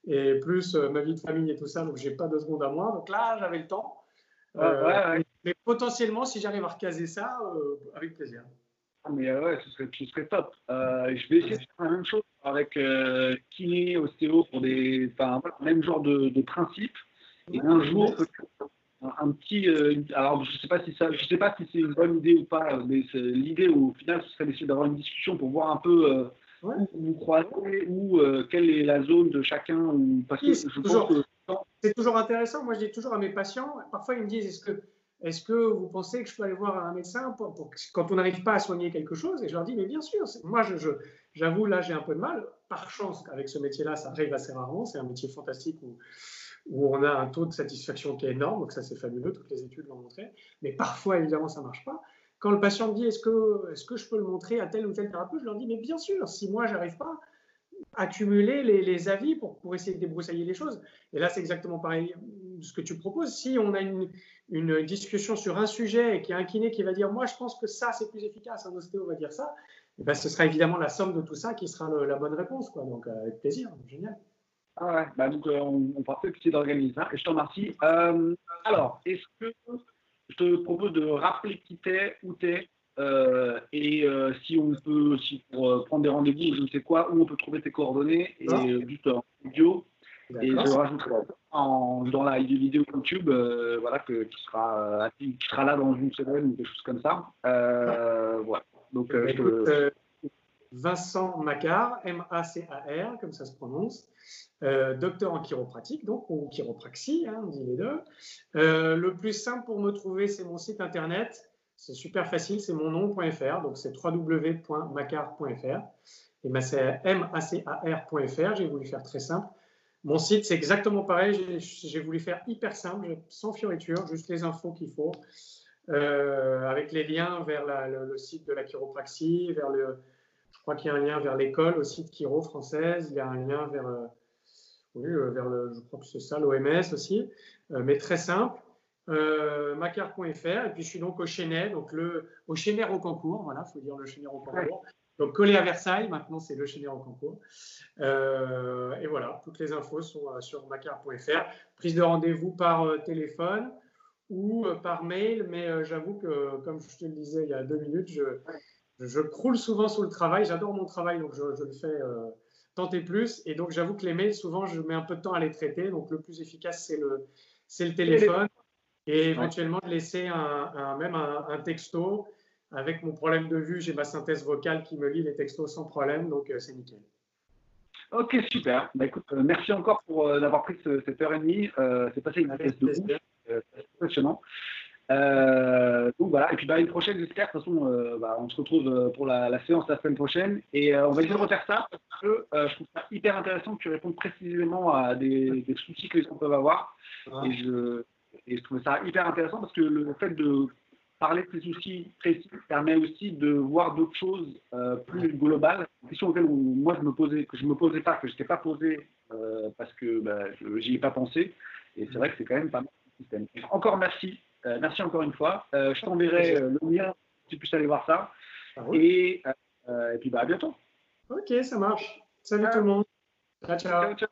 Speaker 3: et plus euh, ma vie de famille et tout ça, donc j'ai pas deux secondes à moi. Donc là, j'avais le temps. Euh, mais potentiellement, si j'arrive à recaser ça, euh, avec plaisir.
Speaker 2: Ah, mais ouais, ce serait, ce serait top. je vais essayer de faire la même chose avec kiné, ostéo, pour des, enfin, même genre de, de principe. Et un jour, un petit. Alors, je sais pas si ça, je sais pas si c'est une bonne idée ou pas, mais l'idée au final, ce serait d'essayer d'avoir une discussion pour voir un peu où vous croisez, ou euh, quelle est la zone de chacun,
Speaker 3: parce que c'est toujours, c'est toujours intéressant. Moi, je dis toujours à mes patients. Parfois, ils me disent, est-ce que est-ce que vous pensez que je peux aller voir un médecin pour, quand on n'arrive pas à soigner quelque chose? Et je leur dis, mais bien sûr, moi, je, j'avoue, là, j'ai un peu de mal. Par chance, avec ce métier-là, ça arrive assez rarement. C'est un métier fantastique où où on a un taux de satisfaction qui est énorme, donc ça c'est fabuleux, toutes les études l'ont montré, mais parfois évidemment ça ne marche pas. Quand le patient me dit est-ce que, est que je peux le montrer à tel ou tel thérapeute, je leur dis mais bien sûr, si moi j'arrive pas à accumuler les, avis pour, pour essayer de débroussailler les choses. Et là c'est exactement pareil ce que tu proposes. Si on a une, discussion sur un sujet et qu'il y a un kiné qui va dire moi je pense que ça c'est plus efficace, un ostéo va dire ça, et eh ben, ce sera évidemment la somme de tout ça qui sera la bonne réponse. Quoi. Donc avec plaisir, génial.
Speaker 2: Ah ouais, bah donc euh, on, on essayer d'organiser ça et je te remercie. Euh, alors, est-ce que je te propose de rappeler qui t'es, où t'es euh, et euh, si on peut, si pour euh, prendre des rendez-vous, je ne sais quoi, où on peut trouver tes coordonnées et euh, juste en vidéo. Et je rajouterai en, dans la vidéo YouTube, voilà, que, qui, sera, qui sera là dans une semaine ou quelque chose comme ça. voilà.
Speaker 3: Donc, je te... Vincent Macquart, M-A-C-A-R, comme ça se prononce, euh, docteur en chiropratique, donc, ou chiropraxie, hein, on dit les deux. Euh, le plus simple pour me trouver, c'est mon site internet. C'est super facile, c'est mon nom.fr, donc c'est www.macar.fr. Et c'est M-A-C-A-R.fr, j'ai voulu faire très simple. Mon site, c'est exactement pareil, j'ai voulu faire hyper simple, sans fioriture, juste les infos qu'il faut, euh, avec les liens vers le, site de la chiropraxie, vers le, je crois qu'il y a un lien vers l'école aussi de Chiro française. Il y a un lien vers, oui, euh, vers le, je crois que c'est ça, l'OMS aussi, euh, mais très simple. macar.fr et puis je suis donc au Chenet, donc le, au Chenet au concours, voilà, faut dire le Chenet au concours. Donc collé à Versailles, maintenant c'est le Chenet au concours. et voilà, toutes les infos sont sur macar.fr. Prise de rendez-vous par téléphone ou par mail, mais j'avoue que comme je te le disais il y a deux minutes, je, je croule souvent sous le travail. J'adore mon travail, donc je, le fais euh, et plus. Et donc, j'avoue que les mails, souvent, je mets un peu de temps à les traiter. Donc, le plus efficace, c'est le, c'est le téléphone. Et éventuellement, de laisser un, même un, texto. Avec mon problème de vue, j'ai ma synthèse vocale qui me lit les textos sans problème. Donc, euh, c'est nickel.
Speaker 2: Ok, super. Bah, écoute, euh, merci encore pour d'avoir pris cette heure et demie. c'est passé une vitesse de ouf. C'est impressionnant. Euh, donc voilà, et puis bah, une prochaine, j'espère. De toute façon, euh, bah, on se retrouve euh, pour la, séance la semaine prochaine. Et on va essayer de refaire ça parce que je trouve ça hyper intéressant que tu répondes précisément à des, soucis que les gens peuvent avoir. Et, je, et je trouve ça hyper intéressant parce que le fait de parler de ces soucis précis permet aussi de voir d'autres choses plus globales, des questions auxquelles moi je me posais, que je me posais pas, que je n'étais pas posé parce que bah, je n'y ai pas pensé. Et c'est vrai que c'est quand même pas mal système. Encore merci. Merci encore une fois. je t'enverrai le lien si tu puisses aller voir ça. Ah et, et, puis bah, à bientôt.
Speaker 3: Ok, ça marche. Salut tout le monde. ciao. ciao, ciao.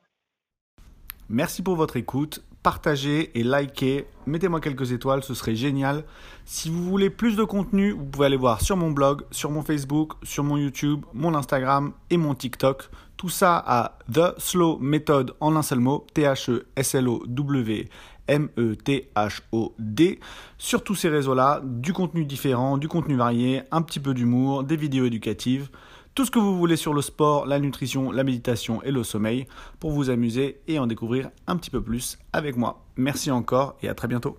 Speaker 4: Merci pour votre écoute. Partagez et likez. Mettez-moi quelques étoiles, ce serait génial. Si vous voulez plus de contenu, vous pouvez aller voir sur mon blog, sur mon Facebook, sur mon YouTube, mon Instagram et mon TikTok. Tout ça à The Slow Method en un seul mot, T-H-E-S-L-O-W. M-E-T-H-O-D. Sur tous ces réseaux-là, du contenu différent, du contenu varié, un petit peu d'humour, des vidéos éducatives tout ce que vous voulez sur le sport, la nutrition, la méditation et le sommeil pour vous amuser et en découvrir un petit peu plus avec moi. Merci encore et à très bientôt.